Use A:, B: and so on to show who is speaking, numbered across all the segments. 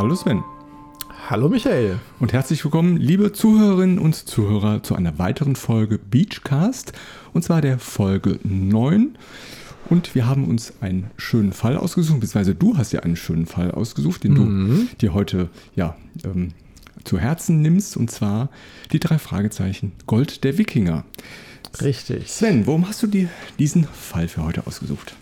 A: Hallo Sven.
B: Hallo Michael.
A: Und herzlich willkommen, liebe Zuhörerinnen und Zuhörer, zu einer weiteren Folge Beachcast. Und zwar der Folge 9. Und wir haben uns einen schönen Fall ausgesucht, beziehungsweise du hast ja einen schönen Fall ausgesucht, den
B: Mhm.
A: du dir heute ja, ähm, zu Herzen nimmst. Und zwar die drei Fragezeichen Gold der Wikinger.
B: Richtig.
A: Sven, warum hast du dir diesen Fall für heute ausgesucht?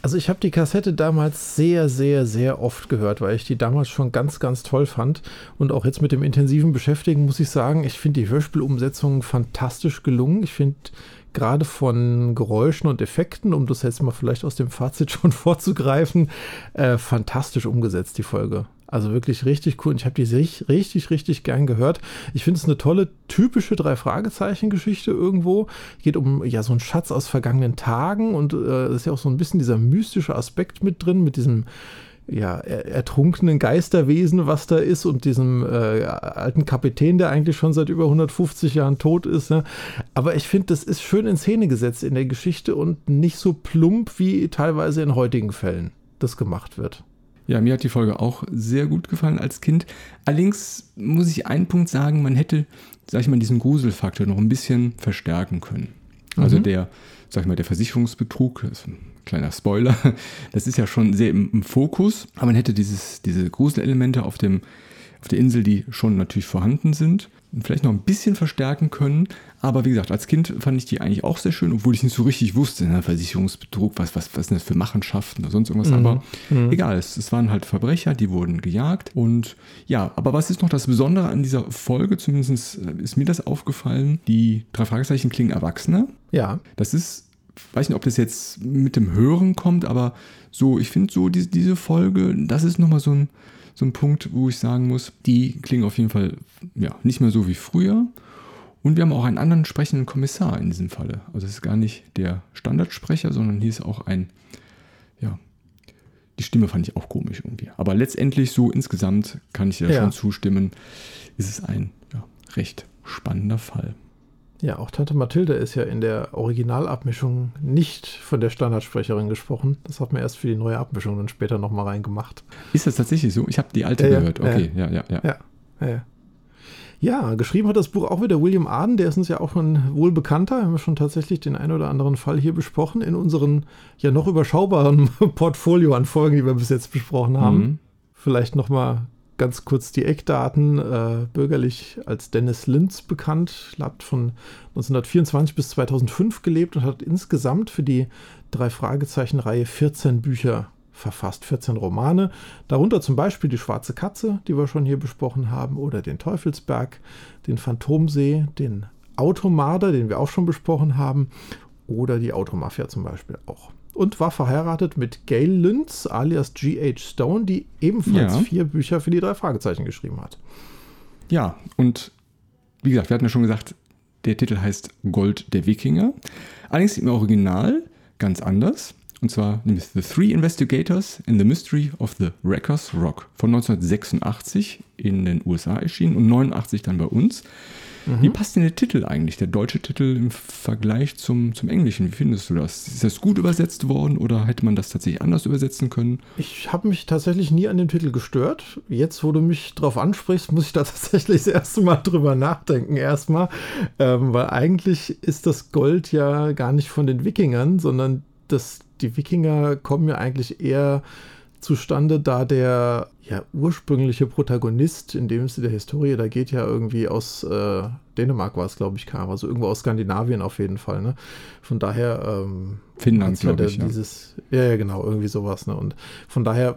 B: Also ich habe die Kassette damals sehr, sehr, sehr oft gehört, weil ich die damals schon ganz, ganz toll fand. Und auch jetzt mit dem intensiven Beschäftigen muss ich sagen, ich finde die Hörspielumsetzung fantastisch gelungen. Ich finde gerade von Geräuschen und Effekten, um das jetzt mal vielleicht aus dem Fazit schon vorzugreifen, äh, fantastisch umgesetzt, die Folge. Also wirklich richtig cool. Und ich habe die sich richtig, richtig gern gehört. Ich finde es eine tolle, typische Drei-Fragezeichen-Geschichte irgendwo. Geht um ja so einen Schatz aus vergangenen Tagen und äh, ist ja auch so ein bisschen dieser mystische Aspekt mit drin, mit diesem ja, er- ertrunkenen Geisterwesen, was da ist, und diesem äh, alten Kapitän, der eigentlich schon seit über 150 Jahren tot ist. Ne? Aber ich finde, das ist schön in Szene gesetzt in der Geschichte und nicht so plump wie teilweise in heutigen Fällen das gemacht wird.
A: Ja, mir hat die Folge auch sehr gut gefallen als Kind. Allerdings muss ich einen Punkt sagen, man hätte, sag ich mal, diesen Gruselfaktor noch ein bisschen verstärken können. Also
B: Mhm.
A: der, sag ich mal, der Versicherungsbetrug, das ist ein kleiner Spoiler, das ist ja schon sehr im, im Fokus, aber man hätte dieses, diese Gruselelemente auf dem auf der Insel, die schon natürlich vorhanden sind, vielleicht noch ein bisschen verstärken können. Aber wie gesagt, als Kind fand ich die eigentlich auch sehr schön, obwohl ich nicht so richtig wusste, ne, Versicherungsbetrug, was, was, was sind das für Machenschaften oder sonst irgendwas.
B: Mhm.
A: Aber
B: Mhm.
A: egal, es, es waren halt Verbrecher, die wurden gejagt. Und ja, aber was ist noch das Besondere an dieser Folge? Zumindest äh, ist mir das aufgefallen. Die drei Fragezeichen klingen erwachsener.
B: Ja,
A: Das ist, weiß nicht, ob das jetzt mit dem Hören kommt, aber so, ich finde so diese, diese Folge, das ist nochmal so ein, so ein Punkt, wo ich sagen muss, die klingen auf jeden Fall ja, nicht mehr so wie früher. Und wir haben auch einen anderen sprechenden Kommissar in diesem Falle. Also es ist gar nicht der Standardsprecher, sondern hier ist auch ein, ja, die Stimme fand ich auch komisch irgendwie. Aber letztendlich so insgesamt kann ich dir
B: Ja.
A: schon zustimmen, ist es ein ja, recht spannender Fall.
B: Ja, auch Tante Mathilde ist ja in der Originalabmischung nicht von der Standardsprecherin gesprochen. Das hat man erst für die neue Abmischung dann später nochmal reingemacht.
A: Ist das tatsächlich so? Ich habe die alte
B: Ja,
A: gehört. Okay, ja, ja, ja.
B: Ja, ja, ja. Ja, geschrieben hat das Buch auch wieder William Arden, der ist uns ja auch schon wohl bekannter. Wir haben ja schon tatsächlich den einen oder anderen Fall hier besprochen in unseren ja noch überschaubaren Portfolio an Folgen, die wir bis jetzt besprochen haben.
A: Mhm.
B: Vielleicht nochmal ganz kurz die Eckdaten. Äh, bürgerlich als Dennis Linz bekannt, hat von 1924 bis 2005 gelebt und hat insgesamt für die drei Fragezeichen-Reihe 14 Bücher verfasst, 14 Romane. Darunter zum Beispiel Die Schwarze Katze, die wir schon hier besprochen haben, oder Den Teufelsberg, Den Phantomsee, den Automarder, den wir auch schon besprochen haben, oder die Automafia zum Beispiel auch. Und war verheiratet mit Gail Lynch, alias G.H. Stone, die ebenfalls
A: Ja.
B: vier Bücher für die drei Fragezeichen geschrieben hat.
A: Ja, und wie gesagt, wir hatten ja schon gesagt, der Titel heißt Gold der Wikinger. Allerdings im Original ganz anders. Und zwar nämlich The Three Investigators in the Mystery of the Wreckers Rock von 1986 in den USA erschienen und 89 dann bei uns. Wie passt denn der Titel eigentlich, der deutsche Titel im Vergleich zum, zum Englischen? Wie findest du das? Ist das gut übersetzt worden oder hätte man das tatsächlich anders übersetzen können?
B: Ich habe mich tatsächlich nie an dem Titel gestört. Jetzt, wo du mich drauf ansprichst, muss ich da tatsächlich das erste Mal drüber nachdenken, erstmal. Ähm, weil eigentlich ist das Gold ja gar nicht von den Wikingern, sondern das, die Wikinger kommen ja eigentlich eher zustande, da der ja, ursprüngliche Protagonist, in dem Sinne der Historie, da geht ja irgendwie aus äh, Dänemark war es, glaube ich, kam, also irgendwo aus Skandinavien auf jeden Fall. Ne? Von daher ähm,
A: Finnland, glaube ich.
B: Dieses, ja, ja, genau, irgendwie sowas. Ne? Und von daher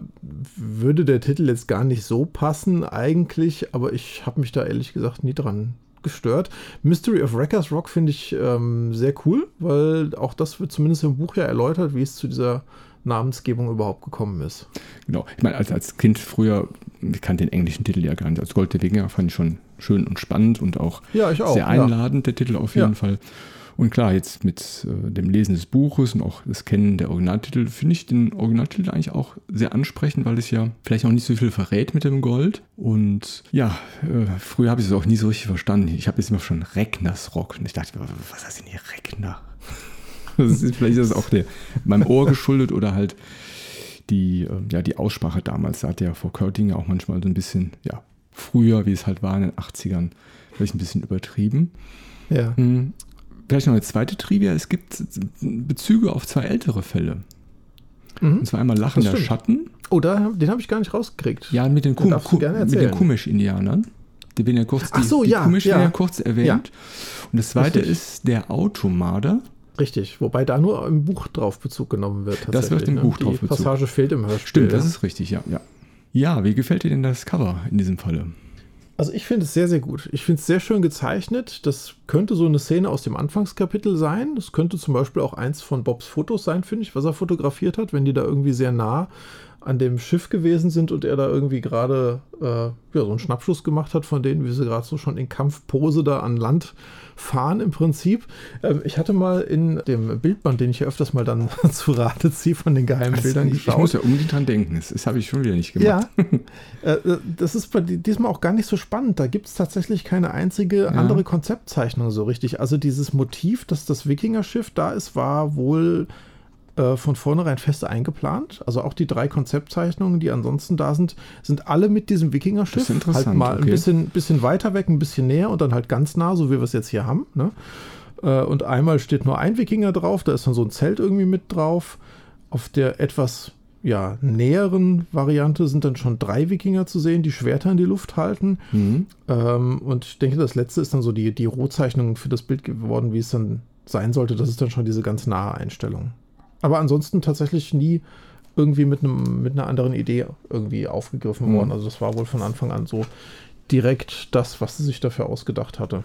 B: würde der Titel jetzt gar nicht so passen eigentlich, aber ich habe mich da ehrlich gesagt nie dran gestört. Mystery of Wreckers Rock finde ich ähm, sehr cool, weil auch das wird zumindest im Buch ja erläutert, wie es zu dieser Namensgebung überhaupt gekommen ist.
A: Genau. Ich meine, als, als Kind früher, ich kannte den englischen Titel ja gar nicht. Als Gold der Wikinger fand ich schon schön und spannend und auch
B: Ja, ich auch.
A: sehr
B: ja.
A: einladend, der Titel auf jeden
B: Ja.
A: Fall. Und klar, jetzt mit äh, dem Lesen des Buches und auch das Kennen der Originaltitel, finde ich den Originaltitel eigentlich auch sehr ansprechend, weil es ja vielleicht auch nicht so viel verrät mit dem Gold. Und ja, äh, früher habe ich es auch nie so richtig verstanden. Ich habe jetzt immer schon Regners Rock und ich dachte, was heißt denn hier Regner? Das ist, vielleicht ist das auch der, meinem Ohr geschuldet oder halt die, äh, ja, die Aussprache damals. Da hat der vor Körting auch manchmal so ein bisschen, ja, früher, wie es halt war in den 80ern, vielleicht ein bisschen übertrieben.
B: Ja.
A: Hm, Vielleicht noch eine zweite Trivia. Es gibt Bezüge auf zwei ältere Fälle. Mhm. Und zwar einmal Lachen der Schatten.
B: Oh, da, den habe ich gar nicht rausgekriegt.
A: Ja, mit den, Kum, den Kumisch-Indianern. Die werden ja kurz,
B: Ach so,
A: die,
B: ja,
A: die Kumisch
B: ja.
A: ja kurz erwähnt. Ja. Und das zweite Richtig. ist der Automarder.
B: Richtig, wobei da nur im Buch drauf Bezug genommen wird.
A: Das wird im ne? Buch drauf Bezug.
B: Die Passage fehlt im Hörspiel.
A: Stimmt, das ist richtig, ja, ja. Ja, wie gefällt dir denn das Cover in diesem Falle?
B: Also ich finde es sehr, sehr gut. Ich finde es sehr schön gezeichnet. Das könnte so eine Szene aus dem Anfangskapitel sein. Das könnte zum Beispiel auch eins von Bobs Fotos sein, finde ich, was er fotografiert hat, wenn die da irgendwie sehr nah an dem Schiff gewesen sind und er da irgendwie gerade äh, ja, so einen Schnappschuss gemacht hat von denen, wie sie gerade so schon in Kampfpose da an Land fahren im Prinzip. Ähm, ich hatte mal in dem Bildband, den ich ja öfters mal dann zu Rate ziehe, von den geheimen also, Bildern
A: geschaut. Ich muss ja unbedingt dran denken, das, das habe ich schon wieder nicht gemacht.
B: Ja, äh, äh, das ist bei diesmal auch gar nicht so spannend. Da gibt es tatsächlich keine einzige ja. andere Konzeptzeichnung so richtig. Also dieses Motiv, dass das Wikingerschiff da ist, war wohl äh, von vornherein fest eingeplant. Also auch die drei Konzeptzeichnungen, die ansonsten da sind, sind alle mit diesem Wikinger-Schiff.
A: Interessant.
B: Halt mal
A: okay.
B: ein bisschen, bisschen weiter weg, ein bisschen näher und dann halt ganz nah, so wie wir es jetzt hier haben. Ne? Äh, und einmal steht nur ein Wikinger drauf, da ist dann so ein Zelt irgendwie mit drauf. Auf der etwas ja, näheren Variante sind dann schon drei Wikinger zu sehen, die Schwerter in die Luft halten. Mhm. Ähm, und ich denke, das letzte ist dann so die, die Rohzeichnung für das Bild geworden, wie es dann sein sollte. Das ist dann schon diese ganz nahe Einstellung. Aber ansonsten tatsächlich nie irgendwie mit, einem, mit einer anderen Idee irgendwie aufgegriffen mhm. worden. Also das war wohl von Anfang an so direkt das, was sie sich dafür ausgedacht hatte.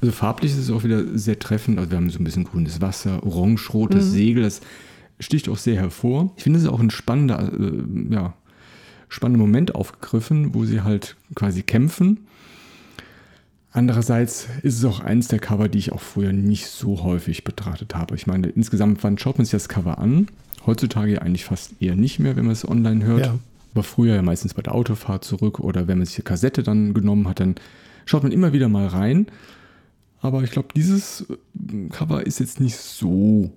A: Also farblich ist es auch wieder sehr treffend. Also wir haben so ein bisschen grünes Wasser, orange-rotes mhm. Segel. Das sticht auch sehr hervor. Ich finde es auch ein spannender, äh, ja, spannender Moment aufgegriffen, wo sie halt quasi kämpfen Andererseits ist es auch eins der Cover, die ich auch früher nicht so häufig betrachtet habe. Ich meine, insgesamt wann schaut man sich das Cover an? Heutzutage eigentlich fast eher nicht mehr, wenn man es online hört. Ja. Aber früher ja meistens bei der Autofahrt zurück oder wenn man sich die Kassette dann genommen hat, dann schaut man immer wieder mal rein. Aber ich glaube, dieses äh, Cover ist jetzt nicht so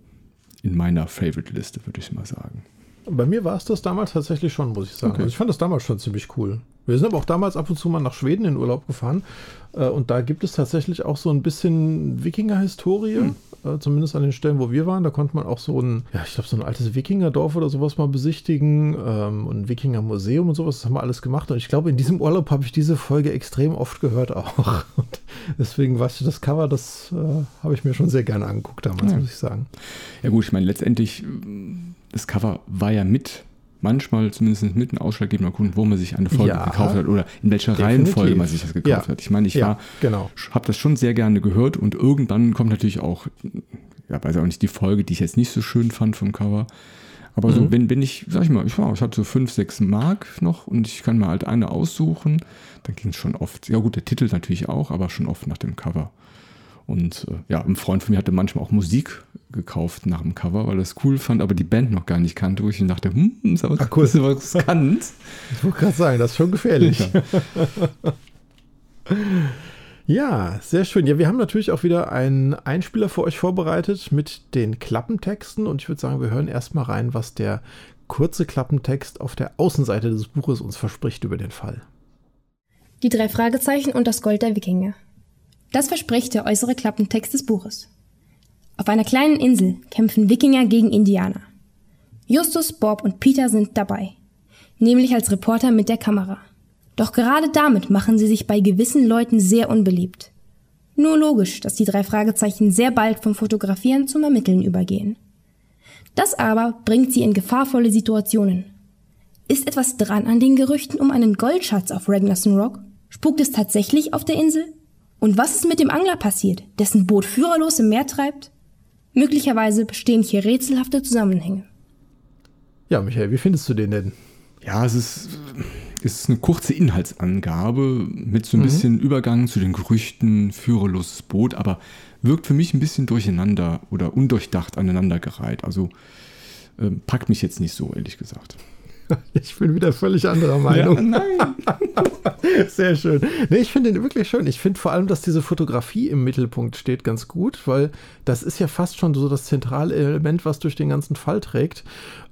A: in meiner Favorite-Liste, würde ich mal sagen.
B: Bei mir war es das damals tatsächlich schon, muss ich sagen. Okay. Also ich fand das damals schon ziemlich cool. Wir sind aber auch damals ab und zu mal nach Schweden in Urlaub gefahren äh, und da gibt es tatsächlich auch so ein bisschen Wikinger-Historie, mhm. äh, zumindest an den Stellen, wo wir waren. Da konnte man auch so ein, ja, ich glaube, so ein altes Wikingerdorf oder sowas mal besichtigen ähm, und ein Wikinger-Museum und sowas. Das haben wir alles gemacht. Und ich glaube, in diesem Urlaub habe ich diese Folge extrem oft gehört auch. Und deswegen, weißt du, das Cover, das äh, habe ich mir schon sehr gerne angeguckt damals, ja. muss ich sagen.
A: Ja, gut, ich meine, letztendlich, das Cover war ja mit manchmal zumindest mit einem ausschlaggebender Grund, wo man sich eine Folge ja, gekauft hat oder in welcher Definitiv. Reihenfolge man sich das gekauft ja. hat. Ich meine, ich ja,
B: genau.
A: habe das schon sehr gerne gehört und irgendwann kommt natürlich auch, ja, weiß auch nicht, die Folge, die ich jetzt nicht so schön fand vom Cover. Aber mhm. so, wenn, wenn ich, sag ich mal, ich, war, ich hatte so fünf, sechs Mark noch und ich kann mal halt eine aussuchen, dann ging es schon oft, ja gut, der Titel natürlich auch, aber schon oft nach dem Cover. Und äh, ja, ein Freund von mir hatte manchmal auch Musik gekauft nach dem Cover, weil er es cool fand, aber die Band noch gar nicht kannte, wo ich dachte, hm, ist aber
B: Ach, cool.
A: ist aber riskant.
B: Ich wollte gerade sagen, das ist schon gefährlich. Ja. ja, sehr schön. Ja, wir haben natürlich auch wieder einen Einspieler für euch vorbereitet mit den Klappentexten und ich würde sagen, wir hören erstmal rein, was der kurze Klappentext auf der Außenseite des Buches uns verspricht über den Fall.
C: Die drei Fragezeichen und das Gold der Wikinger. Das verspricht der äußere Klappentext des Buches. Auf einer kleinen Insel kämpfen Wikinger gegen Indianer. Justus, Bob und Peter sind dabei, nämlich als Reporter mit der Kamera. Doch gerade damit machen sie sich bei gewissen Leuten sehr unbeliebt. Nur logisch, dass die drei Fragezeichen sehr bald vom Fotografieren zum Ermitteln übergehen. Das aber bringt sie in gefahrvolle Situationen. Ist etwas dran an den Gerüchten um einen Goldschatz auf Ragnarsson Rock? Spukt es tatsächlich auf der Insel? Und was ist mit dem Angler passiert, dessen Boot führerlos im Meer treibt? Möglicherweise bestehen hier rätselhafte Zusammenhänge.
B: Ja, Michael, wie findest du den denn?
A: Ja, es ist, es ist eine kurze Inhaltsangabe mit so ein mhm. bisschen Übergang zu den Gerüchten, führerloses Boot, aber wirkt für mich ein bisschen durcheinander oder undurchdacht aneinandergereiht. Also äh, packt mich jetzt nicht so, ehrlich gesagt.
B: Ich bin wieder völlig anderer Meinung. Ja, nein. Sehr schön. Nee, ich finde den wirklich schön. Ich finde vor allem, dass diese Fotografie im Mittelpunkt steht, ganz gut, weil das ist ja fast schon so das zentrale Element, was durch den ganzen Fall trägt.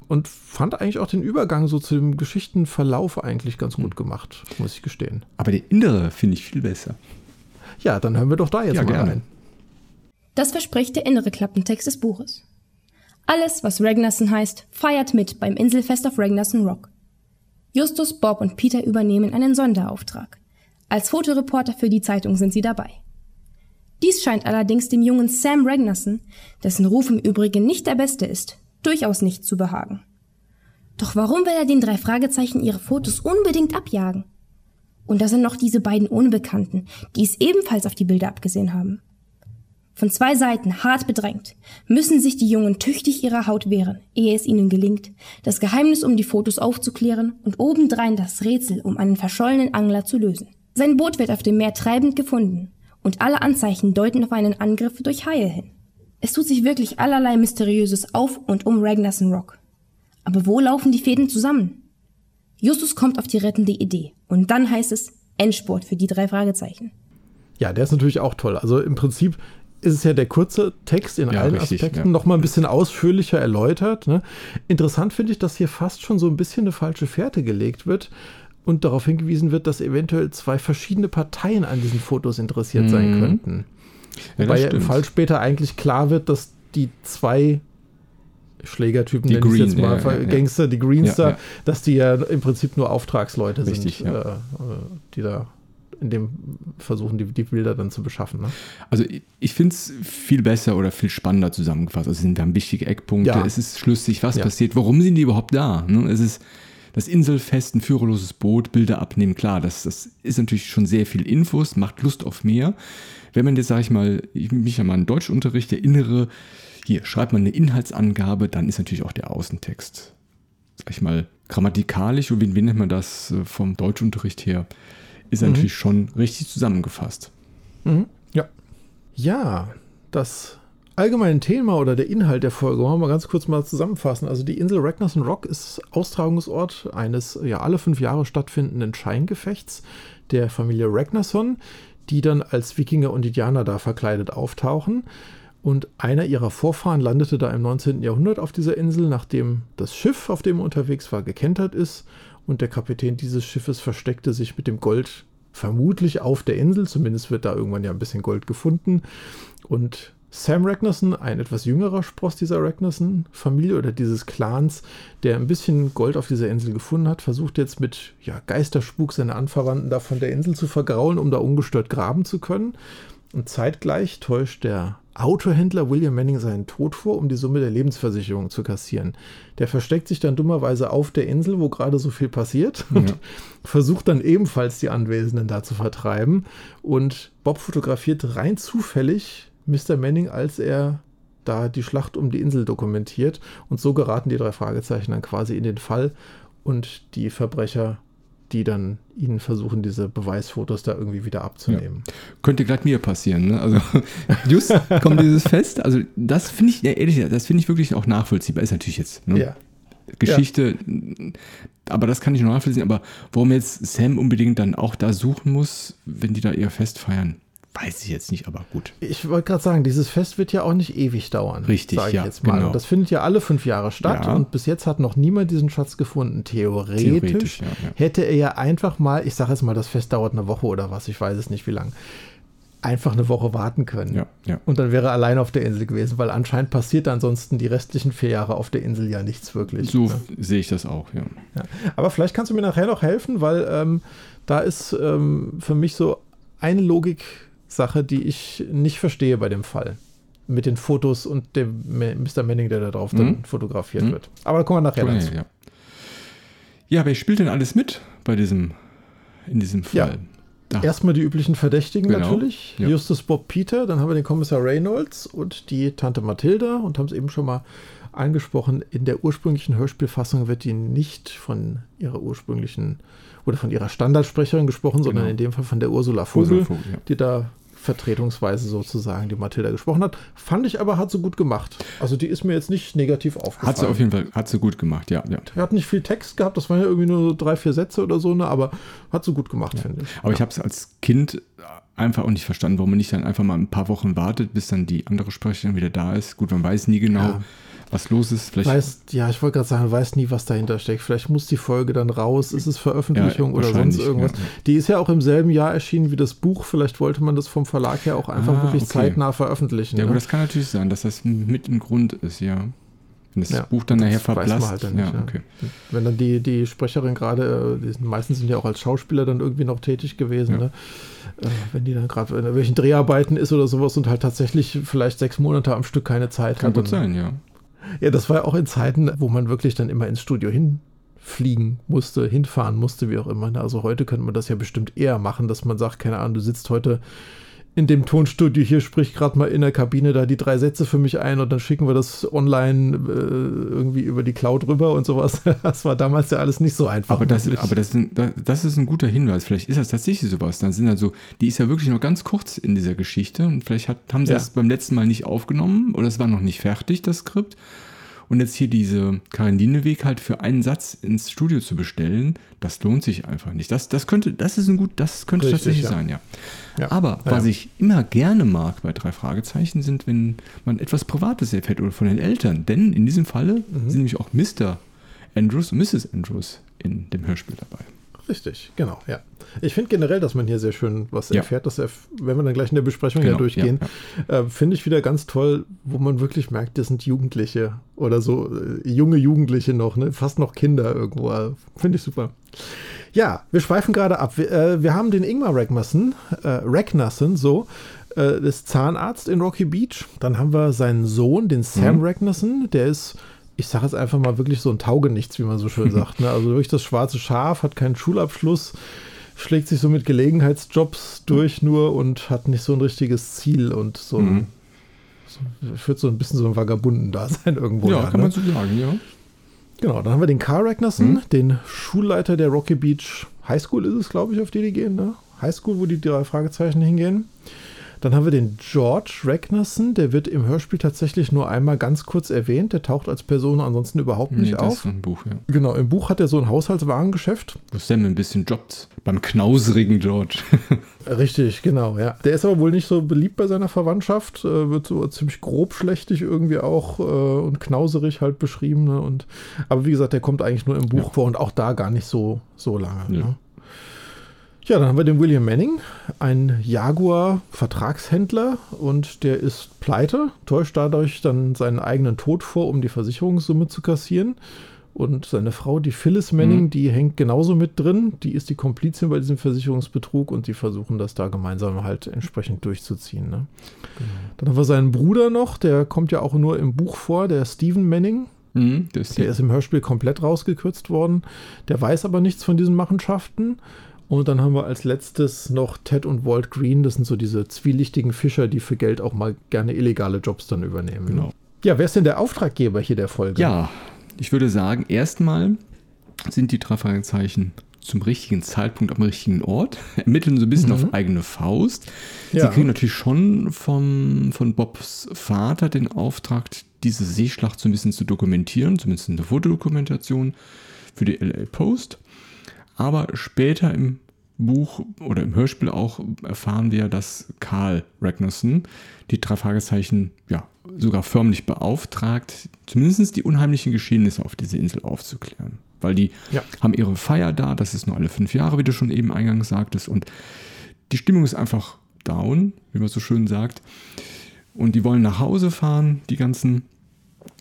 B: und fand eigentlich auch den Übergang so zu dem Geschichtenverlauf eigentlich ganz gut gemacht, muss ich gestehen.
A: Aber der innere finde ich viel besser.
B: Ja, dann hören wir doch da jetzt
A: Ja,
B: mal
A: gerne.
B: rein.
C: Das verspricht der innere Klappentext des Buches. Alles, was Ragnarsson heißt, feiert mit beim Inselfest auf Ragnarsson Rock. Justus, Bob und Peter übernehmen einen Sonderauftrag. Als Fotoreporter für die Zeitung sind sie dabei. Dies scheint allerdings dem jungen Sam Ragnarsson, dessen Ruf im Übrigen nicht der beste ist, durchaus nicht zu behagen. Doch warum will er den drei Fragezeichen ihre Fotos unbedingt abjagen? Und da sind noch diese beiden Unbekannten, die es ebenfalls auf die Bilder abgesehen haben. Von zwei Seiten hart bedrängt, müssen sich die Jungen tüchtig ihrer Haut wehren, ehe es ihnen gelingt, das Geheimnis um die Fotos aufzuklären und obendrein das Rätsel um einen verschollenen Angler zu lösen. Sein Boot wird auf dem Meer treibend gefunden und alle Anzeichen deuten auf einen Angriff durch Haie hin. Es tut sich wirklich allerlei Mysteriöses auf und um Ragnarsson Rock. Aber wo laufen die Fäden zusammen? Justus kommt auf die rettende Idee und dann heißt es Endspurt für die drei Fragezeichen.
B: Ja, der ist natürlich auch toll. Also im Prinzip ist es ja der kurze Text in
A: Ja,
B: allen
A: richtig,
B: Aspekten
A: ja.
B: noch mal ein bisschen ausführlicher erläutert. Ne? Interessant finde ich, dass hier fast schon so ein bisschen eine falsche Fährte gelegt wird und darauf hingewiesen wird, dass eventuell zwei verschiedene Parteien an diesen Fotos interessiert sein
A: Mhm.
B: könnten.
A: Ja,
B: Wobei ja im. Fall später eigentlich klar wird, dass die zwei Schlägertypen,
A: Die
B: nenne ich
A: Green,
B: jetzt mal,
A: ja, ja.
B: Gangster, die Greenster, dass die ja im Prinzip nur Auftragsleute
A: Richtig,
B: sind, äh, äh, die da in dem versuchen, die, die Bilder dann zu beschaffen. Ne?
A: Also ich- ich finde es viel besser oder viel spannender zusammengefasst. Also es sind dann wichtige Eckpunkte,
B: Ja.
A: es ist schlüssig, was
B: Ja.
A: passiert, warum sind die überhaupt da? Ne? Es ist das Inselfest, ein führerloses Boot, Bilder abnehmen, klar, das, das ist natürlich schon sehr viel Infos, macht Lust auf mehr. Wenn man jetzt, sage ich mal, ich mich an meinen Deutschunterricht erinnere, hier schreibt man eine Inhaltsangabe, dann ist natürlich auch der Außentext, sag ich mal, grammatikalisch, und wie, nennt man das äh, vom Deutschunterricht her, ist natürlich schon richtig zusammengefasst.
B: Mhm. Ja. Ja, das allgemeine Thema oder der Inhalt der Folge wollen wir mal ganz kurz mal zusammenfassen. Also die Insel Ragnarsson Rock ist Austragungsort eines ja alle fünf Jahre stattfindenden Scheingefechts der Familie Ragnarsson, die dann als Wikinger und Indianer da verkleidet auftauchen. Und einer ihrer Vorfahren landete da im 19. Jahrhundert auf dieser Insel, nachdem das Schiff, auf dem er unterwegs war, gekentert ist. Und der Kapitän dieses Schiffes versteckte sich mit dem Gold vermutlich auf der Insel. Zumindest wird da irgendwann ja ein bisschen Gold gefunden. Und Sam Ragnarsson, ein etwas jüngerer Spross dieser Ragnarsson-Familie oder dieses Clans, der ein bisschen Gold auf dieser Insel gefunden hat, versucht jetzt mit ja, Geisterspuk seine Anverwandten da von der Insel zu vergraulen, um da ungestört graben zu können. Und zeitgleich täuscht der Autohändler William Manning seinen Tod vor, um die Summe der Lebensversicherung zu kassieren. Der versteckt sich dann dummerweise auf der Insel, wo gerade so viel passiert und
A: Ja.
B: versucht dann ebenfalls die Anwesenden da zu vertreiben. Und Bob fotografiert rein zufällig Mr. Manning, als er da die Schlacht um die Insel dokumentiert. Und so geraten die drei Fragezeichen dann quasi in den Fall und die Verbrecher, die dann ihnen versuchen, diese Beweisfotos da irgendwie wieder abzunehmen.
A: könnte glatt mir passieren. Ne? Also just kommt dieses Fest. Also das finde ich, ja, ehrlich, gesagt, das finde ich wirklich auch nachvollziehbar. Ist natürlich jetzt ne?
B: Ja.
A: Geschichte, aber das kann ich noch nachvollziehen. Aber warum jetzt Sam unbedingt dann auch da suchen muss, wenn die da ihr Fest feiern, weiß ich jetzt nicht, aber gut.
B: Ich wollte gerade sagen, dieses Fest wird ja auch nicht ewig dauern.
A: Richtig, ja,
B: jetzt mal.
A: genau.
B: Das findet ja alle fünf Jahre statt
A: Ja.
B: und bis jetzt hat noch niemand diesen Schatz gefunden. Theoretisch,
A: Theoretisch, ja, ja.
B: hätte er ja einfach mal, ich sage jetzt mal, das Fest dauert eine Woche oder was, ich weiß es nicht wie lang, einfach eine Woche warten können.
A: Ja, ja.
B: Und dann wäre er allein auf der Insel gewesen, weil anscheinend passiert ansonsten die restlichen vier Jahre auf der Insel ja nichts wirklich.
A: So
B: ne?
A: sehe ich das auch, ja.
B: Ja. Aber vielleicht kannst du mir nachher noch helfen, weil ähm, da ist ähm, für mich so eine Logik-Sache, die ich nicht verstehe bei dem Fall. Mit den Fotos und dem Mr. Manning, der da drauf dann
A: Mhm.
B: fotografiert
A: Mhm.
B: wird. Aber da kommen wir nachher
A: Ja,
B: dazu.
A: ja. ja, wer spielt denn alles mit bei diesem, in diesem
B: Ja.
A: Fall? Da.
B: Erstmal die üblichen Verdächtigen
A: Genau.
B: natürlich.
A: Ja.
B: Justus Bob Peter, dann haben wir den Kommissar Reynolds und die Tante Mathilda und haben es eben schon mal angesprochen. In der ursprünglichen Hörspielfassung wird die nicht von ihrer ursprünglichen oder von ihrer Standardsprecherin gesprochen, sondern
A: Genau.
B: in dem Fall von der Ursula Vogel,
A: Ursula Vogel, ja.
B: die da vertretungsweise sozusagen die Mathilda gesprochen hat. Fand ich aber, hat sie gut gemacht. Also die ist mir jetzt nicht negativ aufgefallen.
A: Hat sie auf jeden Fall, hat sie gut gemacht, ja, ja.
B: Er hat nicht viel Text gehabt, das waren ja irgendwie nur so drei, vier Sätze oder so, ne, aber hat sie gut gemacht, finde ich.
A: Aber ich habe es als Kind einfach auch nicht verstanden, warum man nicht dann einfach mal ein paar Wochen wartet, bis dann die andere Sprecherin wieder da ist. Gut, man weiß nie genau,
B: Ja.
A: Was los ist. Vielleicht
B: Weiß, ja, ich wollte gerade sagen, weiß nie, was dahinter steckt. Vielleicht muss die Folge dann raus, ist es Veröffentlichung
A: Ja,
B: oder sonst irgendwas.
A: ja.
B: Die ist ja auch im selben Jahr erschienen wie das Buch. Vielleicht wollte man das vom Verlag her auch einfach
A: Ah,
B: wirklich
A: okay.
B: zeitnah veröffentlichen.
A: Ja,
B: ne?
A: aber das kann natürlich sein, dass das mit ein Grund ist, ja. Wenn das
B: Ja,
A: Buch dann nachher
B: das weiß man
A: verblasst.
B: halt dann nicht,
A: ja,
B: ja.
A: okay.
B: Wenn dann die, die Sprecherin gerade, äh, die meistens sind ja auch als Schauspieler dann irgendwie noch tätig gewesen, ne? äh, wenn die dann gerade in irgendwelchen Dreharbeiten ist oder sowas und halt tatsächlich vielleicht sechs Monate am Stück keine Zeit
A: Kann
B: hat.
A: gut
B: dann-
A: sein, ja.
B: Ja, das war ja auch in Zeiten, wo man wirklich dann immer ins Studio hinfliegen musste, hinfahren musste, wie auch immer. Also heute könnte man das ja bestimmt eher machen, dass man sagt, keine Ahnung, du sitzt heute in dem Tonstudio hier, sprich gerade mal in der Kabine da die drei Sätze für mich ein und dann schicken wir das online äh, irgendwie über die Cloud rüber und sowas. Das war damals ja alles nicht so einfach.
A: Aber, das, aber das, sind- da- das ist ein guter Hinweis. Vielleicht ist das tatsächlich sowas. Dann sind also, die ist ja wirklich noch ganz kurz in dieser Geschichte und vielleicht hat, haben sie
B: Ja.
A: das beim letzten Mal nicht aufgenommen oder es war noch nicht fertig, das Skript. Und jetzt hier diese Karin Dieneweg halt für einen Satz ins Studio zu bestellen, das lohnt sich einfach nicht. Das, das könnte, das ist ein gut, das könnte
B: Richtig,
A: tatsächlich
B: ja.
A: sein, ja.
B: Ja.
A: Aber was ich immer gerne mag bei drei Fragezeichen sind, wenn man etwas Privates erfährt oder von den Eltern. Denn in diesem Falle
B: Mhm.
A: sind nämlich auch Mr. Andrews und Mrs. Andrews in dem Hörspiel dabei.
B: Richtig, genau, ja. Ich finde generell, dass man hier sehr schön was
A: Ja.
B: erfährt, dass er, wenn wir dann gleich in der Besprechung ja
A: Genau,
B: durchgehen,
A: ja,
B: äh, finde ich wieder ganz toll, wo man wirklich merkt, das sind Jugendliche oder so äh, junge Jugendliche noch, ne? fast noch Kinder irgendwo. äh, Finde ich super. Ja, wir schweifen gerade ab. Wir, äh, wir haben den Ingmar Ragnarsson, äh, Ragnarsson, so, äh, das Zahnarzt in Rocky Beach. Dann haben wir seinen Sohn, den Sam
A: Mhm.
B: Ragnarsson, der ist, ich sage jetzt einfach mal wirklich so ein Taugenichts, wie man so schön sagt. Ne? Also wirklich das schwarze Schaf, hat keinen Schulabschluss, schlägt sich so mit Gelegenheitsjobs durch nur und hat nicht so ein richtiges Ziel und so
A: Mhm.
B: so, führt so ein bisschen so ein Vagabunden-Dasein irgendwo.
A: Ja,
B: her,
A: kann
B: ne?
A: man so sagen, ja.
B: Genau, dann haben wir den Carl Ragnarsson,
A: Mhm.
B: den Schulleiter der Rocky Beach High School ist es, glaube ich, auf die die gehen, ne? High School, wo die drei Fragezeichen hingehen. Dann haben wir den George Ragnarsson, der wird im Hörspiel tatsächlich nur einmal ganz kurz erwähnt. Der taucht als Person ansonsten überhaupt nicht
A: Nee, das
B: auf.
A: ist ein Buch, ja.
B: Genau, im Buch hat er so ein Haushaltswarengeschäft.
A: Wo Sam ein bisschen jobbt. Beim knauserigen George.
B: Richtig, genau, ja. Der ist aber wohl nicht so beliebt bei seiner Verwandtschaft, äh, wird so ziemlich grobschlächtig irgendwie auch äh, und knauserig halt beschrieben. Ne? Und, aber wie gesagt, der kommt eigentlich nur im Buch
A: Ja.
B: vor und auch da gar nicht so, so lange.
A: Ja.
B: Ne? Ja, dann haben wir den William Manning, ein Jaguar-Vertragshändler und der ist pleite, täuscht dadurch dann seinen eigenen Tod vor, um die Versicherungssumme zu kassieren. Und seine Frau, die Phyllis Manning,
A: Mhm.
B: die hängt genauso mit drin. Die ist die Komplizin bei diesem Versicherungsbetrug und die versuchen das da gemeinsam halt entsprechend durchzuziehen. Ne? Dann haben wir seinen Bruder noch, der kommt ja auch nur im Buch vor, der Stephen Manning.
A: Mhm,
B: Der ist im Hörspiel komplett rausgekürzt worden. Der weiß aber nichts von diesen Machenschaften. Und dann haben wir als letztes noch Ted und Walt Green. Das sind so diese zwielichtigen Fischer, die für Geld auch mal gerne illegale Jobs dann übernehmen.
A: Genau.
B: Ja, wer ist denn der Auftraggeber hier der Folge?
A: Ja, ich würde sagen, erstmal sind die drei Fragezeichen zum richtigen Zeitpunkt am richtigen Ort, ermitteln so ein bisschen
B: Mhm.
A: auf eigene Faust.
B: Ja.
A: Sie kriegen natürlich schon vom, von Bobs Vater den Auftrag, diese Seeschlacht so ein bisschen zu dokumentieren, zumindest in der Fotodokumentation für die LA Post. Aber später im Buch oder im Hörspiel auch erfahren wir, dass Karl Ragnarsson die drei Fragezeichen ja sogar förmlich beauftragt, zumindest die unheimlichen Geschehnisse auf dieser Insel aufzuklären. Weil die
B: Ja.
A: haben ihre Feier da, das ist nur alle fünf Jahre, wie du schon eben eingangs sagtest, und die Stimmung ist einfach down, wie man so schön sagt. Und die wollen nach Hause fahren, die ganzen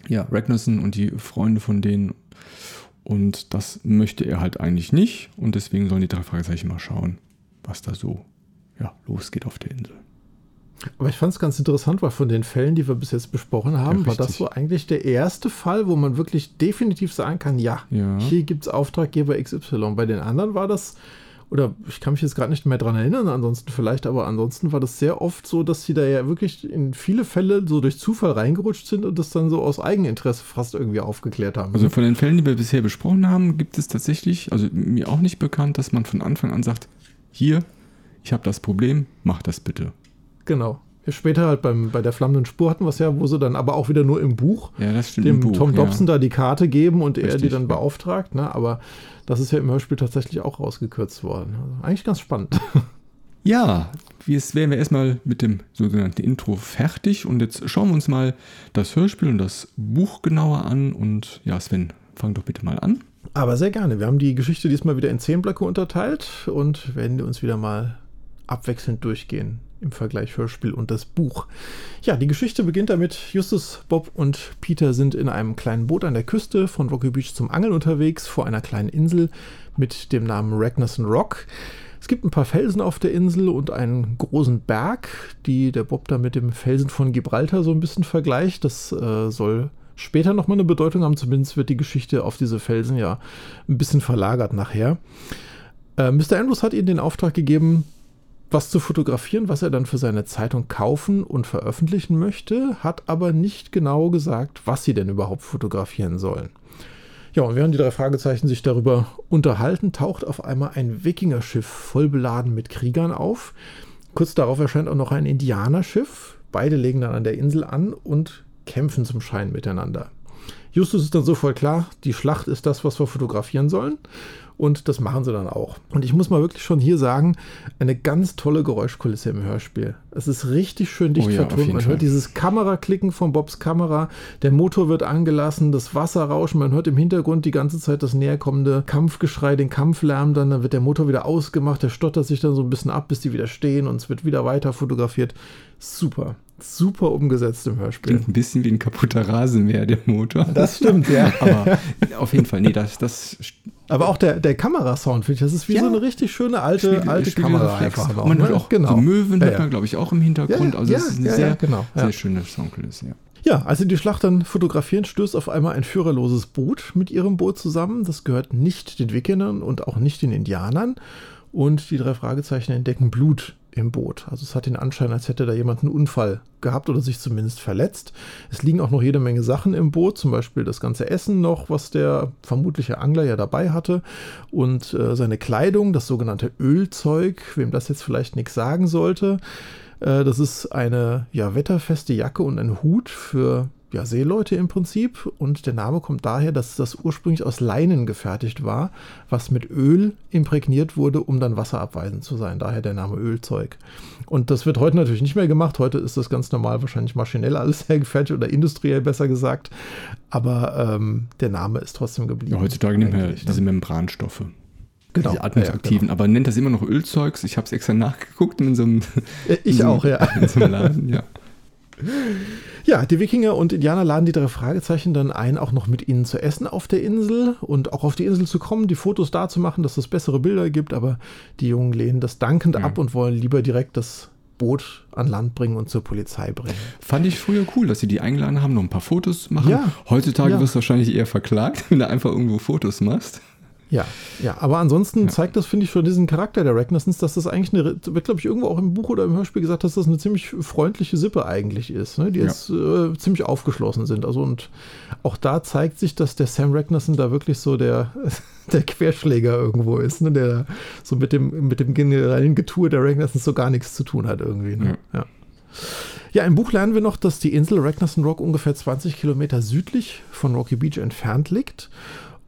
A: ja, Ragnarsson und die Freunde von denen. Und das möchte er halt eigentlich nicht. Und deswegen sollen die drei Fragezeichen mal schauen, was da so ja, losgeht auf der Insel.
B: Aber ich fand es ganz interessant, weil von den Fällen, die wir bis jetzt besprochen haben,
A: Ja,
B: war das so eigentlich der erste Fall, wo man wirklich definitiv sagen kann, ja,
A: Ja.
B: hier gibt es Auftraggeber XY. Bei den anderen war das, oder ich kann mich jetzt gerade nicht mehr dran erinnern, ansonsten vielleicht, aber ansonsten war das sehr oft so, dass sie da ja wirklich in viele Fälle so durch Zufall reingerutscht sind und das dann so aus Eigeninteresse fast irgendwie aufgeklärt haben.
A: Also von den Fällen, die wir bisher besprochen haben, gibt es tatsächlich, also mir auch nicht bekannt, dass man von Anfang an sagt, hier, ich habe das Problem, mach das bitte.
B: genau. Ja, später halt beim, bei der flammenden Spur hatten wir es ja, wo sie dann aber auch wieder nur im Buch
A: Ja,
B: dem
A: im Buch,
B: Tom
A: ja.
B: Dobson da die Karte geben und er die
A: Richtig,
B: dann
A: ja.
B: beauftragt. Ne? Aber das ist ja im Hörspiel tatsächlich auch rausgekürzt worden. Also eigentlich ganz spannend.
A: Ja, jetzt wären wir erstmal mit dem sogenannten Intro fertig und jetzt schauen wir uns mal das Hörspiel und das Buch genauer an. Und ja, Sven, fang doch bitte mal an.
B: Aber sehr gerne. Wir haben die Geschichte diesmal wieder in zehn Blöcke unterteilt und werden uns wieder mal abwechselnd durchgehen im Vergleich Hörspiel und das Buch. Ja, die Geschichte beginnt damit, Justus, Bob und Peter sind in einem kleinen Boot an der Küste von Rocky Beach zum Angeln unterwegs, vor einer kleinen Insel mit dem Namen Ragnarsson Rock. Es gibt ein paar Felsen auf der Insel und einen großen Berg, die der Bob da mit dem Felsen von Gibraltar so ein bisschen vergleicht. Das äh, soll später nochmal eine Bedeutung haben. Zumindest wird die Geschichte auf diese Felsen ja ein bisschen verlagert nachher. Äh, Mr. Andrews hat ihnen den Auftrag gegeben, was zu fotografieren, was er dann für seine Zeitung kaufen und veröffentlichen möchte, hat aber nicht genau gesagt, was sie denn überhaupt fotografieren sollen. Ja, und während die drei Fragezeichen sich darüber unterhalten, taucht auf einmal ein Wikingerschiff voll beladen mit Kriegern auf. Kurz darauf erscheint auch noch ein Indianerschiff. Beide legen dann an der Insel an und kämpfen zum Schein miteinander. Justus ist dann so voll klar, die Schlacht ist das, was wir fotografieren sollen. Und das machen sie dann auch. Und ich muss mal wirklich schon hier sagen, eine ganz tolle Geräuschkulisse im Hörspiel. Es ist richtig schön dicht oh ja, vertont. Man Fall. hört dieses Kameraklicken von Bobs Kamera, der Motor wird angelassen, das Wasser rauschen, man hört im Hintergrund die ganze Zeit das näherkommende Kampfgeschrei, den Kampflärm, dann, dann wird der Motor wieder ausgemacht, der stottert sich dann so ein bisschen ab, bis die wieder stehen und es wird wieder weiter fotografiert. Super super umgesetzt im Hörspiel.
A: Klingt ein bisschen wie ein kaputter Rasenmäher, der Motor.
B: Das stimmt, ja.
A: Aber auf jeden Fall, nee, das. das
B: aber auch der, der Kamerasound, finde ich, das ist wie ja. so eine richtig schöne alte, Spiegel, alte Spiegel Kamera einfach.
A: Noch, man hört auch genau. so Möwen, hört man, glaube ich, auch im Hintergrund. also es ist eine sehr, genau, sehr schöne Soundkulisse, ja.
B: Ja, als sie die Schlacht dann fotografieren, stößt auf einmal ein führerloses Boot mit ihrem Boot zusammen. Das gehört nicht den Wikingern und auch nicht den Indianern. Und die drei Fragezeichen entdecken Blut im Boot. Also es hat den Anschein, als hätte da jemand einen Unfall gehabt oder sich zumindest verletzt. Es liegen auch noch jede Menge Sachen im Boot, zum Beispiel das ganze Essen noch, was der vermutliche Angler ja dabei hatte und äh, seine Kleidung, das sogenannte Ölzeug, wem das jetzt vielleicht nichts sagen sollte. Äh, das ist eine ja, wetterfeste Jacke und ein Hut für ja, Seeleute im Prinzip. Und der Name kommt daher, dass das ursprünglich aus Leinen gefertigt war, was mit Öl imprägniert wurde, um dann wasserabweisend zu sein. Daher der Name Ölzeug. Und das wird heute natürlich nicht mehr gemacht. Heute ist das ganz normal wahrscheinlich maschinell alles hergefertigt oder industriell besser gesagt. Aber ähm, der Name ist trotzdem geblieben.
A: Ja, heutzutage nehmen wir diese Membranstoffe. Genau. Diese atmungsaktiven, ja, genau. aber nennt das immer noch Ölzeugs. Ich habe es extra nachgeguckt in so einem.
B: Ich in so
A: auch,
B: ja. In so einem Laden, ja. Ja, die Wikinger und Indianer laden die drei Fragezeichen dann ein, auch noch mit ihnen zu essen auf der Insel und auch auf die Insel zu kommen, die Fotos da zu machen, dass es bessere Bilder gibt, aber die Jungen lehnen das dankend ja. ab und wollen lieber direkt das Boot an Land bringen und zur Polizei bringen.
A: Fand ich früher cool, dass sie die eingeladen haben, noch ein paar Fotos machen. Ja, Heutzutage ja. wirst du wahrscheinlich eher verklagt, wenn du einfach irgendwo Fotos machst.
B: Ja, ja, aber ansonsten ja. zeigt das, finde ich, schon diesen Charakter der Ragnarsons, dass das eigentlich eine, wird, glaube ich, irgendwo auch im Buch oder im Hörspiel gesagt, dass das eine ziemlich freundliche Sippe eigentlich ist, ne? die ja. jetzt äh, ziemlich aufgeschlossen sind. Also und auch da zeigt sich, dass der Sam Ragnarson da wirklich so der, der Querschläger irgendwo ist, ne? der so mit dem, mit dem generellen Getue der Ragnarsons so gar nichts zu tun hat irgendwie. Ne? Ja. ja. Ja, im Buch lernen wir noch, dass die Insel Ragnarsson Rock ungefähr 20 Kilometer südlich von Rocky Beach entfernt liegt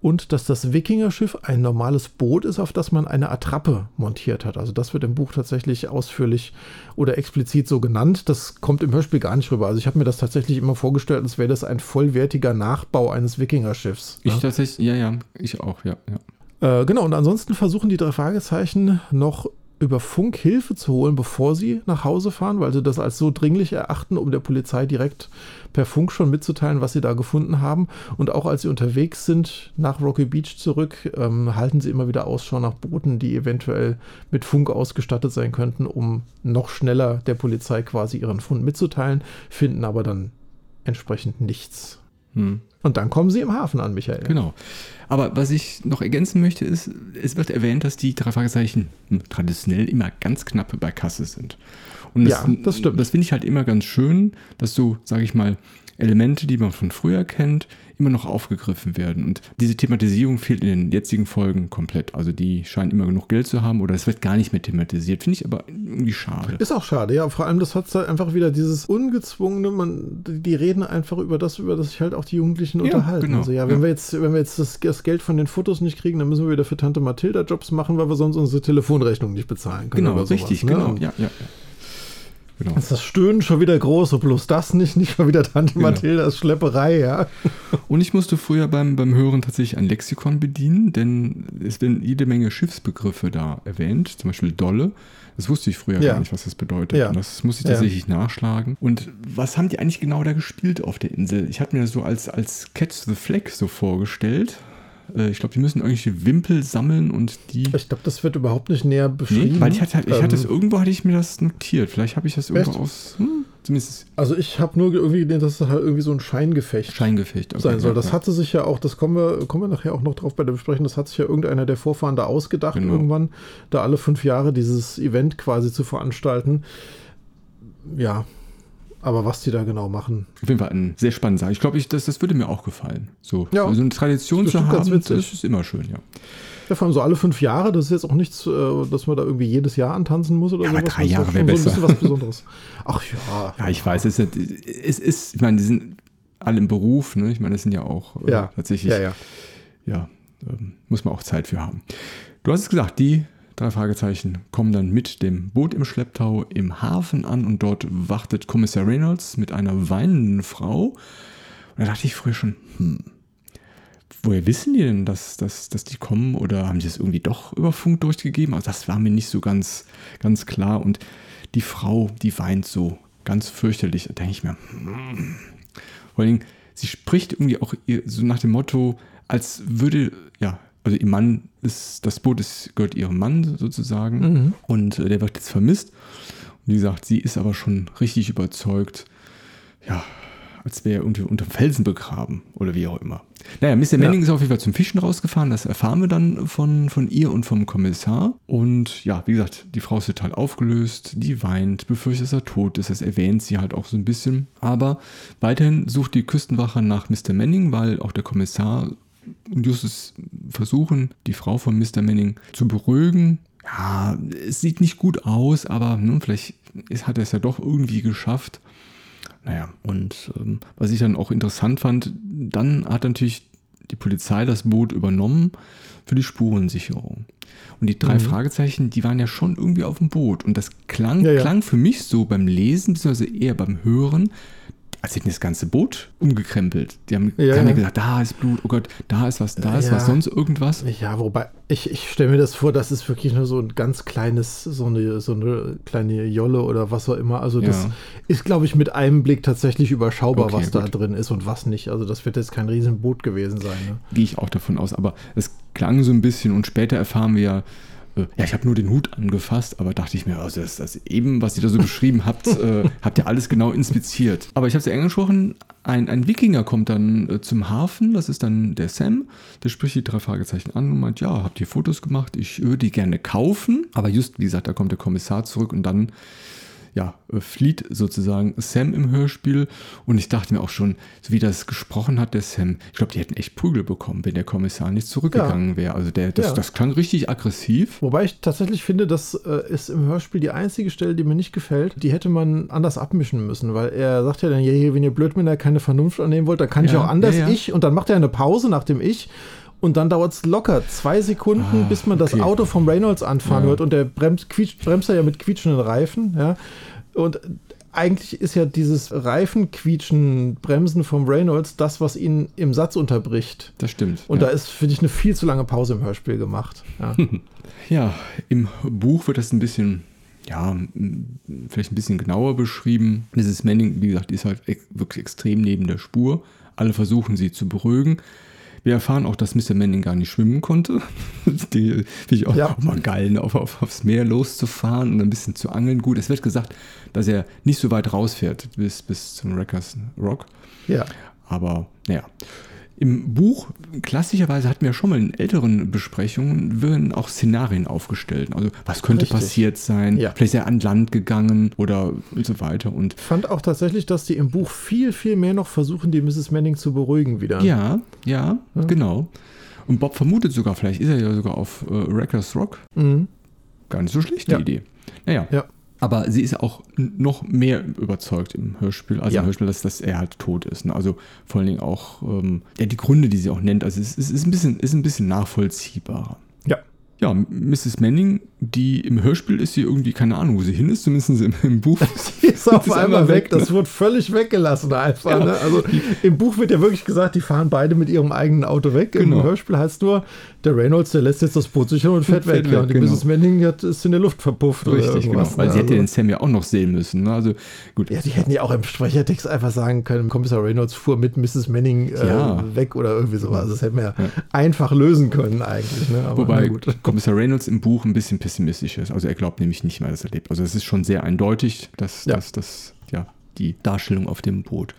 B: und dass das Wikingerschiff ein normales Boot ist, auf das man eine Attrappe montiert hat. Also das wird im Buch tatsächlich ausführlich oder explizit so genannt. Das kommt im Hörspiel gar nicht rüber. Also ich habe mir das tatsächlich immer vorgestellt, als wäre das ein vollwertiger Nachbau eines Wikingerschiffs.
A: Ich ne? tatsächlich, ja, ja, ich auch, ja,
B: ja. Äh, genau, und ansonsten versuchen die drei Fragezeichen noch über Funk Hilfe zu holen, bevor sie nach Hause fahren, weil sie das als so dringlich erachten, um der Polizei direkt per Funk schon mitzuteilen, was sie da gefunden haben. Und auch als sie unterwegs sind nach Rocky Beach zurück, ähm, halten sie immer wieder Ausschau nach Booten, die eventuell mit Funk ausgestattet sein könnten, um noch schneller der Polizei quasi ihren Fund mitzuteilen, finden aber dann entsprechend nichts. Hm. Und dann kommen sie im Hafen an, Michael.
A: Genau. Aber was ich noch ergänzen möchte, ist, es wird erwähnt, dass die drei Fragezeichen traditionell immer ganz knapp bei Kasse sind. Und das, ja, das stimmt. Das finde ich halt immer ganz schön, dass so, sage ich mal, Elemente, die man von früher kennt, immer noch aufgegriffen werden. Und diese Thematisierung fehlt in den jetzigen Folgen komplett. Also die scheinen immer genug Geld zu haben oder es wird gar nicht mehr thematisiert. Finde ich aber irgendwie schade.
B: Ist auch schade, ja. Vor allem, das hat halt einfach wieder dieses ungezwungene, man, die reden einfach über das, über das sich halt auch die Jugendlichen ja, unterhalten. Genau. Also ja, wenn ja. wir jetzt, wenn wir jetzt das, das, Geld von den Fotos nicht kriegen, dann müssen wir wieder für Tante Mathilda Jobs machen, weil wir sonst unsere Telefonrechnung nicht bezahlen können.
A: Genau, richtig, sowas, ne? genau. Ja, ja. Genau.
B: Ist das Stöhnen schon wieder groß, und bloß das nicht, nicht mal wieder Tante
A: Genau.
B: Mathildas Schlepperei, ja.
A: Und ich musste früher beim, beim Hören tatsächlich ein Lexikon bedienen, denn es werden jede Menge Schiffsbegriffe da erwähnt, zum Beispiel Dolle. Das wusste ich früher
B: Ja.
A: gar nicht, was das bedeutet.
B: Ja.
A: Und das musste ich
B: Ja.
A: tatsächlich nachschlagen. Und was haben die eigentlich genau da gespielt auf der Insel? Ich hatte mir das so als, als Catch the Flag so vorgestellt. Äh, Ich glaube, die müssen irgendwelche Wimpel sammeln und die.
B: Ich glaube, das wird überhaupt nicht näher beschrieben.
A: Nee, weil ich hatte, ich hatte es
B: Ähm,
A: irgendwo hatte ich mir das notiert. Vielleicht habe ich das irgendwo
B: Echt?
A: aus. Hm, zumindest
B: Also ich habe nur irgendwie gesehen, dass es halt irgendwie so ein Scheingefecht
A: Scheingefecht. okay,
B: sein soll. Das
A: ja.
B: hatte sich ja auch, das kommen wir, kommen wir nachher auch noch drauf bei der Besprechung, das hat sich ja irgendeiner der Vorfahren da ausgedacht,
A: Genau.
B: irgendwann, da alle fünf Jahre dieses Event quasi zu veranstalten. Ja, aber was die da genau machen,
A: Auf jeden Fall ein sehr spannender Sache. Ich glaube, ich, das, das würde mir auch gefallen. So,
B: Ja.
A: so eine Tradition
B: Ist
A: zu haben, das ist immer schön, ja.
B: ja, vor allem so alle fünf Jahre, das ist jetzt auch nichts, äh, dass man da irgendwie jedes Jahr antanzen muss oder
A: Ja, aber
B: sowas.
A: drei
B: Das ist
A: Jahre
B: doch
A: wär
B: schon so ein
A: besser.
B: bisschen was Besonderes. Ach ja.
A: Ja, ich weiß, es ist, es ist ich meine, die sind alle im Beruf, ne? Ich meine, das sind ja auch äh,
B: Ja,
A: tatsächlich,
B: ja, ja.
A: ja, ähm, muss man auch Zeit für haben. Du hast es gesagt, die drei Fragezeichen kommen dann mit dem Boot im Schlepptau im Hafen an und dort wartet Kommissar Reynolds mit einer weinenden Frau. Und da dachte ich früher schon, hm, woher wissen die denn, dass, dass, dass die kommen oder haben die das irgendwie doch über Funk durchgegeben? Also das war mir nicht so ganz, ganz klar. Und die Frau, die weint so ganz fürchterlich. Da denke ich mir, hm. vor allen Dingen, sie spricht irgendwie auch so nach dem Motto, als würde, ja, also ihr Mann ist, das Boot ist, gehört ihrem Mann sozusagen
B: Mhm.
A: und äh, der wird jetzt vermisst. Und wie gesagt, sie ist aber schon richtig überzeugt, ja, als wäre er irgendwie unter Felsen begraben oder wie auch immer. Naja, Mr. Manning ist auf jeden Fall zum Fischen rausgefahren, das erfahren wir dann von, von ihr und vom Kommissar. Und ja, wie gesagt, die Frau ist total aufgelöst, die weint, befürchtet, dass er tot ist, das erwähnt sie halt auch so ein bisschen. Aber weiterhin sucht die Küstenwache nach Mr. Manning, weil auch der Kommissar und Justus versuchen, die Frau von Mr. Manning zu beruhigen. Ja, es sieht nicht gut aus, aber nun, vielleicht hat er es ja doch irgendwie geschafft. Naja, und ähm, was ich dann auch interessant fand, dann hat natürlich die Polizei das Boot übernommen für die Spurensicherung. Und die drei
B: Mhm.
A: Fragezeichen, die waren ja schon irgendwie auf dem Boot. Und das klang,
B: Ja, ja.
A: klang für mich so beim Lesen, beziehungsweise eher beim Hören, als hätten das ganze Boot umgekrempelt. Die haben
B: Ja,
A: keiner
B: ja.
A: gesagt, da ist Blut, oh Gott, da ist was, da ist
B: Ja.
A: was, sonst irgendwas.
B: Ja, wobei, ich, ich stelle mir das vor, das ist wirklich nur so ein ganz kleines, so eine, so eine kleine Jolle oder was auch immer. Also das
A: Ja.
B: ist, glaube ich, mit einem Blick tatsächlich überschaubar,
A: Okay,
B: was da
A: gut.
B: drin ist und was nicht. Also das wird jetzt kein Riesenboot gewesen sein. Ne?
A: Gehe ich auch davon aus. Aber es klang so ein bisschen und später erfahren wir ja, ja, ich habe nur den Hut angefasst, aber dachte ich mir, also das, das eben, was ihr da so beschrieben habt, äh, habt ihr alles genau inspiziert. Aber ich habe es ja angesprochen, ein, ein Wikinger kommt dann äh, zum Hafen, das ist dann der Sam, der spricht die drei Fragezeichen an und meint, ja, habt ihr Fotos gemacht, ich würde die gerne kaufen. Aber just, wie gesagt, da kommt der Kommissar zurück und dann ja, äh, flieht sozusagen Sam im Hörspiel und ich dachte mir auch schon, so wie das gesprochen hat, der Sam, ich glaube, die hätten echt Prügel bekommen, wenn der Kommissar nicht zurückgegangen wäre. Also der, das,
B: Ja.
A: das klang richtig aggressiv.
B: Wobei ich tatsächlich finde, das äh, ist im Hörspiel die einzige Stelle, die mir nicht gefällt. Die hätte man anders abmischen müssen, weil er sagt ja dann, ja, wenn ihr Blödmänner keine Vernunft annehmen wollt, dann kann ich
A: Ja,
B: auch anders
A: ja, ja.
B: ich. Und dann macht er eine Pause nach dem Ich. Und dann dauert es locker zwei Sekunden,
A: Ah,
B: bis man das
A: okay.
B: Auto vom Reynolds anfahren
A: Ja.
B: hört und der bremst, quietscht, bremst er ja mit quietschenden Reifen. Ja. Und eigentlich ist ja dieses Reifenquietschen, Bremsen vom Reynolds das, was ihn im Satz unterbricht.
A: Das stimmt.
B: Und
A: ja.
B: da ist, finde ich, eine viel zu lange Pause im Hörspiel gemacht. Ja.
A: Ja, im Buch wird das ein bisschen, ja, vielleicht ein bisschen genauer beschrieben. Mrs. Manning, wie gesagt, ist halt wirklich extrem neben der Spur. Alle versuchen sie zu beruhigen. Wir erfahren auch, dass Mr. Manning gar nicht schwimmen konnte. Die finde ich auch,
B: Ja.
A: auch mal geil, ne, auf, auf, aufs Meer loszufahren und ein bisschen zu angeln. Gut, es wird gesagt, dass er nicht so weit rausfährt bis, bis zum Wreckers Rock.
B: ja.
A: Aber naja. Im Buch, klassischerweise hatten wir schon mal in älteren Besprechungen, werden auch Szenarien aufgestellt. Also, was könnte
B: Richtig.
A: passiert sein?
B: Ja.
A: Vielleicht ist er an Land gegangen oder und so weiter. Und
B: Ich fand auch tatsächlich, dass die im Buch viel, viel mehr noch versuchen, die Mrs. Manning zu beruhigen wieder.
A: ja, ja, genau. Und Bob vermutet sogar, vielleicht ist er ja sogar auf äh, Wreckers Rock.
B: Mhm.
A: Gar nicht so schlecht, die
B: Ja.
A: Idee. Naja.
B: Ja.
A: Aber sie ist auch noch mehr überzeugt im Hörspiel, also
B: Ja.
A: im Hörspiel, dass, dass er halt tot ist. Ne? Also vor allen Dingen auch ähm, ja, die Gründe, die sie auch nennt. Also es, es ist, ein bisschen, ist ein bisschen nachvollziehbarer.
B: Ja.
A: Mrs. Manning, die im Hörspiel ist sie irgendwie, keine Ahnung, wo sie hin ist, zumindest im, im Buch.
B: sie ist auf ist einmal weg, weg ne? das wird völlig weggelassen einfach. Ja. Ne? Also im Buch wird ja wirklich gesagt, die fahren beide mit ihrem eigenen Auto weg. Genau. Im Hörspiel heißt nur, der Reynolds, der lässt jetzt das Boot sichern und fährt, fährt weg. weg. Ja, und die genau. Mrs. Manning hat, ist in der Luft verpufft.
A: Richtig, genau. Weil ne? sie hätte also den Sam ja auch noch sehen müssen. Ne? Also gut.
B: Ja, die hätten ja auch im Sprechertext einfach sagen können, Kommissar Reynolds fuhr mit Mrs. Manning äh, ja. weg oder irgendwie sowas. Das hätten wir ja, einfach lösen können eigentlich. Ne?
A: Aber Wobei gut. Kommissar Reynolds im Buch ein bisschen pessimistisch ist. Also er glaubt nämlich nicht mehr, dass er lebt. Also es ist schon sehr eindeutig, dass, ja. dass, dass ja, die Darstellung auf dem Boot.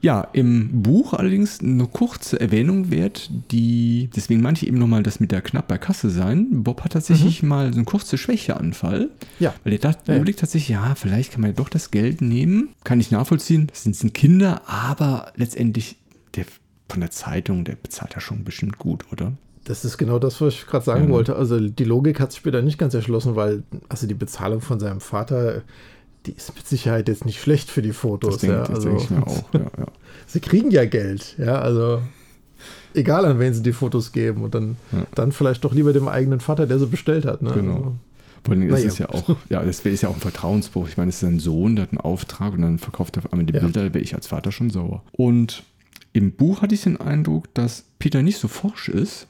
A: Ja, im Buch allerdings eine kurze Erwähnung wert, die, deswegen meinte ich eben nochmal, das mit der knapp bei Kasse sein. Bob hat tatsächlich mhm. mal so einen kurzen Schwächeanfall. Ja. Weil er dachte, ja. überlegt tatsächlich, ja, vielleicht kann man ja doch das Geld nehmen. Kann ich nachvollziehen, das sind, sind Kinder, aber letztendlich der von der Zeitung, der bezahlt ja schon bestimmt gut, oder?
B: Das ist genau das, was ich gerade sagen ja. wollte. Also die Logik hat sich später nicht ganz erschlossen, weil also die Bezahlung von seinem Vater, die ist mit Sicherheit jetzt nicht schlecht für die Fotos. Das, denk, ja. also, denke ich mir auch. Ja, ja. Sie kriegen ja Geld, ja, also egal an wen sie die Fotos geben und dann, dann vielleicht doch lieber dem eigenen Vater, der sie bestellt hat. Ne?
A: Genau. Also, vor allem ist es ja auch, ja, das ist ja auch ein Vertrauensbruch. Ich meine, es ist ein Sohn, der hat einen Auftrag und dann verkauft er auf einmal die Bilder, da wäre ich als Vater schon sauer. Und im Buch hatte ich den Eindruck, dass Peter nicht so forsch ist,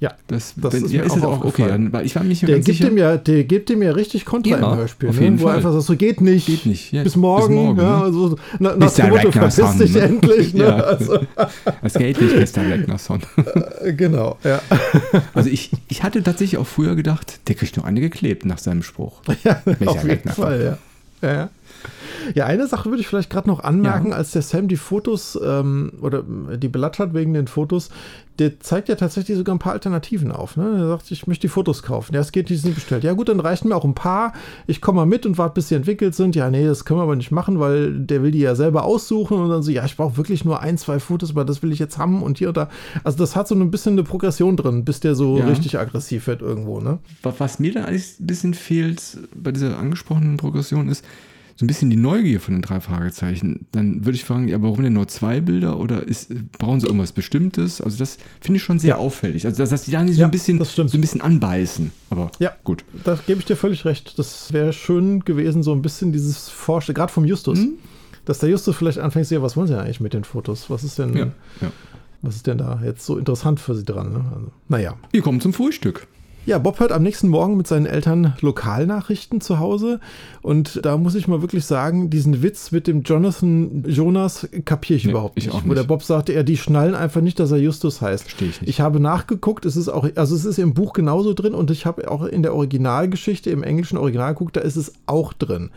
B: ja,
A: das, das wenn, ist, ja, ist es auch okay. Ich war mich
B: der, gibt sicher, ihm ja, der gibt ihm ja richtig Kontra ja, im Hörspiel. Auf jeden ne? Fall. Wo er einfach sagt, so geht nicht.
A: Geht nicht.
B: Ja, bis, morgen, bis morgen. Ja, also, na, nach dem Motto, verpiss dich ne? endlich. Ne? Ja. Also.
A: Das geht nicht, Mr. Ragnarsson.
B: genau, ja.
A: Also ich, ich hatte tatsächlich auch früher gedacht, der kriegt nur eine geklebt nach seinem Spruch.
B: Ja, auf jeden Fall, ja. ja. Ja, eine Sache würde ich vielleicht gerade noch anmerken, ja. als der Sam die Fotos ähm, oder die Blatt hat wegen den Fotos, der zeigt ja tatsächlich sogar ein paar Alternativen auf. Ne? Er sagt, ich möchte die Fotos kaufen. Ja, es geht nicht, sind bestellt. Ja, gut, dann reichen mir auch ein paar. Ich komme mal mit und warte, bis sie entwickelt sind. Ja, nee, das können wir aber nicht machen, weil der will die ja selber aussuchen und dann so, ja, ich brauche wirklich nur ein, zwei Fotos, aber das will ich jetzt haben und hier und da. Also das hat so ein bisschen eine Progression drin, bis der so ja. richtig aggressiv wird irgendwo. Ne?
A: Was mir da ein bisschen fehlt bei dieser angesprochenen Progression ist, so ein bisschen die Neugier von den drei Fragezeichen, dann würde ich fragen, ja, warum denn nur zwei Bilder oder ist, brauchen sie irgendwas Bestimmtes? Also das finde ich schon sehr ja. auffällig. Also dass, dass die da nicht so, ja, ein bisschen, so ein bisschen anbeißen. Aber
B: ja, gut. Da gebe ich dir völlig recht. Das wäre schön gewesen, so ein bisschen dieses Vorstellen, gerade vom Justus. Mhm. Dass der Justus vielleicht anfängt, ja, was wollen sie eigentlich mit den Fotos? Was ist denn, ja, was ist denn da jetzt so interessant für sie dran? Ne? Also, naja.
A: Wir kommen zum Frühstück.
B: Ja, Bob hört am nächsten Morgen mit seinen Eltern Lokalnachrichten zu Hause. Und da muss ich mal wirklich sagen, diesen Witz mit dem Jonathan Jonas kapiere ich nee, überhaupt nicht. Ich nicht. Wo der Bob sagte, er, die schnallen einfach nicht, dass er Justus heißt.
A: Verstehe ich nicht.
B: Ich habe nachgeguckt, es ist auch, also es ist im Buch genauso drin und ich habe auch in der Originalgeschichte, im englischen Original geguckt, da ist es auch drin.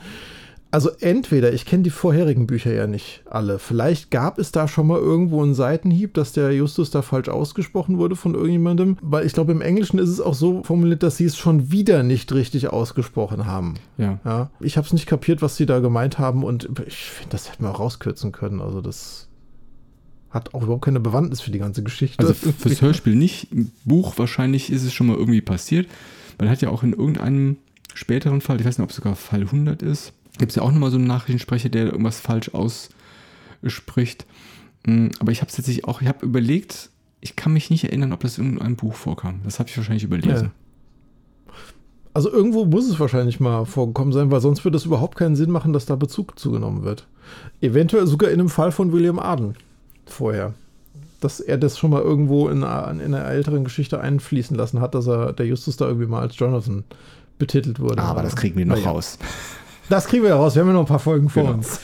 B: Also entweder, ich kenne die vorherigen Bücher ja nicht alle, vielleicht gab es da schon mal irgendwo einen Seitenhieb, dass der Justus da falsch ausgesprochen wurde von irgendjemandem, weil ich glaube im Englischen ist es auch so formuliert, dass sie es schon wieder nicht richtig ausgesprochen haben.
A: Ja.
B: ja ich habe es nicht kapiert, was sie da gemeint haben und ich finde, das hätten wir auch rauskürzen können. Also das hat auch überhaupt keine Bewandtnis für die ganze Geschichte.
A: Also fürs Hörspiel nicht, im Buch wahrscheinlich ist es schon mal irgendwie passiert, er hat ja auch in irgendeinem späteren Fall, ich weiß nicht, ob es sogar Fall 100 ist, Gibt es ja auch nochmal so einen Nachrichtensprecher, der irgendwas falsch ausspricht. Mm, aber ich habe es tatsächlich auch, ich habe überlegt, ich kann mich nicht erinnern, ob das in irgendeinem Buch vorkam. Das habe ich wahrscheinlich überlesen.
B: Ja. Also irgendwo muss es wahrscheinlich mal vorgekommen sein, weil sonst würde es überhaupt keinen Sinn machen, dass da Bezug zugenommen wird. Eventuell sogar in einem Fall von William Arden vorher. Dass er das schon mal irgendwo in, in einer älteren Geschichte einfließen lassen hat, dass er der Justus da irgendwie mal als Jonathan betitelt wurde.
A: Aber das kriegen wir noch ja. raus.
B: Das kriegen wir raus. Wir haben ja noch ein paar Folgen vor genau. uns.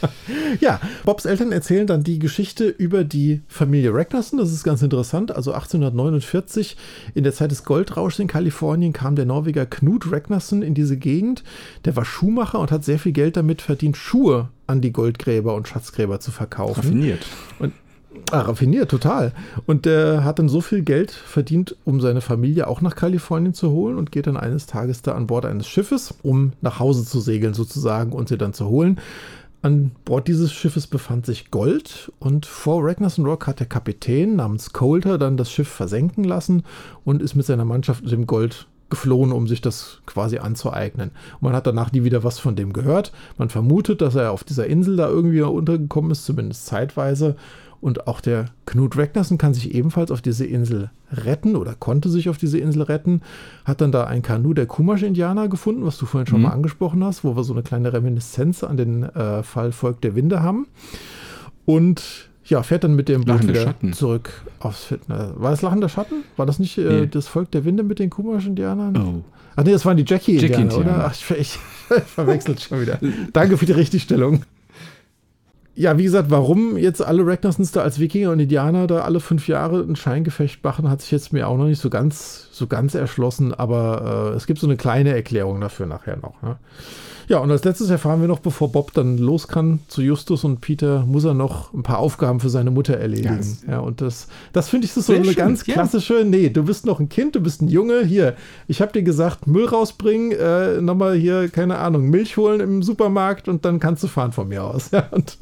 B: ja, Bobs Eltern erzählen dann die Geschichte über die Familie Ragnarsson. Das ist ganz interessant. Also 1849, in der Zeit des Goldrauschs in Kalifornien, kam der Norweger Knut Ragnarsson in diese Gegend. Der war Schuhmacher und hat sehr viel Geld damit verdient, Schuhe an die Goldgräber und Schatzgräber zu verkaufen.
A: Raffiniert.
B: Und Ah, raffiniert, total. Und der hat dann so viel Geld verdient, um seine Familie auch nach Kalifornien zu holen und geht dann eines Tages da an Bord eines Schiffes, um nach Hause zu segeln sozusagen und sie dann zu holen. An Bord dieses Schiffes befand sich Gold und vor Ragnarsson Rock hat der Kapitän namens Coulter dann das Schiff versenken lassen und ist mit seiner Mannschaft mit dem Gold geflohen, um sich das quasi anzueignen. Und man hat danach nie wieder was von dem gehört. Man vermutet, dass er auf dieser Insel da irgendwie untergekommen ist, zumindest zeitweise Und auch der Knut Ragnarsson kann sich ebenfalls auf diese Insel retten oder konnte sich auf diese Insel retten. Hat dann da ein Kanu der Kumasch-Indianer gefunden, was du vorhin schon mhm. mal angesprochen hast, wo wir so eine kleine Reminiszenz an den äh, Fall Volk der Winde haben. Und ja, fährt dann mit dem
A: Boot wieder Schatten.
B: zurück aufs Fitness. War das Lachender Schatten? War das nicht äh, nee. das Volk der Winde mit den Kumasch-Indianern?
A: Oh.
B: Ach nee, das waren die Jackie-Indianer, Jackie oder? Ach, ich, ich, ich verwechselt schon wieder. Danke für die Richtigstellung ja, wie gesagt, warum jetzt alle Ragnarsons da als Wikinger und Indianer da alle fünf Jahre ein Scheingefecht machen, hat sich jetzt mir auch noch nicht so ganz, so ganz erschlossen, aber äh, es gibt so eine kleine Erklärung dafür nachher noch. Ne? Ja, und als letztes erfahren wir noch, bevor Bob dann los kann zu Justus und Peter, muss er noch ein paar Aufgaben für seine Mutter erledigen. Yes. Ja, und das, das finde ich so, so eine schön, ganz klassische, ja. nee, du bist noch ein Kind, du bist ein Junge, hier, ich habe dir gesagt, Müll rausbringen, äh, nochmal hier, keine Ahnung, Milch holen im Supermarkt und dann kannst du fahren von mir aus. Ja, und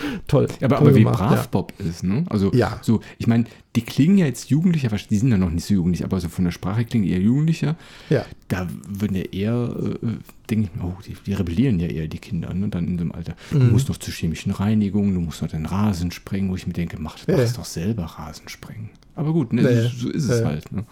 B: toll.
A: Aber,
B: toll
A: aber wie gemacht, brav ja. Bob ist, ne? Also,
B: ja.
A: so, ich meine, die klingen ja jetzt jugendlicher, die sind ja noch nicht so jugendlich, aber so von der Sprache klingen eher jugendlicher.
B: Ja.
A: Da würden ja eher, äh, denke ich, oh, die, die, rebellieren ja eher die Kinder, ne? Dann in dem Alter. Du mhm. musst noch zur chemischen Reinigung, du musst noch den Rasen sprengen, wo ich mir denke, mach, mach ja. doch selber Rasen sprengen. Aber gut, ne?
B: Ja,
A: so ist es halt, ne?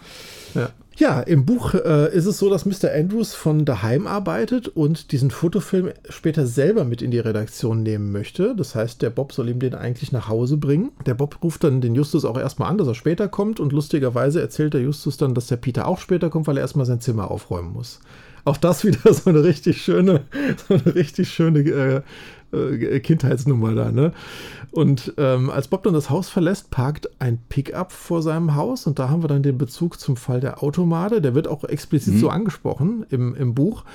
B: Ja. Ja, im Buch äh, ist es so, dass Mr. Andrews von daheim arbeitet und diesen Fotofilm später selber mit in die Redaktion nehmen möchte. Das heißt, der Bob soll ihm den eigentlich nach Hause bringen. Der Bob ruft dann den Justus auch erstmal an, dass er später kommt und lustigerweise erzählt der Justus dann, dass der Peter auch später kommt, weil er erstmal sein Zimmer aufräumen muss. Auch das wieder so eine richtig schöne, so eine richtig schöne äh, äh, Kindheitsnummer da, ne? Und ähm, als Bob dann das Haus verlässt, parkt ein Pickup vor seinem Haus und da haben wir dann den Bezug zum Fall der Automate. Der wird auch explizit mhm. so angesprochen im, im Buch,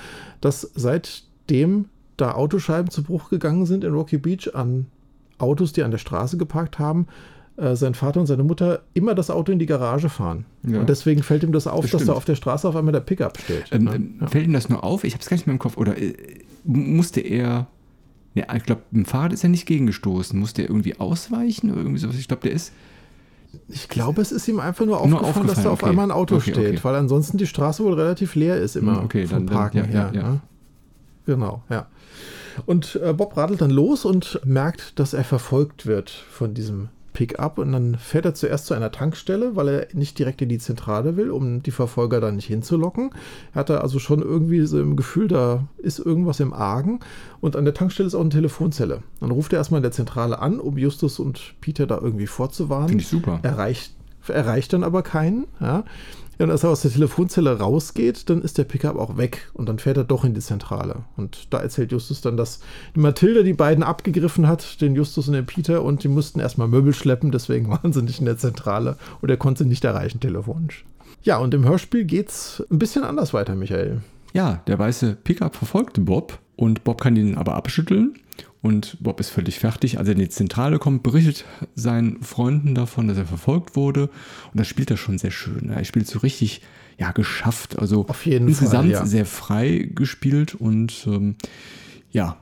B: dass seitdem da Autoscheiben zu Bruch gegangen sind in Rocky Beach an Autos, die an der Straße geparkt haben, äh, sein Vater und seine Mutter immer das Auto in die Garage fahren. Ja. Und deswegen fällt ihm das auf, das dass da auf der Straße auf einmal der Pickup steht.
A: Ähm, ne? ja. Fällt ihm das nur auf? Ich habe es gar nicht mehr im Kopf. Oder äh, musste er ja, ich glaube, im Fahrrad ist er nicht gegengestoßen. Muss der irgendwie ausweichen oder irgendwie sowas? Ich glaube, der ist.
B: Ich glaube, es ist ihm einfach nur aufgefallen, nur aufgefallen dass da okay. auf einmal ein Auto okay, steht, okay. weil ansonsten die Straße wohl relativ leer ist immer
A: hm, okay,
B: vom
A: dann,
B: Parken
A: dann, ja, her. Ja, ja.
B: Ne? Genau, ja. Und äh, Bob radelt dann los und merkt, dass er verfolgt wird von diesem Pickup und dann fährt er zuerst zu einer Tankstelle, weil er nicht direkt in die Zentrale will, um die Verfolger da nicht hinzulocken. Er hat da also schon irgendwie so im Gefühl, da ist irgendwas im Argen und an der Tankstelle ist auch eine Telefonzelle. Dann ruft er erstmal in der Zentrale an, um Justus und Peter da irgendwie vorzuwarnen.
A: Finde ich super.
B: Erreicht, erreicht dann aber keinen. Ja. Ja, und als er aus der Telefonzelle rausgeht, dann ist der Pickup auch weg und dann fährt er doch in die Zentrale. Und da erzählt Justus dann, dass die Mathilde die beiden abgegriffen hat, den Justus und den Peter, und die mussten erstmal Möbel schleppen, deswegen waren sie nicht in der Zentrale und er konnte sie nicht erreichen telefonisch. Ja, und im Hörspiel geht's ein bisschen anders weiter, Michael.
A: Ja, der weiße Pickup verfolgt Bob und Bob kann ihn aber abschütteln und Bob ist völlig fertig. Als er in die Zentrale kommt, berichtet seinen Freunden davon, dass er verfolgt wurde. Und das spielt er schon sehr schön. Er spielt so richtig, ja, geschafft. Also
B: Auf jeden
A: insgesamt
B: Fall, ja.
A: sehr frei gespielt und ähm, ja.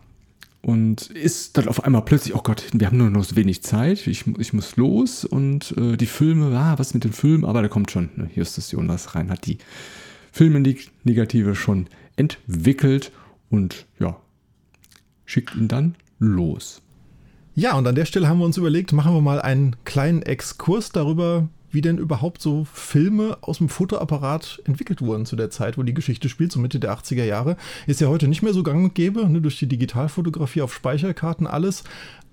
A: Und ist dann auf einmal plötzlich, oh Gott, wir haben nur noch so wenig Zeit, ich, ich muss los und äh, die Filme, ah, was mit den Filmen, aber da kommt schon, ne, Justus Jonas rein, hat die Filme Negative schon entwickelt und ja, schickt ihn dann los.
B: Ja, und an der Stelle haben wir uns überlegt, machen wir mal einen kleinen Exkurs darüber, wie denn überhaupt so Filme aus dem Fotoapparat entwickelt wurden zu der Zeit, wo die Geschichte spielt, so Mitte der 80er Jahre. Ist ja heute nicht mehr so gang und gäbe, ne, durch die Digitalfotografie auf Speicherkarten alles.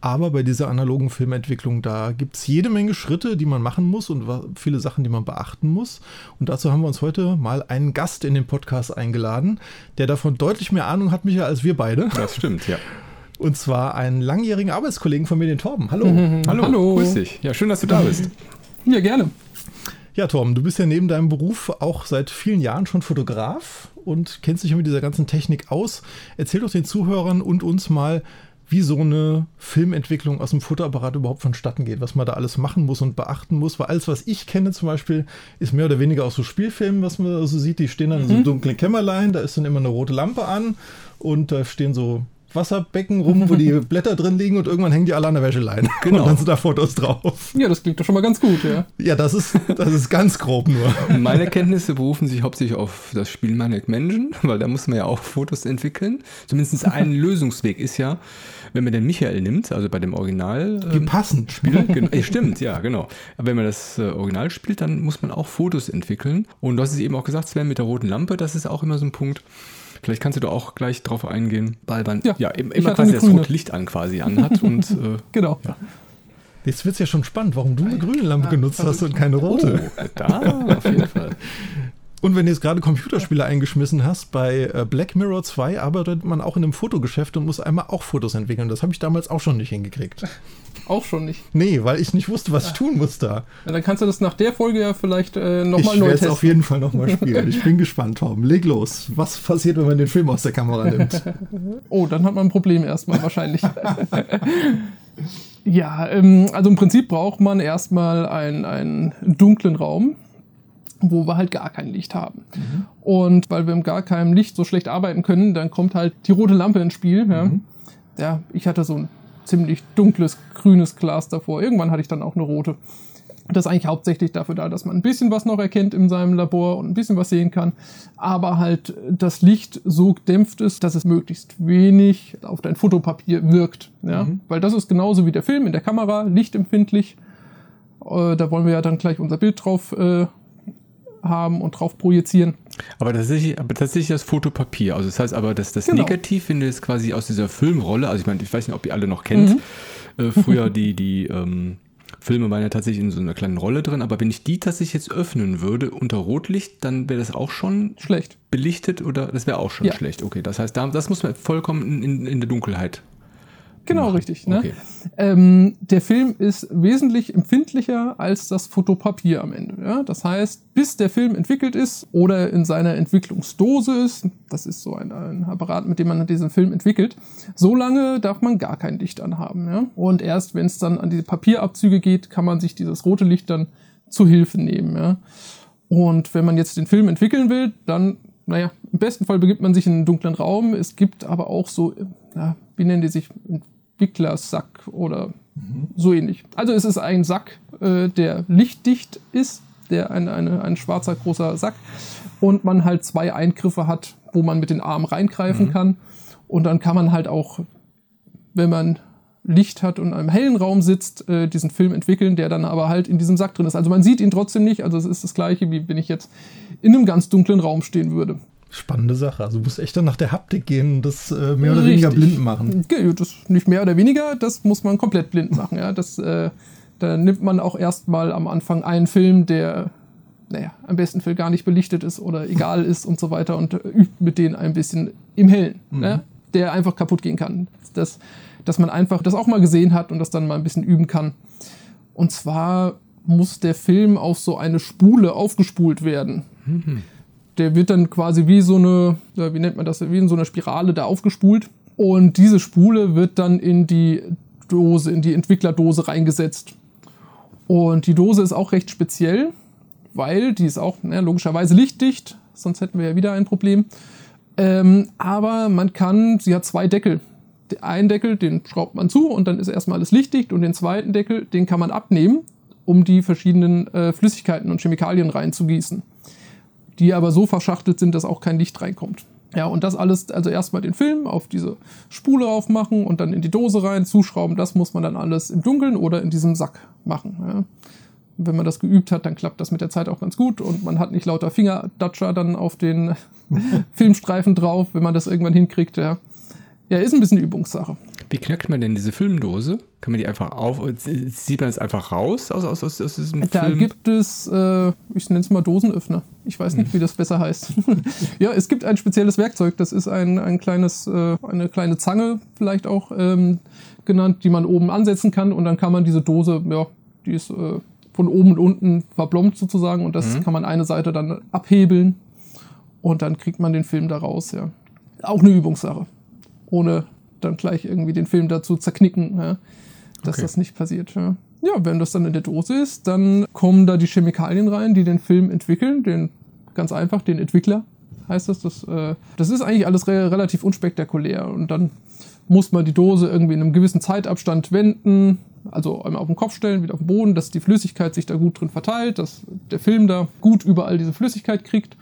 B: Aber bei dieser analogen Filmentwicklung, da gibt es jede Menge Schritte, die man machen muss und viele Sachen, die man beachten muss. Und dazu haben wir uns heute mal einen Gast in den Podcast eingeladen, der davon deutlich mehr Ahnung hat, Michael, als wir beide.
A: Das stimmt, ja.
B: Und zwar einen langjährigen Arbeitskollegen von mir, den Torben. Hallo.
A: Hallo. Hallo. Grüß dich. Ja, schön, dass du da bist.
D: Ja, gerne.
B: Ja, Torben, du bist ja neben deinem Beruf auch seit vielen Jahren schon Fotograf und kennst dich mit dieser ganzen Technik aus. Erzähl doch den Zuhörern und uns mal, wie so eine Filmentwicklung aus dem Fotoapparat überhaupt vonstatten geht, was man da alles machen muss und beachten muss. Weil alles, was ich kenne zum Beispiel, ist mehr oder weniger aus so Spielfilmen, was man so sieht. Die stehen dann in so einem mhm. dunklen Kämmerlein, da ist dann immer eine rote Lampe an und da stehen so Wasserbecken rum, wo die Blätter drin liegen und irgendwann hängen die alle an der Wäscheleine.
A: Genau.
B: Und dann sind da Fotos drauf.
D: Ja, das klingt doch schon mal ganz gut, ja.
B: Ja, das ist, das ist ganz grob nur.
A: Meine Kenntnisse berufen sich hauptsächlich auf das Spiel Maniac Mansion, weil da muss man ja auch Fotos entwickeln. Zumindest ein Lösungsweg ist ja, wenn man den Michael nimmt, also bei dem Original.
B: Wie
A: ähm,
B: passend.
A: Spiel, genau, ja, stimmt, ja, genau. Aber wenn man das äh, Original spielt, dann muss man auch Fotos entwickeln. Und du hast es eben auch gesagt, Sven, mit der roten Lampe, das ist auch immer so ein Punkt. Vielleicht kannst du da auch gleich drauf eingehen, weil man ja,
D: Ja,
A: immer quasi das
D: grüne.
A: rote Licht an quasi anhat und äh,
D: Genau.
B: Jetzt wird es ja schon spannend, warum du eine grüne Lampe genutzt hast und keine rote.
A: oh, da auf jeden Fall.
B: Und wenn du jetzt gerade Computerspiele eingeschmissen hast, bei äh, Black Mirror 2 arbeitet man auch in einem Fotogeschäft und muss einmal auch Fotos entwickeln. Das habe ich damals auch schon nicht hingekriegt.
D: Auch schon nicht.
B: Nee, weil ich nicht wusste, was ich tun muss da.
D: Ja, dann kannst du das nach der Folge ja vielleicht äh,
B: Ich
D: nochmal neu
B: werde es
D: testen.
B: auf jeden Fall nochmal spielen. Ich bin gespannt, Tom. Leg los. Was passiert, wenn man den Film aus der Kamera nimmt?
D: Oh, dann hat man ein Problem erstmal wahrscheinlich. ja, ähm, also im Prinzip braucht man erstmal einen, einen dunklen Raum, wo wir halt gar kein Licht haben. Und weil wir im gar keinem Licht so schlecht arbeiten können, dann kommt halt die rote Lampe ins Spiel. Ja, ja ich hatte so ein ziemlich dunkles, grünes Glas davor. Irgendwann hatte ich dann auch eine rote. Das ist eigentlich hauptsächlich dafür da, dass man ein bisschen was noch erkennt in seinem Labor und ein bisschen was sehen kann. Aber halt das Licht so gedämpft ist, dass es möglichst wenig auf dein Fotopapier wirkt. Ja? Weil das ist genauso wie der Film in der Kamera, lichtempfindlich. Äh, da wollen wir ja dann gleich unser Bild drauf äh, haben und drauf projizieren.
A: Aber tatsächlich, aber tatsächlich das Fotopapier. Also das heißt aber, dass das
D: Genau.
A: Negativ, wenn du jetzt quasi aus dieser Filmrolle, also ich meine, ich weiß nicht, ob ihr alle noch kennt, äh, früher die, die ähm, Filme waren ja tatsächlich in so einer kleinen Rolle drin, aber wenn ich die tatsächlich jetzt öffnen würde unter Rotlicht, dann wäre das auch schon
D: Schlecht.
A: belichtet oder das wäre auch schon
D: Ja.
A: schlecht. Okay, das heißt, da, das muss man vollkommen in, in der Dunkelheit.
D: Genau,
A: machen.
D: richtig. Ne?
A: Okay.
D: Ähm, der Film ist wesentlich empfindlicher als das Fotopapier am Ende. Ja? Das heißt, bis der Film entwickelt ist oder in seiner Entwicklungsdose ist, das ist so ein, ein Apparat, mit dem man diesen Film entwickelt, so lange darf man gar kein Licht anhaben. Ja? Und erst wenn es dann an diese Papierabzüge geht, kann man sich dieses rote Licht dann zu Hilfe nehmen. Ja? Und wenn man jetzt den Film entwickeln will, dann, naja, im besten Fall begibt man sich in einen dunklen Raum. Es gibt aber auch so, ja, wie nennen die sich, Entwicklersack oder so ähnlich. Also es ist ein Sack, äh, der lichtdicht ist, der ein, eine, ein schwarzer großer Sack und man halt zwei Eingriffe hat, wo man mit den Armen reingreifen kann. Und dann kann man halt auch, wenn man Licht hat und in einem hellen Raum sitzt, äh, diesen Film entwickeln, der dann aber halt in diesem Sack drin ist. Also man sieht ihn trotzdem nicht. Also es ist das gleiche, wie wenn ich jetzt in einem ganz dunklen Raum stehen würde.
B: Spannende Sache. Also du musst echt dann nach der Haptik gehen und das äh, mehr oder weniger
D: Richtig.
B: blind machen.
D: Das nicht mehr oder weniger, das muss man komplett blind machen. Ja? Das, äh, da nimmt man auch erstmal am Anfang einen Film, der naja, am besten Fall gar nicht belichtet ist oder egal ist und so weiter und übt mit denen ein bisschen im Hellen, ne? der einfach kaputt gehen kann. Das, dass man einfach das auch mal gesehen hat und das dann mal ein bisschen üben kann. Und zwar muss der Film auf so eine Spule aufgespult werden. Der wird dann quasi wie so eine, ja, wie nennt man das, wie in so einer Spirale da aufgespult. Und diese Spule wird dann in die Dose, in die Entwicklerdose reingesetzt. Und die Dose ist auch recht speziell, weil die ist auch ne, logischerweise lichtdicht, sonst hätten wir ja wieder ein Problem. Ähm, aber man kann, sie hat zwei Deckel. Den einen Deckel, den schraubt man zu und dann ist erstmal alles lichtdicht und den zweiten Deckel, den kann man abnehmen, um die verschiedenen äh, Flüssigkeiten und Chemikalien reinzugießen. Die aber so verschachtelt sind, dass auch kein Licht reinkommt. Ja, und das alles, also erstmal den Film auf diese Spule aufmachen und dann in die Dose rein, zuschrauben, das muss man dann alles im Dunkeln oder in diesem Sack machen. Ja. Wenn man das geübt hat, dann klappt das mit der Zeit auch ganz gut und man hat nicht lauter Fingerdatscher dann auf den Filmstreifen drauf, wenn man das irgendwann hinkriegt. Ja, ja ist ein bisschen Übungssache.
A: Wie knackt man denn diese Filmdose? Kann man die einfach auf, sieht man es einfach raus aus, aus, aus, aus diesem
D: Da
A: Film?
D: gibt es, äh, ich nenne es mal Dosenöffner. Ich weiß nicht, wie das besser heißt. ja, es gibt ein spezielles Werkzeug. Das ist ein, ein kleines, äh, eine kleine Zange vielleicht auch ähm, genannt, die man oben ansetzen kann und dann kann man diese Dose, ja, die ist äh, von oben und unten verblombt sozusagen und das kann man eine Seite dann abhebeln und dann kriegt man den Film da raus, ja. Auch eine Übungssache. Ohne dann gleich irgendwie den Film dazu zerknicken, ja, dass
A: Okay.
D: das nicht passiert. Ja. ja, wenn das dann in der Dose ist, dann kommen da die Chemikalien rein, die den Film entwickeln, den ganz einfach, den Entwickler heißt das. Das, äh, das ist eigentlich alles re relativ unspektakulär und dann muss man die Dose irgendwie in einem gewissen Zeitabstand wenden, also einmal auf den Kopf stellen, wieder auf den Boden, dass die Flüssigkeit sich da gut drin verteilt, dass der Film da gut überall diese Flüssigkeit kriegt.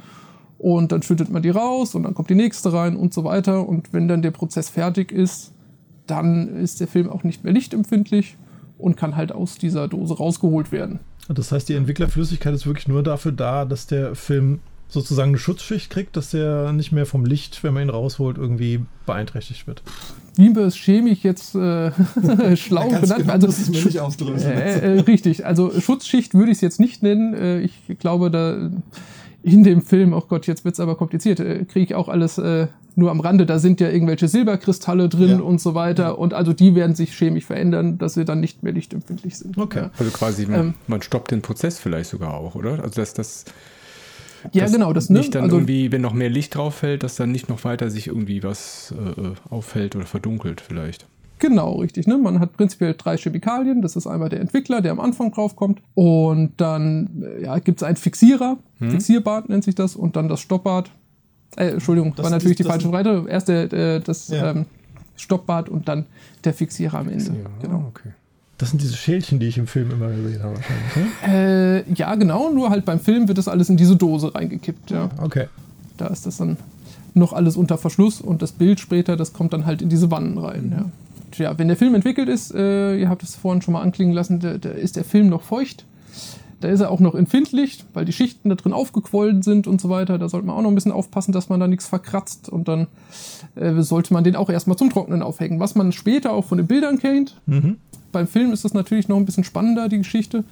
D: Und dann schüttet man die raus und dann kommt die nächste rein und so weiter. Und wenn dann der Prozess fertig ist, dann ist der Film auch nicht mehr lichtempfindlich und kann halt aus dieser Dose rausgeholt werden.
B: Das heißt, die Entwicklerflüssigkeit ist wirklich nur dafür da, dass der Film sozusagen eine Schutzschicht kriegt, dass er nicht mehr vom Licht, wenn man ihn rausholt, irgendwie beeinträchtigt wird.
D: Wie wir es chemisch jetzt äh, schlau genannt
A: genau,
D: also,
A: das ist nicht ausdrücken.
D: äh, äh, Richtig, also Schutzschicht würde ich es jetzt nicht nennen. Äh, ich glaube, da in dem Film, oh Gott, jetzt wird es aber kompliziert, äh, kriege ich auch alles äh, nur am Rande. Da sind ja irgendwelche Silberkristalle drin
B: Ja.
D: und so weiter. Und also die werden sich chemisch verändern, dass sie dann nicht mehr lichtempfindlich sind.
B: Okay.
D: Ja.
A: Also quasi, man,
D: Ähm.
A: man stoppt den Prozess vielleicht sogar auch, oder? Also dass das
D: Ja,
A: dass
D: genau, das ne?
A: nicht dann
D: also,
A: irgendwie, wenn noch mehr Licht drauf fällt, dass dann nicht noch weiter sich irgendwie was äh, äh, auffällt oder verdunkelt vielleicht.
D: Genau, richtig. Ne? Man hat prinzipiell drei Chemikalien. Das ist einmal der Entwickler, der am Anfang draufkommt. Und dann äh, ja, gibt es einen Fixierer. Fixierbad nennt sich das. Und dann das Stoppbad. Äh, Entschuldigung,
B: Das
D: war natürlich die falsche Seite. Erst der, äh, das
B: Ja.
D: ähm, Stoppbad und dann der Fixierer am Ende. Genau.
A: okay.
B: Das sind diese Schälchen, die ich im Film immer gesehen habe. wahrscheinlich, ne?
D: Äh, ja, genau. Nur halt beim Film wird das alles in diese Dose reingekippt. Ja.
B: Okay.
D: Da ist das dann noch alles unter Verschluss und das Bild später, das kommt dann halt in diese Wannen rein. Ja. Tja, wenn der Film entwickelt ist, äh, ihr habt es vorhin schon mal anklingen lassen, da, da ist der Film noch feucht. Da ist er auch noch empfindlich, weil die Schichten da drin aufgequollen sind und so weiter. Da sollte man auch noch ein bisschen aufpassen, dass man da nichts verkratzt. Und dann äh, sollte man den auch erstmal zum Trocknen aufhängen. Was man später auch von den Bildern kennt. Beim Film ist das natürlich noch ein bisschen spannender, die Geschichte,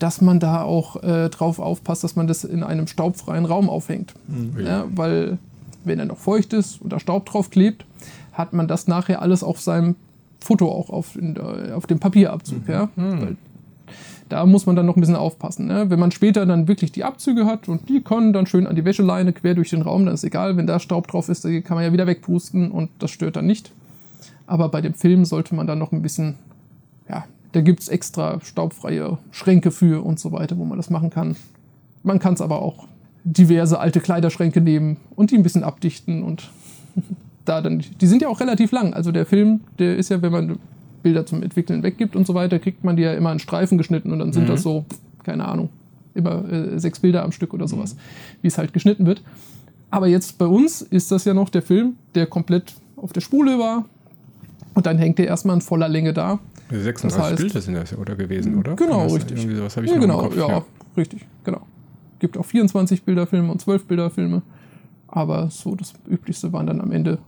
D: dass man da auch äh, drauf aufpasst, dass man das in einem staubfreien Raum aufhängt. Ja, weil wenn er noch feucht ist und da Staub drauf klebt, hat man das nachher alles auf seinem Foto auch auf, in auf dem Papierabzug. Ja? Weil da muss man dann noch ein bisschen aufpassen. Ne? Wenn man später dann wirklich die Abzüge hat und die können dann schön an die Wäscheleine quer durch den Raum, dann ist egal, wenn da Staub drauf ist, die kann man ja wieder wegpusten und das stört dann nicht. Aber bei dem Film sollte man dann noch ein bisschen, ja, da gibt es extra staubfreie Schränke für und so weiter, wo man das machen kann. Man kann es aber auch diverse alte Kleiderschränke nehmen und die ein bisschen abdichten und da dann, die sind ja auch relativ lang. Also der Film, der ist ja, wenn man Bilder zum Entwickeln weggibt und so weiter, kriegt man die ja immer in Streifen geschnitten und dann sind das so, keine Ahnung, immer äh, sechs Bilder am Stück oder sowas, wie es halt geschnitten wird. Aber jetzt bei uns ist das ja noch der Film, der komplett auf der Spule war und dann hängt der erstmal in voller Länge da.
A: 36
D: Das heißt-
A: Bilder sind das oder gewesen, oder?
D: Genau,
A: das-
D: richtig.
A: Irgendwie sowas habe ich
D: ja, genau,
A: Kopf,
D: ja, richtig, genau. Gibt auch 24 Bilderfilme und 12 Bilderfilme, aber so das üblichste waren dann am Ende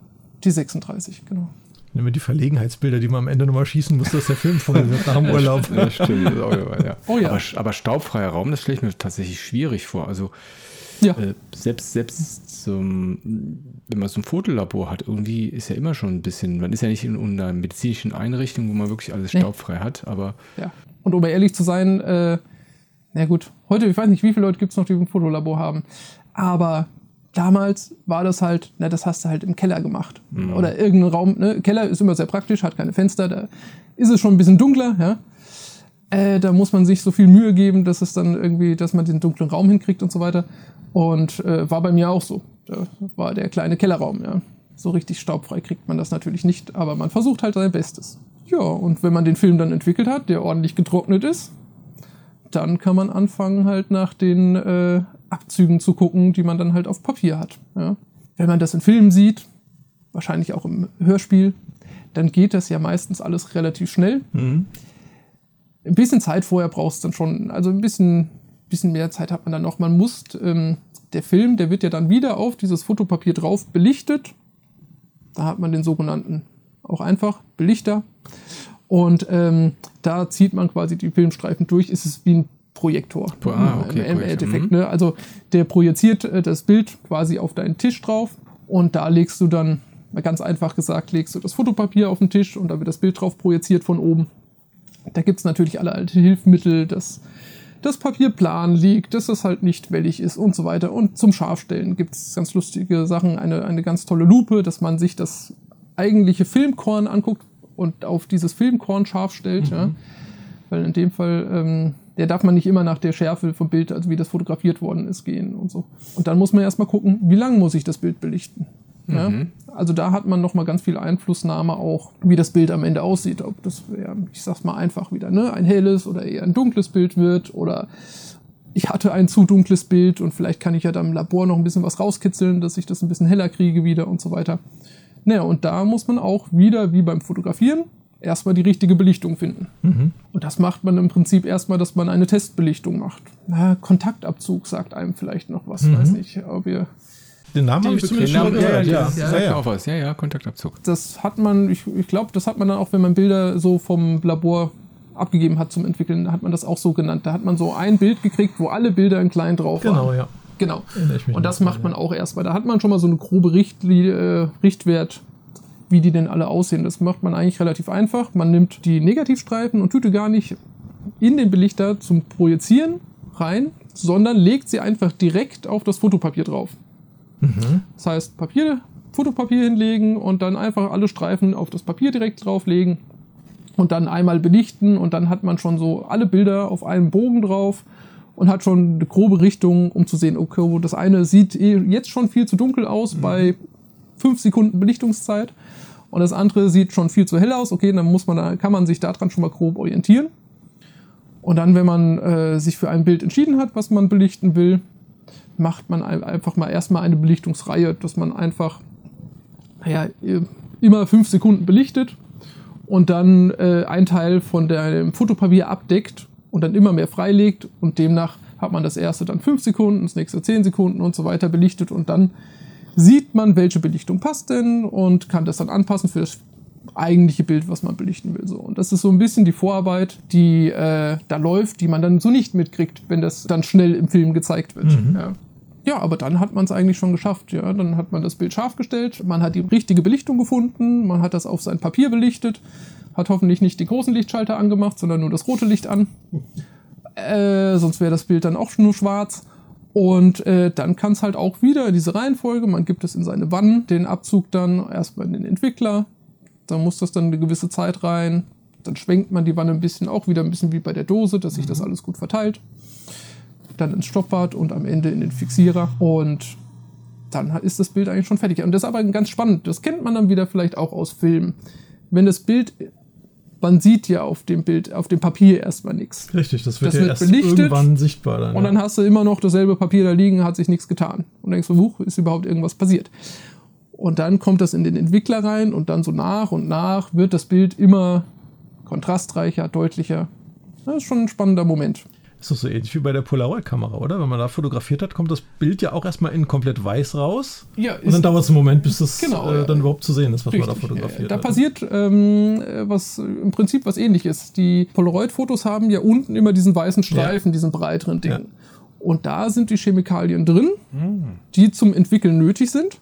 D: die 36, genau.
B: Nehmen wir die Verlegenheitsbilder, die man am Ende nochmal schießen muss, dass der Film voll wird nach dem Urlaub.
A: Das stimmt. Das ist auch immer, ja.
D: Oh ja.
A: Aber, aber staubfreier Raum, das stelle ich mir tatsächlich schwierig vor. Also
D: Ja,
A: äh, selbst, selbst ein- wenn man so ein Fotolabor hat, irgendwie ist ja immer schon ein bisschen, man ist ja nicht in einer medizinischen Einrichtung, wo man wirklich alles
D: Nee.
A: staubfrei hat, aber
D: ja. Und um ehrlich zu sein, äh, na gut, heute, ich weiß nicht, wie viele Leute gibt es noch, die ein Fotolabor haben, aber damals war das halt, na, das hast du halt im Keller gemacht. Oder irgendein Raum, ne? Keller ist immer sehr praktisch, hat keine Fenster, da ist es schon ein bisschen dunkler, ja. Äh, da muss man sich so viel Mühe geben, dass es dann irgendwie, dass man den dunklen Raum hinkriegt und so weiter. Und äh, war bei mir auch so. Da war der kleine Kellerraum, ja. So richtig staubfrei kriegt man das natürlich nicht, aber man versucht halt sein Bestes. Ja, und wenn man den Film dann entwickelt hat, der ordentlich getrocknet ist, dann kann man anfangen, halt nach den äh, Abzügen zu gucken, die man dann halt auf Papier hat. Ja. Wenn man das in Filmen sieht, wahrscheinlich auch im Hörspiel, dann geht das ja meistens alles relativ schnell.
B: Mhm.
D: Ein bisschen Zeit vorher brauchst du dann schon, also ein bisschen, bisschen mehr Zeit hat man dann noch. Man muss, ähm, der Film, der wird ja dann wieder auf dieses Fotopapier drauf belichtet. Da hat man den sogenannten, auch einfach, Belichter. Und ähm, da zieht man quasi die Filmstreifen durch. Es ist wie ein Projektor.
A: Ah, okay,
D: Im- Endeffekt.
A: mhm.
D: Ne? Also der projiziert äh, das Bild quasi auf deinen Tisch drauf und da legst du dann, ganz einfach gesagt, legst du das Fotopapier auf den Tisch und da wird das Bild drauf projiziert von oben. Da gibt es natürlich alle alte Hilfsmittel, dass das Papier plan liegt, dass es halt nicht wellig ist und so weiter. Und zum Scharfstellen gibt es ganz lustige Sachen, eine, eine ganz tolle Lupe, dass man sich das eigentliche Filmkorn anguckt und auf dieses Filmkorn scharf stellt. Ja? Weil in dem Fall, ähm, der darf man nicht immer nach der Schärfe vom Bild, also wie das fotografiert worden ist, gehen und so. Und dann muss man erstmal gucken, wie lang muss ich das Bild belichten. Ja? Also da hat man nochmal ganz viel Einflussnahme auch, wie das Bild am Ende aussieht. Ob das, ja, ich sag's mal einfach wieder, ne, ein helles oder eher ein dunkles Bild wird oder ich hatte ein zu dunkles Bild und vielleicht kann ich ja dann im Labor noch ein bisschen was rauskitzeln, dass ich das ein bisschen heller kriege wieder und so weiter. Naja, und da muss man auch wieder, wie beim Fotografieren, erstmal die richtige Belichtung finden. Und das macht man im Prinzip erstmal, dass man eine Testbelichtung macht. Na, Kontaktabzug sagt einem vielleicht noch was, weiß nicht, ob ihr
B: Den Namen habe ich zumindest schon
A: ja,
B: gehört.
A: ja,
B: Ja,
A: das
B: ja, ja.
A: mir auch was. Ja, ja, Kontaktabzug.
D: das hat man, ich, ich glaube, das hat man dann auch, wenn man Bilder so vom Labor abgegeben hat zum Entwickeln, da hat man das auch so genannt. Da hat man so ein Bild gekriegt, wo alle Bilder in klein drauf waren.
B: Genau, ja.
D: Genau.
B: Ich
D: Und das macht man
B: ja.
D: auch erstmal. Da hat man schon mal so eine grobe Richtli äh, Richtwert, wie die denn alle aussehen. Das macht man eigentlich relativ einfach. Man nimmt die Negativstreifen und tut gar nicht in den Belichter zum Projizieren rein, sondern legt sie einfach direkt auf das Fotopapier drauf. Das heißt, Papier, Fotopapier hinlegen und dann einfach alle Streifen auf das Papier direkt drauflegen und dann einmal belichten und dann hat man schon so alle Bilder auf einem Bogen drauf und hat schon eine grobe Richtung, um zu sehen, okay, das eine sieht eh jetzt schon viel zu dunkel aus bei fünf Sekunden Belichtungszeit und das andere sieht schon viel zu hell aus. Okay, dann muss man kann man sich daran schon mal grob orientieren. Und dann, wenn man äh, sich für ein Bild entschieden hat, was man belichten will, macht man ein- einfach mal erstmal eine Belichtungsreihe, dass man einfach naja, immer fünf Sekunden belichtet und dann äh, ein Teil von dem Fotopapier abdeckt und dann immer mehr freilegt und demnach hat man das erste dann fünf Sekunden, das nächste zehn Sekunden und so weiter belichtet und dann sieht man, welche Belichtung passt denn und kann das dann anpassen für das eigentliche Bild, was man belichten will. So. Und das ist so ein bisschen die Vorarbeit, die äh, da läuft, die man dann so nicht mitkriegt, wenn das dann schnell im Film gezeigt wird. Ja. Ja, aber dann hat man es eigentlich schon geschafft. Ja, dann hat man das Bild scharf gestellt, man hat die richtige Belichtung gefunden, man hat das auf sein Papier belichtet, hat hoffentlich nicht die großen Lichtschalter angemacht, sondern nur das rote Licht an. Äh, sonst wäre das Bild dann auch nur schwarz. Und äh, dann kann es halt auch wieder diese Reihenfolge, man gibt es in seine Wannen, den Abzug dann erstmal in den Entwickler, dann muss das dann eine gewisse Zeit rein, dann schwenkt man die Wanne ein bisschen auch wieder ein bisschen wie bei der Dose, dass sich das alles gut verteilt dann ins Stoppbad und am Ende in den Fixierer und dann ist das Bild eigentlich schon fertig. Und das ist aber ganz spannend. Das kennt man dann wieder vielleicht auch aus Filmen. Wenn das Bild, man sieht ja auf dem Bild, auf dem Papier erstmal nichts.
B: Richtig, das wird
D: Das
B: ja
D: wird
B: erst
D: belichtet
B: irgendwann sichtbar dann.
D: Und dann hast du immer noch dasselbe Papier da liegen, hat sich nichts getan. Und denkst du, huch, ist überhaupt irgendwas passiert? Und dann kommt das in den Entwickler rein und dann so nach und nach wird das Bild immer kontrastreicher, deutlicher. Das ist schon ein spannender Moment.
B: Ist doch so ähnlich wie bei der Polaroid-Kamera, oder? Wenn man da fotografiert hat, kommt das Bild ja auch erstmal in komplett weiß raus.
D: Ja,
B: Und dann dauert es einen Moment, bis das
D: Genau,
B: äh,
D: ja.
B: dann überhaupt zu sehen ist, was man da
D: Richtig.
B: fotografiert
D: Da
B: hat.
D: passiert ähm, äh, was äh, im Prinzip was ähnliches. Die Polaroid-Fotos haben ja unten immer diesen weißen Streifen, diesen breiteren Ding.
B: Ja.
D: Und da sind die Chemikalien drin, die zum Entwickeln nötig sind.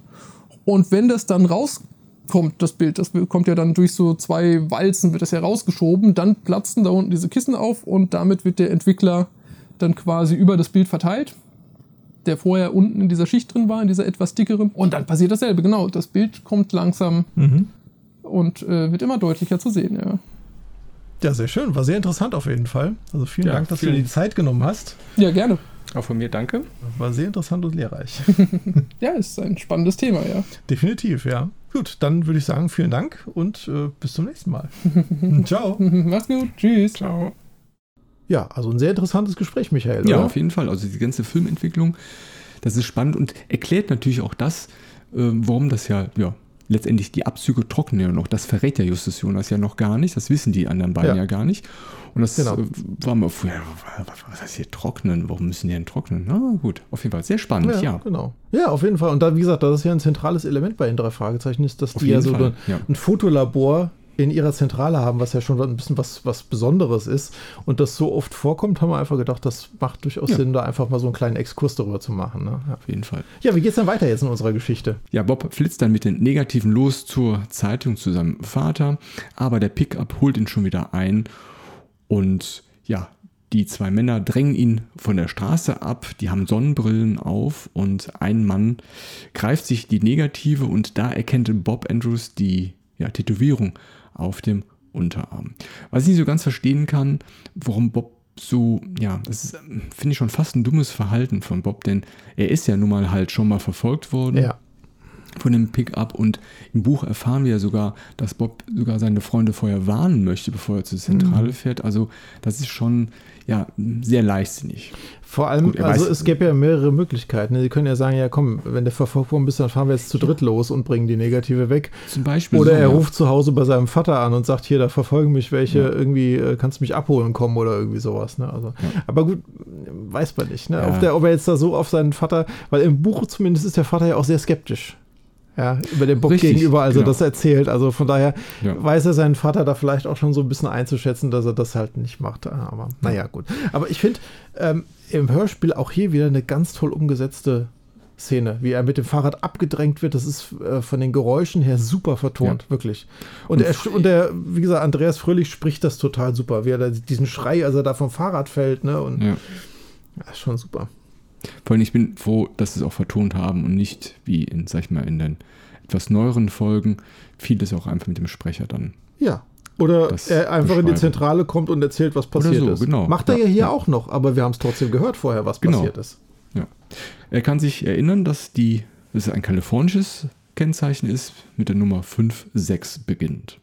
D: Und wenn das dann rauskommt, das Bild, das kommt ja dann durch so zwei Walzen, wird das ja rausgeschoben, dann platzen da unten diese Kissen auf und damit wird der Entwickler dann quasi über das Bild verteilt der vorher unten in dieser Schicht drin war, in dieser etwas dickeren. Und dann passiert dasselbe, genau. Das Bild kommt langsam
B: Mhm.
D: und äh, wird immer deutlicher zu sehen, ja.
B: Ja, sehr schön. War sehr interessant auf jeden Fall. Also vielen
A: Ja,
B: Dank, dass
A: vielen-
B: du dir die Zeit genommen hast.
D: Ja, gerne.
A: Auch von mir danke.
B: War sehr interessant und lehrreich.
D: Ja, ist ein spannendes Thema, ja.
B: Definitiv, ja. Gut, dann würde ich sagen, vielen Dank und äh, bis zum nächsten Mal. Ciao.
D: Mach's gut. Tschüss.
A: Ciao.
B: Ja, also ein sehr interessantes Gespräch, Michael.
A: Ja,
B: oder?
A: auf jeden Fall. Also die ganze Filmentwicklung, das ist spannend und erklärt natürlich auch das, äh, warum das ja, ja, letztendlich die Abzüge trocknen ja noch. Das verrät der Justus Jonas ja noch gar nicht. Das wissen die anderen beiden
B: Ja.
A: ja, gar nicht. Und das
B: Genau.
A: äh, war mal früher, was heißt hier trocknen? Warum müssen die denn trocknen? Na gut, auf jeden Fall sehr spannend,
B: Ja,
A: ja.
B: genau. Ja, auf jeden Fall. Und da, wie gesagt, das ist ja ein zentrales Element bei den drei Fragezeichen, ist, dass
A: Auf
B: die ja so
A: Fall,
B: ein,
A: ja.
B: ein Fotolabor in ihrer Zentrale haben, was ja schon ein bisschen was, was Besonderes ist. Und das so oft vorkommt, haben wir einfach gedacht, das macht durchaus
A: Ja.
B: Sinn, da einfach mal so einen kleinen Exkurs darüber zu machen. Ne? Ja.
A: Auf jeden Fall.
B: ja, wie geht's dann weiter jetzt in unserer Geschichte?
A: Ja, Bob flitzt dann mit den Negativen los zur Zeitung zu seinem Vater, aber der Pickup holt ihn schon wieder ein und ja, die zwei Männer drängen ihn von der Straße ab, die haben Sonnenbrillen auf und ein Mann greift sich die Negative und da erkennt Bob Andrews die ja, Tätowierung auf dem Unterarm. Was ich nicht so ganz verstehen kann, warum Bob so, ja, das ist, ähm, finde ich schon fast ein dummes Verhalten von Bob, denn er ist ja nun mal halt schon mal verfolgt worden.
B: Ja.
A: Von dem Pickup und im Buch erfahren wir ja sogar, dass Bob sogar seine Freunde vorher warnen möchte, bevor er zur Zentrale fährt. Also das ist schon ja sehr leichtsinnig.
B: Vor allem,
A: Gut,
B: also es gäbe ja mehrere Möglichkeiten. Sie können ja sagen, ja komm, wenn der verfolgt worden bist, dann fahren wir jetzt zu dritt los und bringen die Negative weg.
A: Zum Beispiel
B: Oder
A: so,
B: er
A: ja.
B: ruft zu Hause bei seinem Vater an und sagt, hier, da verfolgen mich welche, irgendwie äh, kannst du mich abholen kommen oder irgendwie sowas. Ne? Also, Aber gut, weiß man nicht. Ne?
A: Ja.
B: Ob, der, ob er jetzt da so auf seinen Vater, weil im Buch zumindest ist der Vater ja auch sehr skeptisch. Ja, über den Bob
A: Richtig,
B: gegenüber, also
A: genau.
B: das erzählt. Also von daher
A: Ja.
B: weiß er seinen Vater da vielleicht auch schon so ein bisschen einzuschätzen, dass er das halt nicht macht. Aber naja, gut. Aber ich finde ähm, im Hörspiel auch hier wieder eine ganz toll umgesetzte Szene, wie er mit dem Fahrrad abgedrängt wird. Das ist äh, von den Geräuschen her super vertont, wirklich. Und,
A: Und
B: er, und der, wie gesagt, Andreas Fröhlich spricht das total super, wie er da diesen Schrei, als er da vom Fahrrad fällt, ne? Und
A: Ja.
B: ja, schon super.
A: Vor allem, ich bin froh, dass sie es auch vertont haben und nicht wie in, sag ich mal, in den etwas neueren Folgen vieles auch einfach mit dem Sprecher dann.
B: Ja. Oder er einfach in die. Zentrale kommt und erzählt, was passiert
A: so,
B: ist.
A: genau.
B: Macht er ja,
A: Ja,
B: hier
A: ja.
B: auch noch, aber wir haben es trotzdem gehört vorher, was
A: Genau.
B: passiert ist.
A: Ja. Er kann sich erinnern, dass die, dass es ein kalifornisches Kennzeichen ist, mit der Nummer 56 beginnt.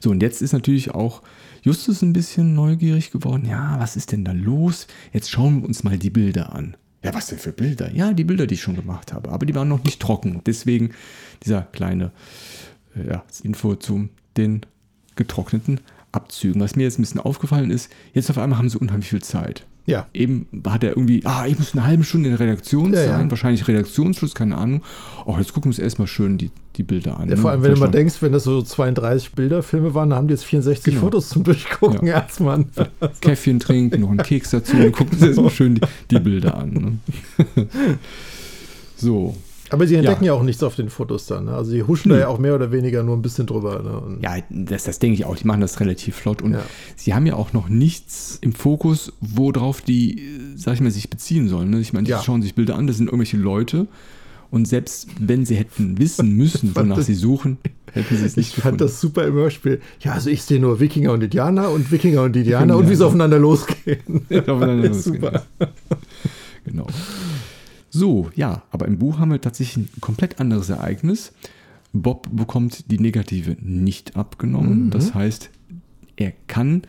A: So, und jetzt ist natürlich auch Justus ein bisschen neugierig geworden. Ja, was ist denn da los? Jetzt schauen wir uns mal die Bilder an. Ja, was denn für Bilder? Ja, die Bilder, die ich schon gemacht habe. Aber die waren noch nicht trocken. Deswegen dieser kleine äh, ja, Info zu den getrockneten Abzügen. Was mir jetzt ein bisschen aufgefallen ist, jetzt auf einmal haben sie unheimlich viel Zeit.
B: Ja.
A: Eben hat er irgendwie, ah, ich muss eine halbe Stunde in der Redaktion
B: Ja, ja.
A: sein, wahrscheinlich Redaktionsschluss, keine Ahnung. Oh, jetzt gucken wir uns erstmal schön die, die Bilder an.
B: Ja,
A: ne?
B: vor allem, wenn du mal denkst, wenn das so 32 Bilderfilme waren, dann haben die jetzt 64
A: Genau.
B: Fotos zum Durchgucken
A: Ja.
B: erstmal.
A: Käffchen trinken, noch einen Keks dazu und gucken sich erstmal schön die, die Bilder an. Ne? so.
B: Aber sie entdecken ja.
A: Ja.
B: auch nichts auf den Fotos dann. Ne? Also sie huschen da ja auch mehr oder weniger nur ein bisschen drüber. Ne?
A: Ja, das, das denke ich auch. Die machen das relativ flott. Und
B: Ja.
A: sie haben ja auch noch nichts im Fokus, worauf die, sag ich mal, sich beziehen sollen. Ne? Ich meine, die
B: Ja.
A: schauen sich Bilder an, das sind irgendwelche Leute. Und selbst wenn sie hätten wissen müssen, wonach sie suchen, hätten sie es nicht
B: ich fand das super im Hörspiel. Ja, also ich sehe nur Wikinger und Indianer und Wikinger und Indianer und wie sie aufeinander losgehen.
A: Aufeinander losgehen,
B: super.
A: Genau. So, ja, aber im Buch haben wir tatsächlich ein komplett anderes Ereignis. Bob bekommt die Negative nicht abgenommen.
B: Mhm.
A: Das heißt, er kann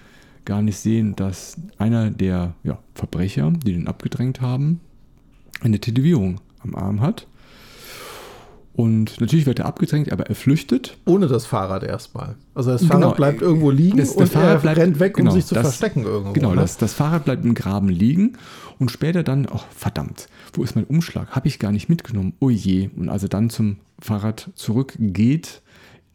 A: gar nicht sehen, dass einer der ja, Verbrecher, die den abgedrängt haben, eine Tätowierung am Arm hat. Und natürlich wird er abgedrängt, aber er flüchtet.
B: Ohne das Fahrrad erstmal. Also das
A: Genau.
B: Fahrrad bleibt irgendwo liegen
A: Das- das
B: und
A: Fahrrad
B: er
A: bleibt-
B: rennt weg, um
A: genau,
B: sich zu
A: das-
B: verstecken irgendwo.
A: Genau,
B: ne?
A: das, das Fahrrad bleibt im Graben liegen und später dann, oh verdammt, wo ist mein Umschlag? Habe ich gar nicht mitgenommen. Oh je. Und als er dann zum Fahrrad zurückgeht,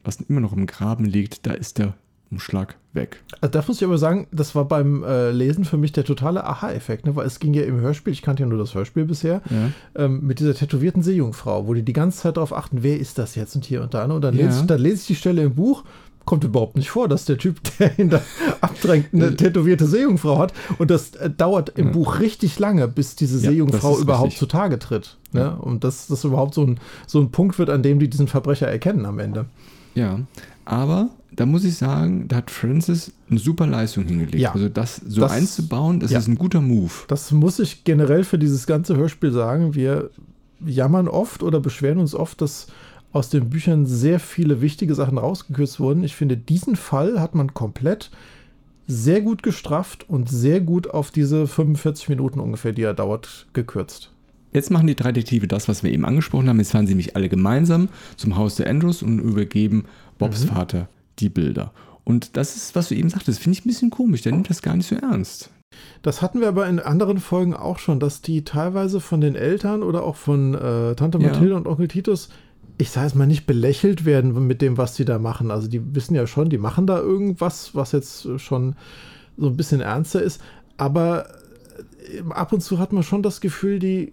A: was immer noch im Graben liegt, da ist der Umschlag weg.
B: Also da muss ich aber sagen, das war beim äh, Lesen für mich der totale Aha-Effekt, ne? weil es ging ja im Hörspiel, ich kannte ja nur das Hörspiel bisher,
A: Ja.
B: ähm, mit dieser tätowierten Seejungfrau, wo die die ganze Zeit darauf achten, wer ist das jetzt und hier und da. Ne? Und dann,
A: Ja.
B: lese ich, dann lese ich die Stelle im Buch, kommt überhaupt nicht vor, dass der Typ, der ihn da abdrängt, eine tätowierte Seejungfrau hat. Und das äh, dauert im
A: Ja.
B: Buch richtig lange, bis diese Seejungfrau überhaupt
A: richtig.
B: zutage tritt. Ne? Und dass das überhaupt so ein, so ein Punkt wird, an dem die diesen Verbrecher erkennen am Ende.
A: Ja, aber da muss ich sagen, da hat Francis eine super Leistung hingelegt.
B: Ja.
A: Also das so
B: Das-
A: einzubauen, das
B: ja.
A: ist ein guter Move.
B: Das muss ich generell für dieses ganze Hörspiel sagen. Wir jammern oft oder beschweren uns oft, dass aus den Büchern sehr viele wichtige Sachen rausgekürzt wurden. Ich finde, diesen Fall hat man komplett sehr gut gestrafft und sehr gut auf diese 45 Minuten ungefähr, die er dauert, gekürzt.
A: Jetzt machen die drei Detektive das, was wir eben angesprochen haben. Jetzt fahren sie nämlich alle gemeinsam zum Haus der Andrews und übergeben Bobs
B: Mhm.
A: Vater die Bilder. Und das ist, was du eben sagtest, finde ich ein bisschen komisch. Der nimmt das gar nicht so ernst.
B: Das hatten wir aber in anderen Folgen auch schon, dass die teilweise von den Eltern oder auch von äh, Tante
A: Ja.
B: Mathilde und Onkel Titus, ich sage es mal, nicht belächelt werden mit dem, was sie da machen. Also die wissen ja schon, die machen da irgendwas, was jetzt schon so ein bisschen ernster ist. Aber äh, ab und zu hat man schon das Gefühl, die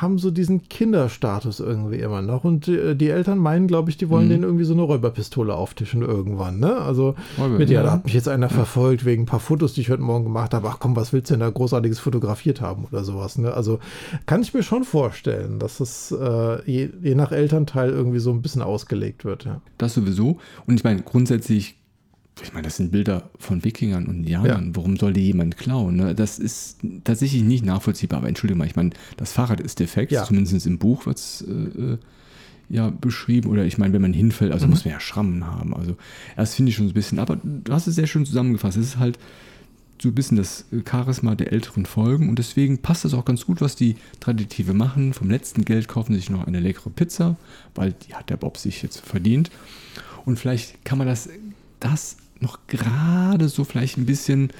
B: haben so diesen Kinderstatus irgendwie immer noch. Und äh, die Eltern meinen, glaube ich, die wollen
A: Mhm.
B: denen irgendwie so eine Räuberpistole auftischen irgendwann. Ne? Also
A: Räuber-
B: mit ja, da hat mich jetzt einer verfolgt wegen ein paar Fotos, die ich heute Morgen gemacht habe. Ach komm, was willst du denn da großartiges fotografiert haben oder sowas? Ne? Also kann ich mir schon vorstellen, dass es äh, je, je nach Elternteil irgendwie so ein bisschen ausgelegt wird. Ja.
A: Das sowieso. Und ich meine, grundsätzlich, ich meine, das sind Bilder von Wikingern und Indianern. Warum soll die jemand klauen? Ne? Das ist tatsächlich nicht nachvollziehbar. Aber entschuldige mal, ich meine, das Fahrrad ist defekt,
B: Ja.
A: zumindest im Buch wird es äh, äh, ja beschrieben. Oder ich meine, wenn man hinfällt, also
B: Mhm.
A: muss man ja Schrammen haben. Also das finde ich schon so ein bisschen. Aber du hast es sehr schön zusammengefasst. Es ist halt so ein bisschen das Charisma der älteren Folgen und deswegen passt das auch ganz gut, was die Detektive machen. Vom letzten Geld kaufen sie sich noch eine leckere Pizza, weil die hat der Bob sich jetzt verdient. Und vielleicht kann man das, das noch gerade so vielleicht ein bisschen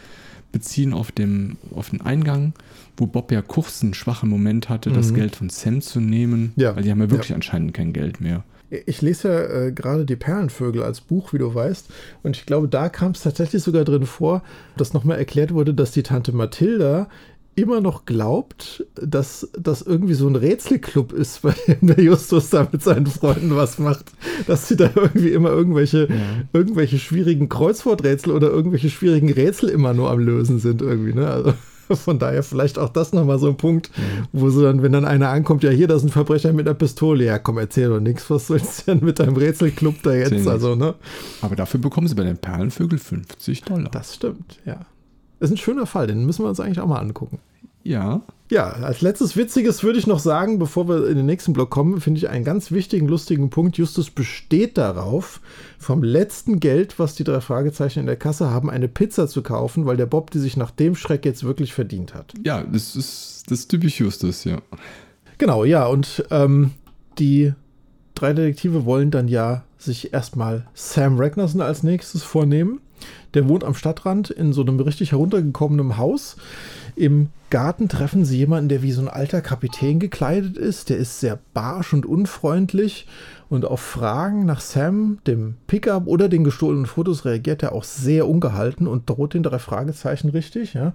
A: beziehen auf, dem, auf den Eingang, wo Bob ja kurz einen schwachen Moment hatte, das
B: Mhm.
A: Geld von Sam zu nehmen,
B: Ja.
A: weil die haben ja wirklich anscheinend kein Geld mehr.
B: Ich lese ja äh, gerade die Perlenvögel als Buch, wie du weißt. Und ich glaube, da kam es tatsächlich sogar drin vor, dass nochmal erklärt wurde, dass die Tante Mathilda immer noch glaubt, dass das irgendwie so ein Rätselclub ist, bei dem der Justus da mit seinen Freunden was macht. Dass sie da irgendwie immer irgendwelche, irgendwelche schwierigen Kreuzworträtsel oder irgendwelche schwierigen Rätsel immer nur am Lösen sind irgendwie. Ne? Also von daher vielleicht auch das nochmal so ein Punkt, wo sie dann, wenn dann einer ankommt, ja hier, das ist ein Verbrecher mit einer Pistole. Ja, komm, erzähl doch nichts, was sollst du denn mit deinem Rätselclub da jetzt? Also, ne?
A: Aber dafür bekommen sie bei den Perlenvögel 50 Dollar.
B: Das stimmt, ja. Ist ein schöner Fall, den müssen wir uns eigentlich auch mal angucken.
A: ja,
B: Ja, als letztes Witziges würde ich noch sagen, bevor wir in den nächsten Block kommen, finde ich einen ganz wichtigen, lustigen Punkt. Justus besteht darauf, vom letzten Geld, was die drei Fragezeichen in der Kasse haben, eine Pizza zu kaufen, weil der Bob die sich nach dem Schreck jetzt wirklich verdient hat.
A: ja, das ist, das ist typisch Justus, ja.
B: Genau, ja, und ähm, die drei Detektive wollen dann ja sich erstmal Sam Ragnarsson als nächstes vornehmen. Der wohnt am Stadtrand in so einem richtig heruntergekommenen Haus. Im Garten treffen sie jemanden, der wie so ein alter Kapitän gekleidet ist. Der ist sehr barsch und unfreundlich. Und auf Fragen nach Sam, dem Pickup oder den gestohlenen Fotos reagiert er auch sehr ungehalten und droht den drei Fragezeichen richtig, ja,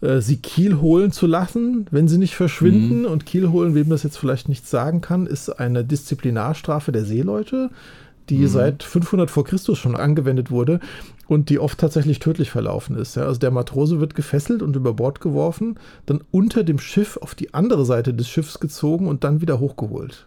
B: äh, sie Kiel holen zu lassen, wenn sie nicht verschwinden. Und Kiel holen, wem das jetzt vielleicht nicht sagen kann, ist eine Disziplinarstrafe der Seeleute, die seit 500 vor Christus schon angewendet wurde und die oft tatsächlich tödlich verlaufen ist. Ja. Also der Matrose wird gefesselt und über Bord geworfen, dann unter dem Schiff auf die andere Seite des Schiffs gezogen und dann wieder hochgeholt.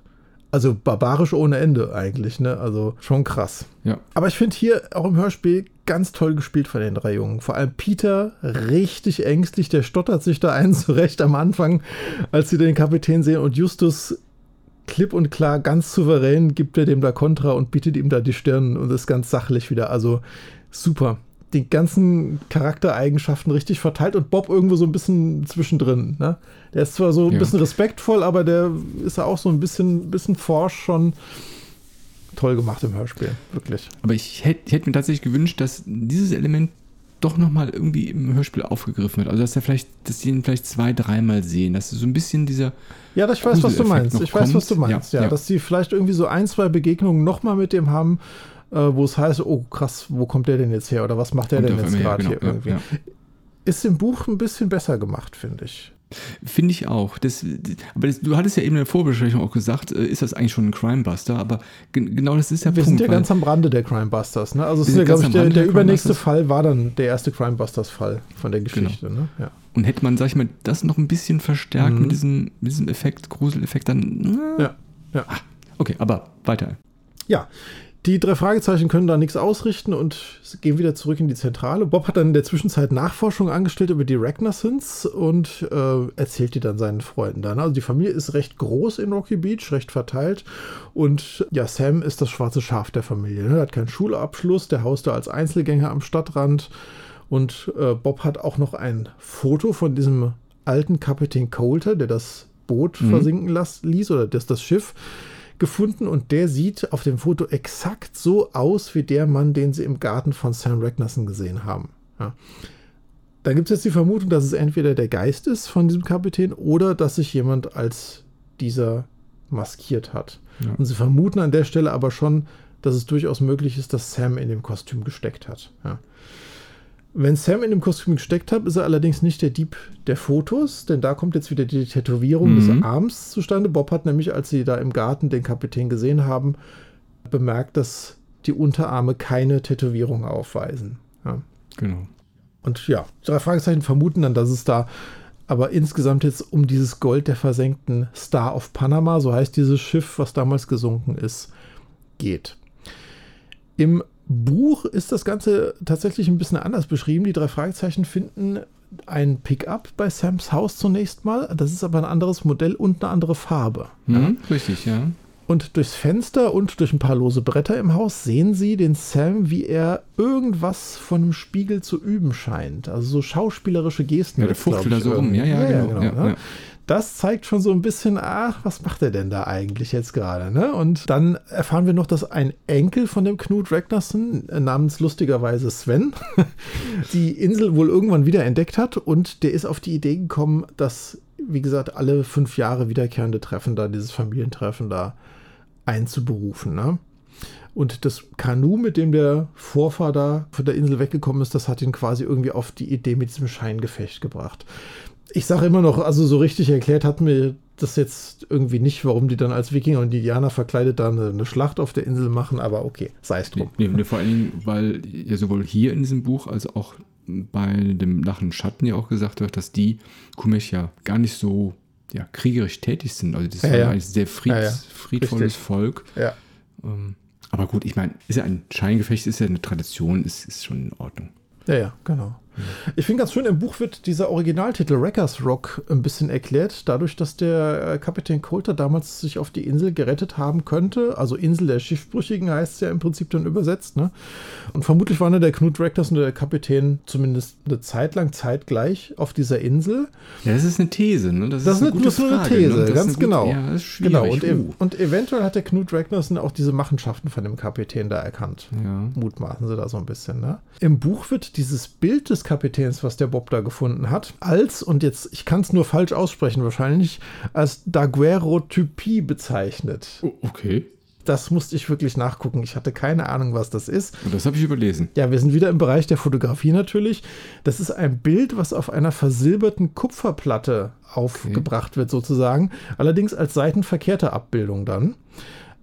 B: Also barbarisch ohne Ende eigentlich, ne? Also schon krass.
A: Ja,
B: Aber ich finde hier auch im Hörspiel ganz toll gespielt von den drei Jungen. Vor allem Peter, richtig ängstlich, der stottert sich da einen zurecht am Anfang, als sie den Kapitän sehen. Und Justus, klipp und klar, ganz souverän, gibt er dem da Kontra und bietet ihm da die Stirn und ist ganz sachlich wieder. Also super. Die ganzen Charaktereigenschaften richtig verteilt und Bob irgendwo so ein bisschen zwischendrin. Ne? Der ist zwar so ein
A: Ja.
B: bisschen respektvoll, aber der ist ja auch so ein bisschen, bisschen forsch schon. Toll gemacht im Hörspiel, wirklich.
A: aber ich hätte, ich hätte mir tatsächlich gewünscht, dass dieses Element doch nochmal irgendwie im Hörspiel aufgegriffen wird. Also dass er vielleicht, dass sie ihn vielleicht zwei, dreimal sehen. Dass so ein bisschen dieser
B: Ja, ich weiß, was du meinst. Ich weiß, was du
A: kommt.
B: meinst.
A: Ja,
B: Ja,
A: ja.
B: dass sie vielleicht irgendwie so ein, zwei Begegnungen nochmal mit dem haben, äh, wo es heißt, oh krass, wo kommt der denn jetzt her oder was macht der
A: kommt
B: denn
A: auf
B: jetzt gerade
A: genau,
B: hier
A: ja,
B: irgendwie?
A: ja.
B: Ist im Buch ein bisschen besser gemacht, finde ich.
A: Finde ich auch. Das, aber das, du hattest ja eben in der Vorbesprechung auch gesagt, äh, ist das eigentlich schon ein Crimebuster? Aber gen- genau das ist der
B: Wir
A: Punkt.
B: sind ja ganz am Rande der Crimebusters. Ne? Also ist ja, glaube ich, der, der
A: der
B: übernächste. Fall war dann der erste Crimebusters-Fall von der
A: Genau.
B: Geschichte. Ne? Ja.
A: und hätte man, sag ich mal, das noch ein bisschen verstärkt
B: Mhm.
A: mit, diesem, mit diesem Effekt, Gruseleffekt, dann. äh,
B: Ja. Ja.
A: Okay, aber weiter.
B: Ja, die drei Fragezeichen können da nichts ausrichten und gehen wieder zurück in die Zentrale. Bob hat dann in der Zwischenzeit Nachforschung angestellt über die Ragnarsons und äh, erzählt die dann seinen Freunden dann. Also die Familie ist recht groß in Rocky Beach, recht verteilt und ja, Sam ist das schwarze Schaf der Familie. ne? Er hat keinen Schulabschluss, der haust da als Einzelgänger am Stadtrand und äh, Bob hat auch noch ein Foto von diesem alten Kapitän Coulter, der das Boot
A: Mhm.
B: versinken las, ließ oder das, das Schiff gefunden und der sieht auf dem Foto exakt so aus wie der Mann, den sie im Garten von Sam Ragnarsson gesehen haben. Ja. Da gibt es jetzt die Vermutung, dass es entweder der Geist ist von diesem Kapitän oder dass sich jemand als dieser maskiert hat.
A: Ja.
B: Und sie vermuten an der Stelle aber schon, dass es durchaus möglich ist, dass Sam in dem Kostüm gesteckt hat. Ja. Wenn Sam in dem Kostüm gesteckt hat, ist er allerdings nicht der Dieb der Fotos, denn da kommt jetzt wieder die Tätowierung
A: Mhm.
B: des Arms zustande. Bob hat nämlich, als sie da im Garten den Kapitän gesehen haben, bemerkt, dass die Unterarme keine Tätowierung aufweisen. Ja.
A: Genau.
B: Und ja, drei Fragezeichen vermuten dann, dass es da aber insgesamt jetzt um dieses Gold der versenkten Star of Panama, so heißt dieses Schiff, was damals gesunken ist, geht. Im Buch ist das Ganze tatsächlich ein bisschen anders beschrieben. Die drei Fragezeichen finden ein Pickup bei Sams Haus zunächst mal. Das ist aber ein anderes Modell und eine andere Farbe.
A: Mhm, Richtig, ja.
B: Und durchs Fenster und durch ein paar lose Bretter im Haus sehen sie den Sam, wie er irgendwas von einem Spiegel zu üben scheint. Also so schauspielerische Gesten.
A: Ja, der fuchtelt da so rum.
B: irgendwie.
A: Ja, ja, genau. Ja,
B: ne?
A: ja.
B: Das zeigt schon so ein bisschen, ach, was macht er denn da eigentlich jetzt gerade? Ne? Und dann erfahren wir noch, dass ein Enkel von dem Knut Ragnarsson, äh, namens lustigerweise Sven, die Insel wohl irgendwann wieder entdeckt hat und der ist auf die Idee gekommen, dass, wie gesagt, alle fünf Jahre wiederkehrende Treffen da, dieses Familientreffen da einzuberufen. Ne? Und das Kanu, mit dem der Vorfahr da von der Insel weggekommen ist, das hat ihn quasi irgendwie auf die Idee mit diesem Scheingefecht gebracht. Ich sage immer noch, also so richtig erklärt hat mir das jetzt irgendwie nicht, warum die dann als Wikinger und Indianer verkleidet da eine, eine Schlacht auf der Insel machen, aber okay, sei es drum.
A: Nee, nee, vor allen Dingen, weil ja sowohl hier in diesem Buch als auch bei dem Lachen Schatten ja auch gesagt wird, dass die Kumesh ja gar nicht so ja, kriegerisch tätig sind. Also das
B: Ja,
A: war
B: ja.
A: eigentlich sehr fried,
B: Ja, ja.
A: friedvolles
B: Richtig.
A: Volk.
B: Ja.
A: Ähm, aber gut, ich meine, ist ja ein Scheingefecht, ist ja eine Tradition, ist, ist schon in Ordnung.
B: Ja, ja, genau. Ich finde ganz schön, im Buch wird dieser Originaltitel Wreckers Rock ein bisschen erklärt, dadurch, dass der äh, Kapitän Coulter damals sich auf die Insel gerettet haben könnte. Also Insel der Schiffbrüchigen heißt es ja im Prinzip dann übersetzt. Ne? Und vermutlich waren ja der Knut Rectors und der Kapitän zumindest eine Zeit lang zeitgleich auf dieser Insel.
A: Ja, das ist eine These, ne?
B: Das ist
A: eine gute
B: das nur eine
A: Frage,
B: These,
A: ne? Das
B: ganz
A: eine gute-
B: genau.
A: Ja, das ist schwierig.
B: genau. Und,
A: Uh.
B: und eventuell hat der Knut Ragnarsson auch diese Machenschaften von dem Kapitän da erkannt.
A: Ja.
B: Mutmaßen sie da so ein bisschen. Ne? Im Buch wird dieses Bild des Kapitäns, was der Bob da gefunden hat, als, und jetzt, ich kann es nur falsch aussprechen wahrscheinlich, als Daguerreotypie bezeichnet.
A: Oh, okay.
B: Das musste ich wirklich nachgucken. Ich hatte keine Ahnung, was das ist.
A: Und das habe ich überlesen.
B: Ja, wir sind wieder im Bereich der Fotografie natürlich. Das ist ein Bild, was auf einer versilberten Kupferplatte aufgebracht wird, sozusagen. Allerdings als seitenverkehrte Abbildung dann.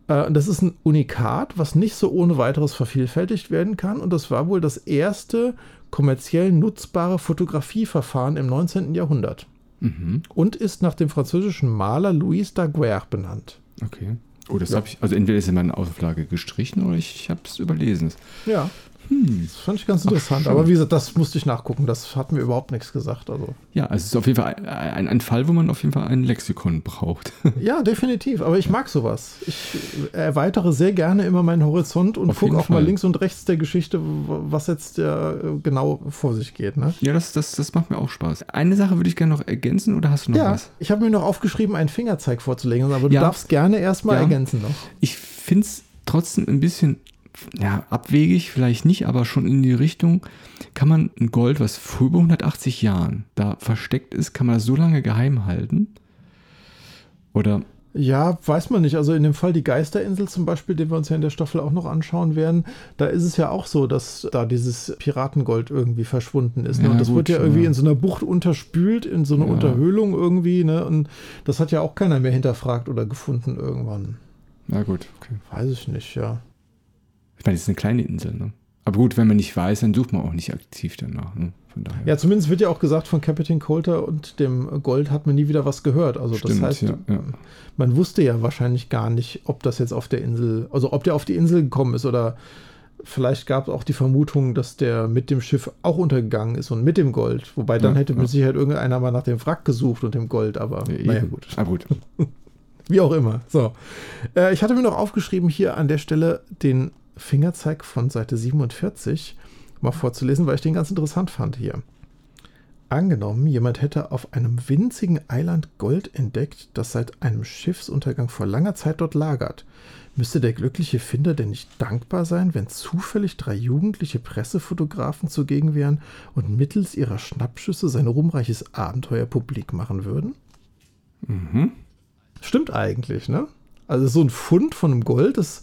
B: Äh, Das ist ein Unikat, was nicht so ohne weiteres vervielfältigt werden kann. Und das war wohl das erste kommerziell nutzbare Fotografieverfahren im 19. Jahrhundert.
A: Mhm.
B: Und ist nach dem französischen Maler Louis Daguerre benannt.
A: Okay. Oh, das
B: Ja.
A: habe ich, also entweder ist in meiner Auflage gestrichen oder ich, ich habe es überlesen.
B: Ja. Das fand ich ganz interessant.
A: schön.
B: Aber wie gesagt, das musste ich nachgucken. Das hat mir überhaupt nichts gesagt. Also.
A: Ja, es ist auf jeden Fall ein, ein, Fall, wo man auf jeden Fall ein Lexikon braucht.
B: Ja, definitiv. Aber ich mag sowas. Ich erweitere sehr gerne immer meinen Horizont und gucke auch mal
A: Fall.
B: links und rechts der Geschichte, was jetzt äh, genau vor sich geht. Ne?
A: ja, das, das, das macht mir auch Spaß. Eine Sache würde ich gerne noch ergänzen oder hast du noch
B: Ja,
A: was?
B: ich habe mir noch aufgeschrieben, einen Fingerzeig vorzulegen, aber du
A: Ja.
B: darfst gerne erstmal
A: Ja.
B: ergänzen noch.
A: Ich finde es trotzdem ein bisschen ja, abwegig, vielleicht nicht, aber schon in die Richtung, kann man ein Gold, was vor über 180 Jahren da versteckt ist, kann man das so lange geheim halten? Oder
B: Ja, weiß man nicht. Also in dem Fall die Geisterinsel zum Beispiel, den wir uns ja in der Staffel auch noch anschauen werden, da ist es ja auch so, dass da dieses Piratengold irgendwie verschwunden ist. Ne?
A: Ja,
B: Und das
A: gut,
B: wird ja irgendwie
A: ja.
B: in so einer Bucht unterspült, in so einer
A: Ja.
B: Unterhöhlung irgendwie. Ne? Und das hat ja auch keiner mehr hinterfragt oder gefunden irgendwann.
A: na gut, okay.
B: Weiß ich nicht, ja.
A: Ich meine, es ist eine kleine Insel, ne? Aber gut, wenn man nicht weiß, dann sucht man auch nicht aktiv danach. Ne? Von daher.
B: Ja, zumindest wird ja auch gesagt, von Captain Coulter und dem Gold hat man nie wieder was gehört. Also das
A: Stimmt,
B: heißt,
A: ja, ja.
B: man wusste ja wahrscheinlich gar nicht, ob das jetzt auf der Insel, also ob der auf die Insel gekommen ist oder vielleicht gab es auch die Vermutung, dass der mit dem Schiff auch untergegangen ist und mit dem Gold. Wobei dann
A: Ja,
B: hätte mit Sicherheit irgendeiner mal nach dem Wrack gesucht und dem Gold, aber
A: Ja,
B: naja gut.
A: Ah, gut.
B: Wie auch immer. So. Äh, ich hatte mir noch aufgeschrieben, hier an der Stelle den Fingerzeig von Seite 47 mal vorzulesen, weil ich den ganz interessant fand hier. Angenommen, jemand hätte auf einem winzigen Eiland Gold entdeckt, das seit einem Schiffsuntergang vor langer Zeit dort lagert. Müsste der glückliche Finder denn nicht dankbar sein, wenn zufällig drei jugendliche Pressefotografen zugegen wären und mittels ihrer Schnappschüsse sein ruhmreiches Abenteuer publik machen würden?
A: Mhm.
B: Stimmt eigentlich, ne? Also so ein Fund von einem Gold, das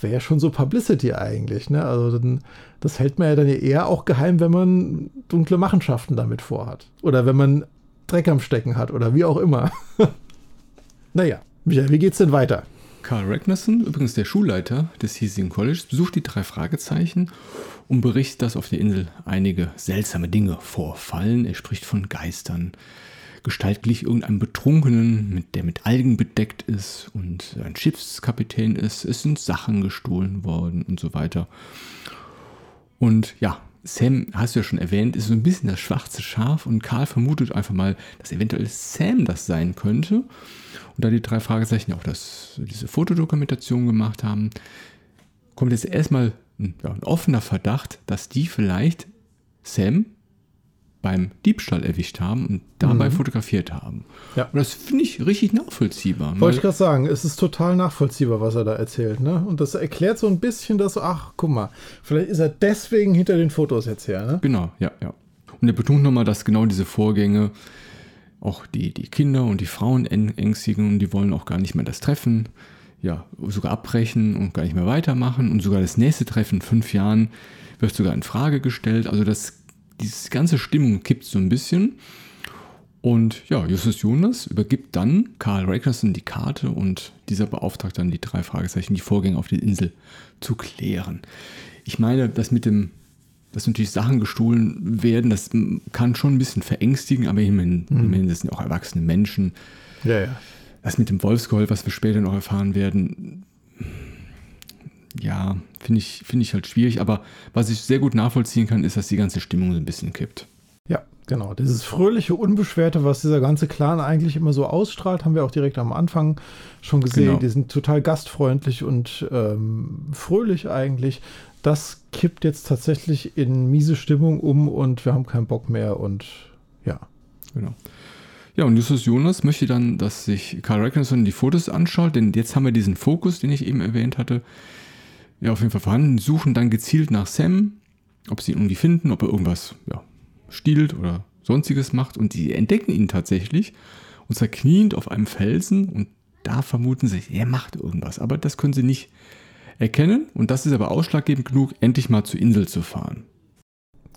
B: wäre schon so Publicity eigentlich, ne? Also dann, das hält man ja dann eher auch geheim, wenn man dunkle Machenschaften damit vorhat. Oder wenn man Dreck am Stecken hat oder wie auch immer. naja, Michael, wie geht's denn weiter?
A: Karl Ragnarsson, übrigens der Schulleiter des hiesigen Colleges, besucht die drei Fragezeichen und berichtet, dass auf der Insel einige seltsame Dinge vorfallen. Er spricht von Geistern, gestaltlich irgendeinem Betrunkenen, mit, der mit Algen bedeckt ist und ein Schiffskapitän ist. Es sind Sachen gestohlen worden und so weiter. Und ja, Sam, hast du ja schon erwähnt, ist so ein bisschen das schwarze Schaf und Karl vermutet einfach mal, dass eventuell Sam das sein könnte. Und da die drei Fragezeichen auch das, diese Fotodokumentation gemacht haben, kommt jetzt erstmal ein, ja, ein offener Verdacht, dass die vielleicht Sam beim Diebstahl erwischt haben und dabei mhm. fotografiert haben. Ja. Und das finde ich richtig nachvollziehbar.
B: Wollte ich gerade sagen, es ist total nachvollziehbar, was er da erzählt. Ne? Und das erklärt so ein bisschen, dass, ach, guck mal, vielleicht ist er deswegen hinter den Fotos jetzt her. Ne?
A: Genau, ja, ja. Und er betont nochmal, dass genau diese Vorgänge auch die, die Kinder und die Frauen ängstigen und die wollen auch gar nicht mehr das Treffen, ja, sogar abbrechen und gar nicht mehr weitermachen. Und sogar das nächste Treffen in fünf Jahren wird sogar in Frage gestellt. Also das diese ganze Stimmung kippt so ein bisschen. Und ja, Justus Jonas übergibt dann Karl Ragnarsson die Karte und dieser beauftragt dann die drei Fragezeichen, die Vorgänge auf der Insel zu klären. Ich meine, das mit dem, dass natürlich Sachen gestohlen werden, das kann schon ein bisschen verängstigen, aber immerhin, mhm. immerhin das sind auch erwachsene Menschen. Ja, ja. Das mit dem Wolfsgeheul, was wir später noch erfahren werden, ja, finde ich, find ich halt schwierig. Aber was ich sehr gut nachvollziehen kann, ist, dass die ganze Stimmung so ein bisschen kippt.
B: Ja, genau. Dieses fröhliche, unbeschwerte, was dieser ganze Clan eigentlich immer so ausstrahlt, haben wir auch direkt am Anfang schon gesehen. Genau. Die sind total gastfreundlich und ähm, fröhlich eigentlich. Das kippt jetzt tatsächlich in miese Stimmung um und wir haben keinen Bock mehr und ja.
A: Genau. Ja, und Justus Jonas möchte dann, dass sich Karl Ragnarsson die Fotos anschaut, denn jetzt haben wir diesen Fokus, den ich eben erwähnt hatte ja, auf jeden Fall vorhanden, suchen dann gezielt nach Sam, ob sie ihn irgendwie finden, ob er irgendwas ja, stiehlt oder sonstiges macht. Und sie entdecken ihn tatsächlich und zwar kniend auf einem Felsen und da vermuten sie, er macht irgendwas. Aber das können sie nicht erkennen und das ist aber ausschlaggebend genug, endlich mal zur Insel zu fahren.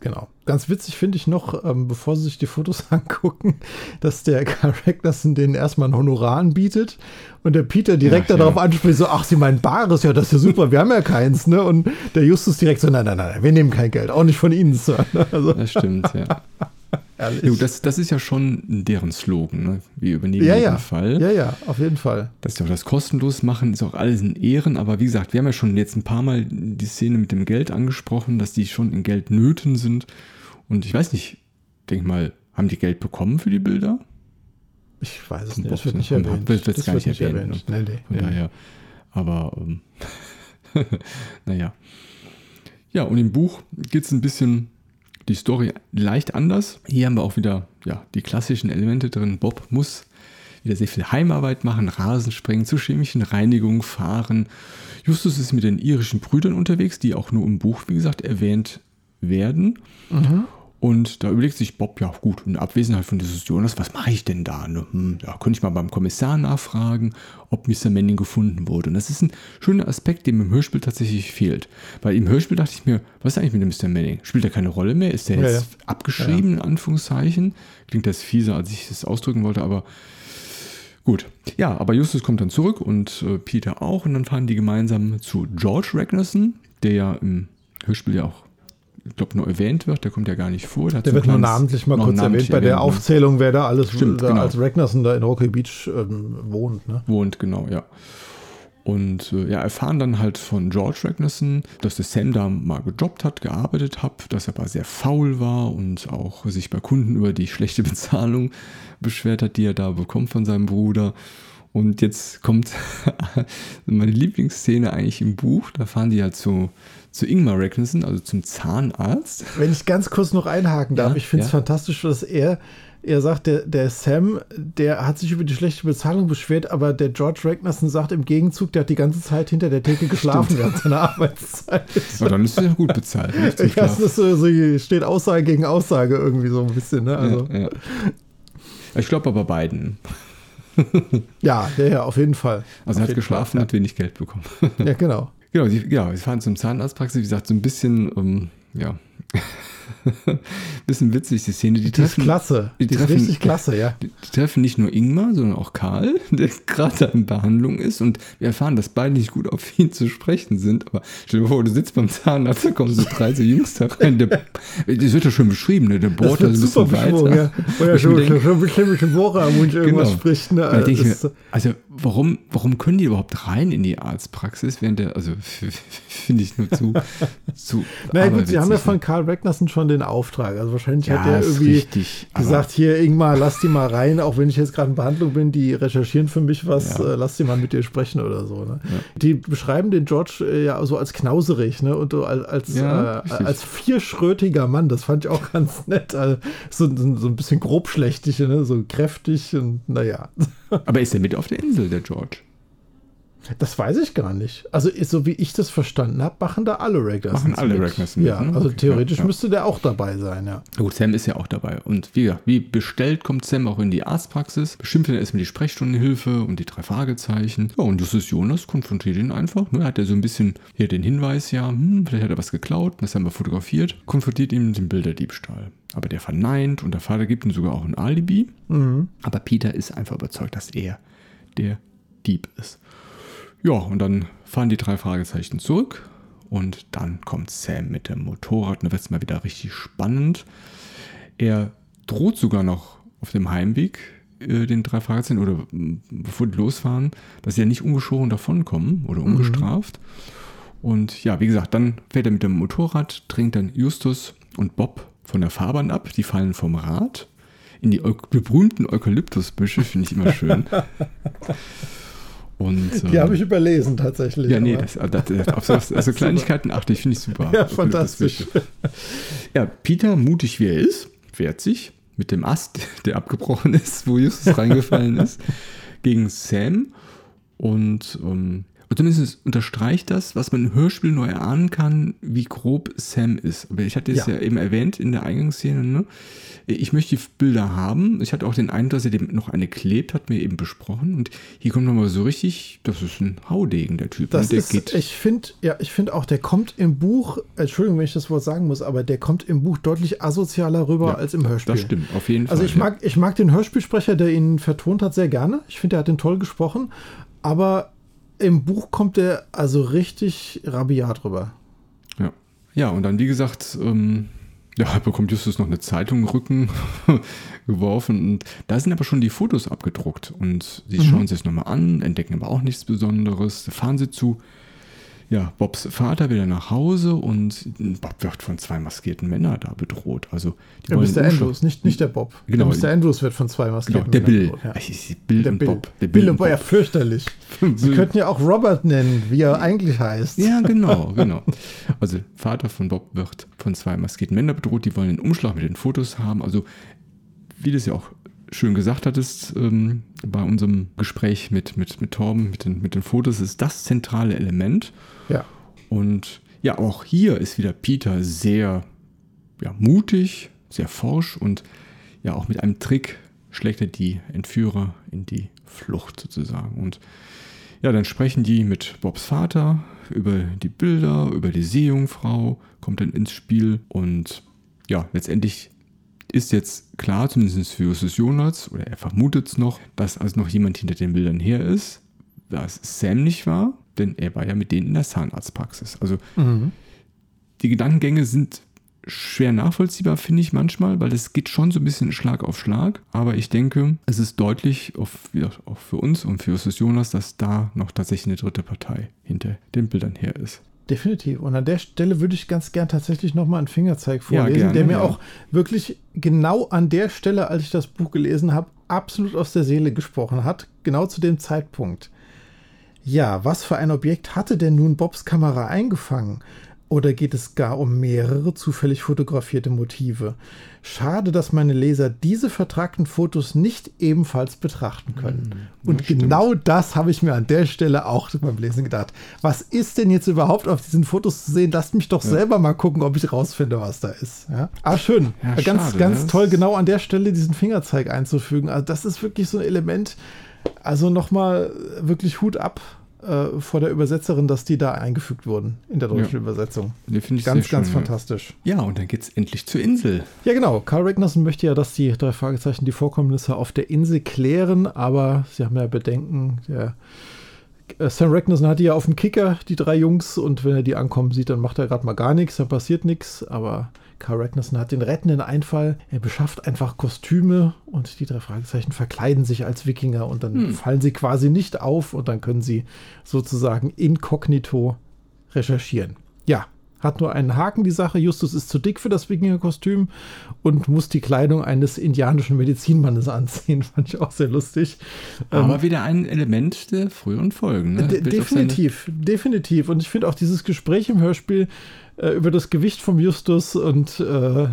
B: Genau. Ganz witzig finde ich noch, ähm, bevor sie sich die Fotos angucken, dass der Karl Ragnarsson denen erstmal ein Honorar anbietet und der Peter direkt ja, darauf ja. anspricht, so, ach, sie meinen Bares, ja, das ist ja super, wir haben ja keins, ne? Und der Justus direkt so, nein, nein, nein, wir nehmen kein Geld, auch nicht von Ihnen, Sir.
A: Also. Das stimmt, ja. Ja, das, das ist ja schon deren Slogan, ne? Wir übernehmen
B: ja,
A: jeden
B: ja.
A: Fall.
B: Ja, ja, auf jeden Fall.
A: Dass sie auch das kostenlos machen, ist auch alles in Ehren. Aber wie gesagt, wir haben ja schon jetzt ein paar Mal die Szene mit dem Geld angesprochen, dass die schon in Geldnöten sind. Und ich weiß nicht, denke mal, haben die Geld bekommen für die Bilder?
B: Ich weiß es nicht. Das wird nicht erwähnt.
A: Wird, wird das gar nicht erwähnt. erwähnt. Ne? Nee, nee, Von nee. daher. Aber, ähm, naja. Ja, und im Buch geht es ein bisschen die Story leicht anders. Hier haben wir auch wieder ja, die klassischen Elemente drin. Bob muss wieder sehr viel Heimarbeit machen, Rasen sprengen, zur chemischen Reinigung fahren. Justus ist mit den irischen Brüdern unterwegs, die auch nur im Buch, wie gesagt, erwähnt werden. Mhm. Und da überlegt sich Bob, ja gut, in Abwesenheit von dieses Jonas, was mache ich denn da? Ne? Hm, ja, könnte ich mal beim Kommissar nachfragen, ob Mr. Manning gefunden wurde. Und das ist ein schöner Aspekt, der im Hörspiel tatsächlich fehlt. Weil im Hörspiel dachte ich mir, was ist eigentlich mit dem Mr. Manning? Spielt er keine Rolle mehr? Ist der ja, jetzt ja. abgeschrieben, in Anführungszeichen? Klingt das fieser, als ich es ausdrücken wollte, aber gut. Ja, aber Justus kommt dann zurück und äh, Peter auch. Und dann fahren die gemeinsam zu George Ragnarsson, der ja im Hörspiel ja auch ich glaube, nur erwähnt wird. Der kommt ja gar nicht vor.
B: Der, der wird nur namentlich mal kurz erwähnt bei der ne? Aufzählung, wer da alles
A: Stimmt,
B: da
A: genau.
B: als Ragnarsson da in Rocky Beach ähm, wohnt. Ne?
A: Wohnt, genau, ja. Und äh, ja, erfahren dann halt von George Ragnarsson, dass der Sam da mal gejobbt hat, gearbeitet hat, dass er aber sehr faul war und auch sich bei Kunden über die schlechte Bezahlung beschwert hat, die er da bekommt von seinem Bruder. Und jetzt kommt meine Lieblingsszene eigentlich im Buch. Da fahren die halt zu, zu Ingmar Ragnarsson, also zum Zahnarzt.
B: Wenn ich ganz kurz noch einhaken darf, ja, ich finde es ja. fantastisch, dass er, er sagt, der, der Sam, der hat sich über die schlechte Bezahlung beschwert, aber der George Ragnarsson sagt im Gegenzug, der hat die ganze Zeit hinter der Theke geschlafen während seiner Arbeitszeit.
A: Ja, dann ist er gut bezahlt.
B: Ich weiß, das so, so, steht Aussage gegen Aussage irgendwie so ein bisschen. Ne? Also. Ja,
A: ich glaube aber beiden.
B: ja, ja, ja, auf jeden Fall.
A: Also er hat geschlafen, Fall, hat wenig Geld bekommen.
B: ja, genau.
A: Genau, sie, ja, wir fahren zum Zahnarztpraxis, wie gesagt, so ein bisschen, ähm, ja, bisschen witzig, die Szene. Die,
B: die treffen, ist klasse.
A: Die,
B: die
A: treffen,
B: ist richtig klasse, ja.
A: Die, die, treffen nicht nur Ingmar, sondern auch Karl, der gerade in Behandlung ist. Und wir erfahren, dass beide nicht gut auf ihn zu sprechen sind. Aber stell dir vor, du sitzt beim Zahnarzt, da kommen so drei so Jüngster rein. Der, das wird ja schon beschrieben, ne? der bohrt
B: das super ein bisschen weiter. Ja. Wo er schon, schon ein bisschen mit dem Bohrer am Mund irgendwas genau. spricht. Ne?
A: Also, also, warum, warum können die überhaupt rein in die Arztpraxis, während der, also finde ich nur zu, zu
B: Na gut, sie haben ja von Karl Ragnarsson schon den Auftrag. Also wahrscheinlich
A: Ja,
B: hat er irgendwie
A: richtig,
B: gesagt, hier Ingmar, lass die mal rein, auch wenn ich jetzt gerade in Behandlung bin, die recherchieren für mich was,
A: Ja.
B: äh, lass die mal mit dir sprechen oder so. Ne? Die beschreiben den George äh, ja so als knauserig, ne? Und als, als,
A: Ja,
B: äh, als vierschrötiger Mann, das fand ich auch ganz nett. Also, so, so, so ein bisschen grobschlächtig, ne? so kräftig und naja.
A: Aber ist er mit auf der Insel, der George?
B: Das weiß ich gar nicht. Also ist, so wie ich das verstanden habe, machen da alle Ragnarsons
A: Machen alle
B: mit, Ja,
A: ne?
B: also
A: Okay,
B: theoretisch
A: ja,
B: müsste der auch dabei sein, ja.
A: Na Gut, Sam ist ja auch dabei. Und wie, gesagt, wie bestellt kommt Sam auch in die Arztpraxis, beschimpft dann erstmal die Sprechstundenhilfe und die drei Fragezeichen. Ja, und Justus Jonas konfrontiert ihn einfach. Ne? Hat er so ein bisschen hier den Hinweis, ja, hm, vielleicht hat er was geklaut, das haben wir fotografiert, konfrontiert ihn mit dem Bilderdiebstahl. Aber der verneint und der Vater gibt ihm sogar auch ein Alibi. Aber Peter ist einfach überzeugt, dass er der Dieb ist. Ja, und dann fahren die drei Fragezeichen zurück und dann kommt Sam mit dem Motorrad und dann wird es mal wieder richtig spannend. Er droht sogar noch auf dem Heimweg äh, den drei Fragezeichen oder bevor die losfahren, dass sie ja nicht ungeschoren davonkommen oder ungestraft. Und ja, wie gesagt, dann fährt er mit dem Motorrad, trinkt dann Justus und Bob von der Fahrbahn ab. Die fallen vom Rad in die Eu berühmten Eukalyptusbüsche, finde ich immer schön. Und,
B: Die
A: ähm,
B: habe ich überlesen tatsächlich.
A: ja, nee, das, das, das, auf sowas, also Kleinigkeiten achte ich, finde ich super.
B: Ja, fantastisch.
A: Ja, Peter, mutig wie er ist, wehrt sich mit dem Ast, der abgebrochen ist, wo Justus reingefallen ist, gegen Sam. Und, ähm, und zumindest unterstreicht das, was man im Hörspiel nur erahnen kann, wie grob Sam ist. Aber ich hatte es ja.
B: Ja.
A: eben erwähnt in der Eingangsszene, ne? Ich möchte die Bilder haben. Ich hatte auch den Eindruck, dass er dem noch eine klebt, hat mir eben besprochen. Und hier kommt nochmal so richtig, das ist ein Haudegen, der Typ.
B: Das
A: ne? der
B: ist, ich finde, ja, ich finde auch, der kommt im Buch, Entschuldigung, wenn ich das Wort sagen muss, aber der kommt im Buch deutlich asozialer rüber
A: Ja,
B: als im Hörspiel.
A: Das stimmt, auf jeden
B: Also
A: Fall.
B: ich mag, ich mag den Hörspielsprecher, der ihn vertont hat, sehr gerne. Ich finde, er hat den toll gesprochen. Aber im Buch kommt er also richtig rabiat rüber.
A: Ja. ja, und dann, wie gesagt, ähm, ja, bekommt Justus noch eine Zeitung im Rücken geworfen. Und da sind aber schon die Fotos abgedruckt. Und sie schauen sich das nochmal an, entdecken aber auch nichts Besonderes. Da fahren sie zu. Ja, Bobs Vater will dann nach Hause und Bob wird von zwei maskierten Männern da bedroht. Also, die
B: Der
A: wollen
B: Mr. Andrews, nicht, nicht der Bob.
A: Genau.
B: Der Mr. Andrews wird von zwei
A: Genau,
B: Maskierten.
A: der Bill.
B: Ja.
A: Ich- ich- Bill
B: Der
A: und
B: Bill.
A: Bob. Der
B: Bill,
A: Bill
B: und Bob, ja, fürchterlich. Sie könnten ja auch Robert nennen, wie er eigentlich heißt.
A: Ja, genau, genau. Also Vater von Bob wird von zwei maskierten Männern bedroht, die wollen den Umschlag mit den Fotos haben. Also wie du es ja auch schön gesagt hattest ähm, bei unserem Gespräch mit, mit, mit Torben, mit den, mit den Fotos, ist das zentrale Element.
B: Ja.
A: Und ja, auch hier ist wieder Peter sehr ja, mutig, sehr forsch und ja, auch mit einem Trick schlägt er die Entführer in die Flucht sozusagen. Und ja, dann sprechen die mit Bobs Vater über die Bilder, über die Seejungfrau, kommt dann ins Spiel und ja, letztendlich ist jetzt klar, zumindest für Justus Jonas, oder er vermutet es noch, dass also noch jemand hinter den Bildern her ist, dass Sam nicht war, denn er war ja mit denen in der Zahnarztpraxis. Also die Gedankengänge sind schwer nachvollziehbar, finde ich manchmal, weil es geht schon so ein bisschen Schlag auf Schlag. Aber ich denke, es ist deutlich, auch für uns und für Justus Jonas, dass da noch tatsächlich eine dritte Partei hinter den Bildern her ist.
B: Definitiv. Und an der Stelle würde ich ganz gern tatsächlich nochmal einen Fingerzeig
A: Ja,
B: vorlesen,
A: gerne,
B: der mir
A: ja.
B: auch wirklich genau an der Stelle, als ich das Buch gelesen habe, absolut aus der Seele gesprochen hat. Genau zu dem Zeitpunkt. Ja, was für ein Objekt hatte denn nun Bobs Kamera eingefangen? Oder geht es gar um mehrere zufällig fotografierte Motive? Schade, dass meine Leser diese vertragten Fotos nicht ebenfalls betrachten können. Und genau das habe ich mir an der Stelle auch beim Lesen gedacht. Was ist denn jetzt überhaupt auf diesen Fotos zu sehen? Lasst mich doch selber mal gucken, ob ich rausfinde, was da ist. Ja? Ah, schön.
A: Ja,
B: ganz,
A: schade,
B: ganz toll, genau an der Stelle diesen Fingerzeig einzufügen. Also, das ist wirklich so ein Element. Also nochmal wirklich Hut ab äh, vor der Übersetzerin, dass die da eingefügt wurden in der deutschen
A: Ja.
B: Übersetzung.
A: Den finde ich
B: Ganz,
A: sehr
B: ganz
A: schön, ja.
B: fantastisch.
A: Ja, und dann geht es endlich zur Insel.
B: Ja, genau. Karl Ragnarsson möchte ja, dass die drei Fragezeichen die Vorkommnisse auf der Insel klären, aber sie haben ja Bedenken, der Äh, Sam Ragnarsson hat die ja auf dem Kicker, die drei Jungs, und wenn er die ankommen sieht, dann macht er gerade mal gar nichts, dann passiert nichts, aber Carl Ragnarsson hat den rettenden Einfall. Er beschafft einfach Kostüme und die drei Fragezeichen verkleiden sich als Wikinger und dann hm. fallen sie quasi nicht auf und dann können sie sozusagen inkognito recherchieren. Ja, hat nur einen Haken, die Sache. Justus ist zu dick für das Wikinger-Kostüm und muss die Kleidung eines indianischen Medizinmannes anziehen. Fand ich auch sehr lustig.
A: Aber ähm, wieder ein Element der früheren Folgen. Ne?
B: De definitiv, definitiv. Und ich finde auch dieses Gespräch im Hörspiel äh, über das Gewicht vom Justus und äh,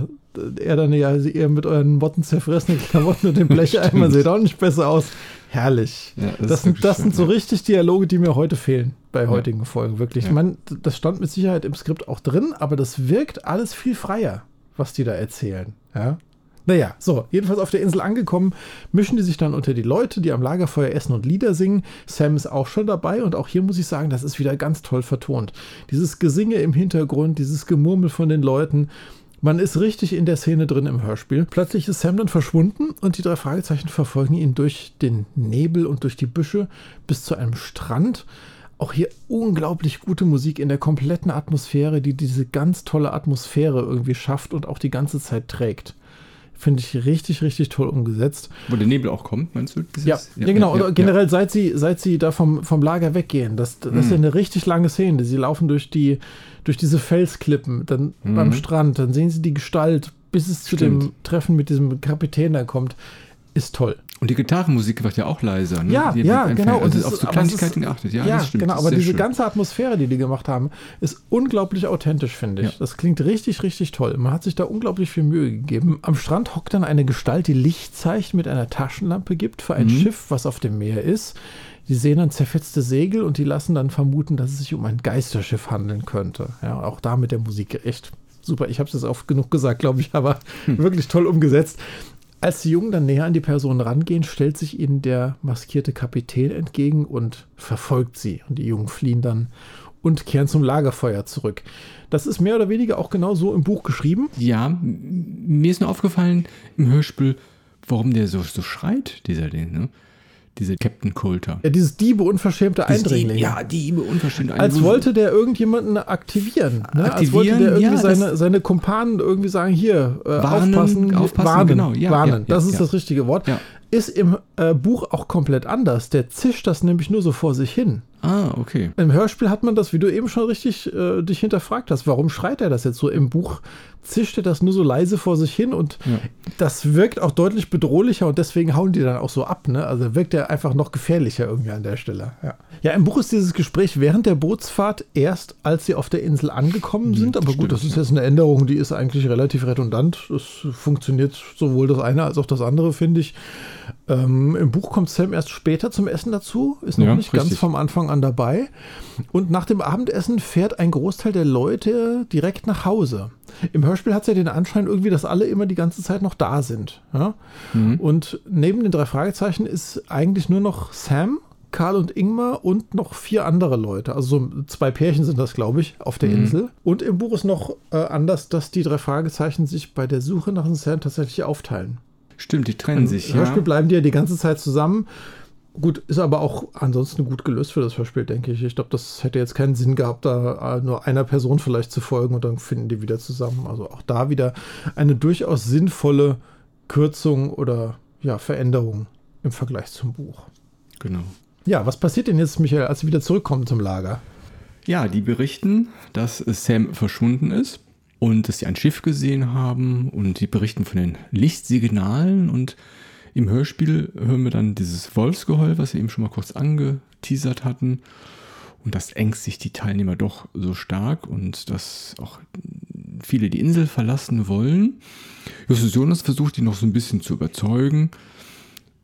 B: er dann ja, ihr mit euren Motten zerfressenen Klamotten und dem Blecheimer seht auch nicht besser aus. Herrlich. Ja, das, das sind, das sind so richtig Dialoge, die mir heute fehlen bei ja. heutigen Folgen, wirklich. Ja. Ich meine, das stand mit Sicherheit im Skript auch drin, aber das wirkt alles viel freier, was die da erzählen. Ja. Naja, so, jedenfalls auf der Insel angekommen, mischen die sich dann unter die Leute, die am Lagerfeuer essen und Lieder singen. Sam ist auch schon dabei und auch hier muss ich sagen, das ist wieder ganz toll vertont. Dieses Gesinge im Hintergrund, dieses Gemurmel von den Leuten, man ist richtig in der Szene drin im Hörspiel. Plötzlich ist Sam dann verschwunden und die drei Fragezeichen verfolgen ihn durch den Nebel und durch die Büsche bis zu einem Strand. Auch hier unglaublich gute Musik in der kompletten Atmosphäre, die diese ganz tolle Atmosphäre irgendwie schafft und auch die ganze Zeit trägt. Finde ich richtig, richtig toll umgesetzt.
A: Wo der Nebel auch kommt, meinst du?
B: Ja, ja, ja, genau. Ja, Oder generell, seit sie, seit sie da vom, vom Lager weggehen, das, das mhm. ist ja eine richtig lange Szene. Sie laufen durch, die, durch diese Felsklippen, dann mhm. beim Strand, dann sehen sie die Gestalt, bis es zu dem Treffen mit diesem Kapitän da kommt. Ist toll.
A: Und die Gitarrenmusik wird ja auch leiser.
B: Ne? Ja, ja, genau.
A: Also und auf so Kleinigkeiten geachtet. Ja,
B: ja genau. Aber diese schön. ganze Atmosphäre, die die gemacht haben, ist unglaublich authentisch, finde ich. Ja. Das klingt richtig, richtig toll. Man hat sich da unglaublich viel Mühe gegeben. Am Strand hockt dann eine Gestalt, die Lichtzeichen mit einer Taschenlampe gibt für ein mhm. Schiff, was auf dem Meer ist. Die sehen dann zerfetzte Segel und die lassen dann vermuten, dass es sich um ein Geisterschiff handeln könnte. Ja, auch da mit der Musik echt super. Ich habe es jetzt oft genug gesagt, glaube ich, aber hm. wirklich toll umgesetzt. Als die Jungen dann näher an die Person rangehen, stellt sich ihnen der maskierte Kapitän entgegen und verfolgt sie. Und die Jungen fliehen dann und kehren zum Lagerfeuer zurück. Das ist mehr oder weniger auch genau so im Buch geschrieben.
A: Ja, mir ist nur aufgefallen im Hörspiel, warum der so, so schreit, dieser Ding. Ne? Diese Captain Coulter.
B: Ja, dieses Diebe unverschämte Eindringlinge.
A: ja, Diebe unverschämte
B: Eindringlinge. Als wollte der irgendjemanden aktivieren. Ne? Aktivieren, Als wollte der irgendwie ja, seine, seine Kumpanen irgendwie sagen, hier, äh, warnen, aufpassen,
A: aufpassen, warnen,
B: genau, ja, warnen. Ja, das ist das richtige Wort. Ist im äh, Buch auch komplett anders. Der zischt das nämlich nur so vor sich hin.
A: Ah, okay.
B: Im Hörspiel hat man das, wie du eben schon richtig äh, dich hinterfragt hast. Warum schreit er das jetzt so? Im Buch zischt er das nur so leise vor sich hin und ja. das wirkt auch deutlich bedrohlicher und deswegen hauen die dann auch so ab. Ne? Also wirkt er einfach noch gefährlicher irgendwie an der Stelle. Ja. ja, im Buch ist dieses Gespräch während der Bootsfahrt erst, als sie auf der Insel angekommen mhm, sind. Mhm, Aber gut, stimmt, das ist jetzt eine Änderung, die ist eigentlich relativ redundant. Das funktioniert sowohl das eine als auch das andere, finde ich. Ähm, Im Buch kommt Sam erst später zum Essen dazu, ist noch ja, nicht richtig. ganz vom Anfang an dabei. Und nach dem Abendessen fährt ein Großteil der Leute direkt nach Hause. Im Hörspiel hat es ja den Anschein irgendwie, dass alle immer die ganze Zeit noch da sind. Ja? Mhm. Und neben den drei Fragezeichen ist eigentlich nur noch Sam, Karl und Ingmar und noch vier andere Leute. Also so zwei Pärchen sind das, glaube ich, auf der mhm. Insel. Und im Buch ist noch äh, anders, dass die drei Fragezeichen sich bei der Suche nach Sam tatsächlich aufteilen.
A: Stimmt, die trennen Im sich.
B: Im Hörspiel ja. bleiben die ja die ganze Zeit zusammen. Gut, ist aber auch ansonsten gut gelöst für das Hörspiel, denke ich. Ich glaube, das hätte jetzt keinen Sinn gehabt, da äh, nur einer Person vielleicht zu folgen und dann finden die wieder zusammen. Also auch da wieder eine durchaus sinnvolle Kürzung oder ja, Veränderung im Vergleich zum Buch.
A: Genau.
B: Ja, was passiert denn jetzt, Michael, als sie wieder zurückkommen zum Lager?
A: Ja, die berichten, dass Sam verschwunden ist und dass sie ein Schiff gesehen haben und die berichten von den Lichtsignalen und im Hörspiel hören wir dann dieses Wolfsgeheul, was wir eben schon mal kurz angeteasert hatten. Und das ängstigt die Teilnehmer doch so stark und dass auch viele die Insel verlassen wollen. Justus Jonas versucht, die noch so ein bisschen zu überzeugen,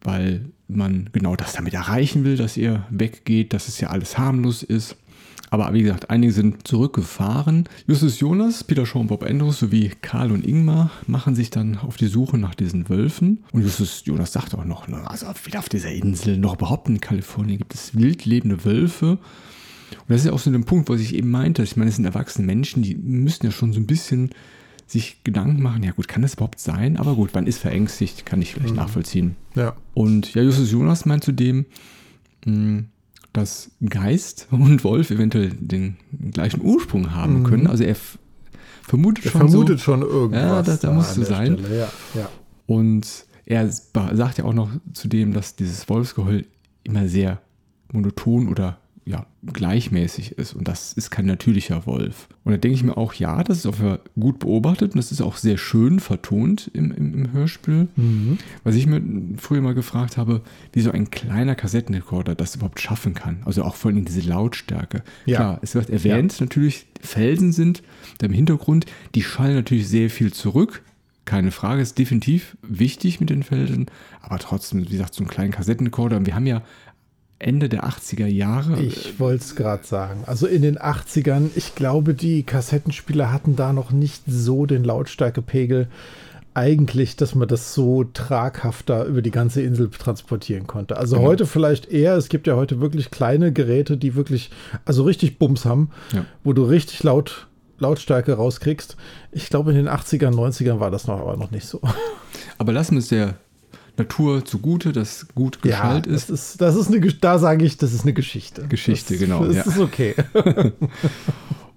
A: weil man genau das damit erreichen will, dass ihr weggeht, dass es ja alles harmlos ist. Aber wie gesagt, einige sind zurückgefahren. Justus Jonas, Peter Shaw und Bob Andrews sowie Karl und Ingmar machen sich dann auf die Suche nach diesen Wölfen. Und Justus Jonas sagt auch noch, also weder auf dieser Insel noch überhaupt in Kalifornien gibt es wild lebende Wölfe. Und das ist ja auch so ein Punkt, was ich eben meinte. Ich meine, es sind erwachsene Menschen, die müssen ja schon so ein bisschen sich Gedanken machen, ja gut, kann das überhaupt sein? Aber gut, man ist verängstigt, kann ich vielleicht mhm. nachvollziehen.
B: Ja.
A: Und ja, Justus Jonas meint zudem, mh, hm, dass Geist und Wolf eventuell den gleichen Ursprung haben
B: Mhm.
A: können. Also er vermutet
B: Er
A: schon
B: vermutet
A: so.
B: schon irgendwas.
A: Ja, da- da muss
B: an
A: so
B: der
A: sein.
B: Stelle. Ja, ja.
A: Und er sagt ja auch noch zudem, dass dieses Wolfsgeheul immer sehr monoton oder ja, gleichmäßig ist. Und das ist kein natürlicher Wolf. Und da denke ich mir auch, ja, das ist auf gut beobachtet und das ist auch sehr schön vertont im, im, im Hörspiel.
B: Mhm.
A: Was ich mir früher mal gefragt habe, wie so ein kleiner Kassettenrekorder das überhaupt schaffen kann. Also auch vor allem diese Lautstärke.
B: Ja.
A: Klar, es wird erwähnt, natürlich Felsen sind da im Hintergrund, die schallen natürlich sehr viel zurück. Keine Frage, ist definitiv wichtig mit den Felsen, aber trotzdem, wie gesagt, so einen kleinen Kassettenrekorder. Und wir haben ja Ende der 80er Jahre.
B: Ich wollte es gerade sagen. Also in den 80ern, ich glaube, die Kassettenspieler hatten da noch nicht so den Lautstärkepegel eigentlich, dass man das so traghafter über die ganze Insel transportieren konnte. Also
A: Genau.
B: heute vielleicht eher, es gibt ja heute wirklich kleine Geräte, die wirklich, also richtig Bums haben,
A: Ja.
B: wo du richtig laut Lautstärke rauskriegst. Ich glaube, in den 80ern, 90ern war das noch aber noch nicht so.
A: Aber lassen wir es der Natur zugute, dass gut geschallt
B: das
A: ist.
B: ist, das ist eine, da sage ich, das ist eine Geschichte.
A: Geschichte,
B: das,
A: genau,
B: Das
A: ja.
B: ist okay.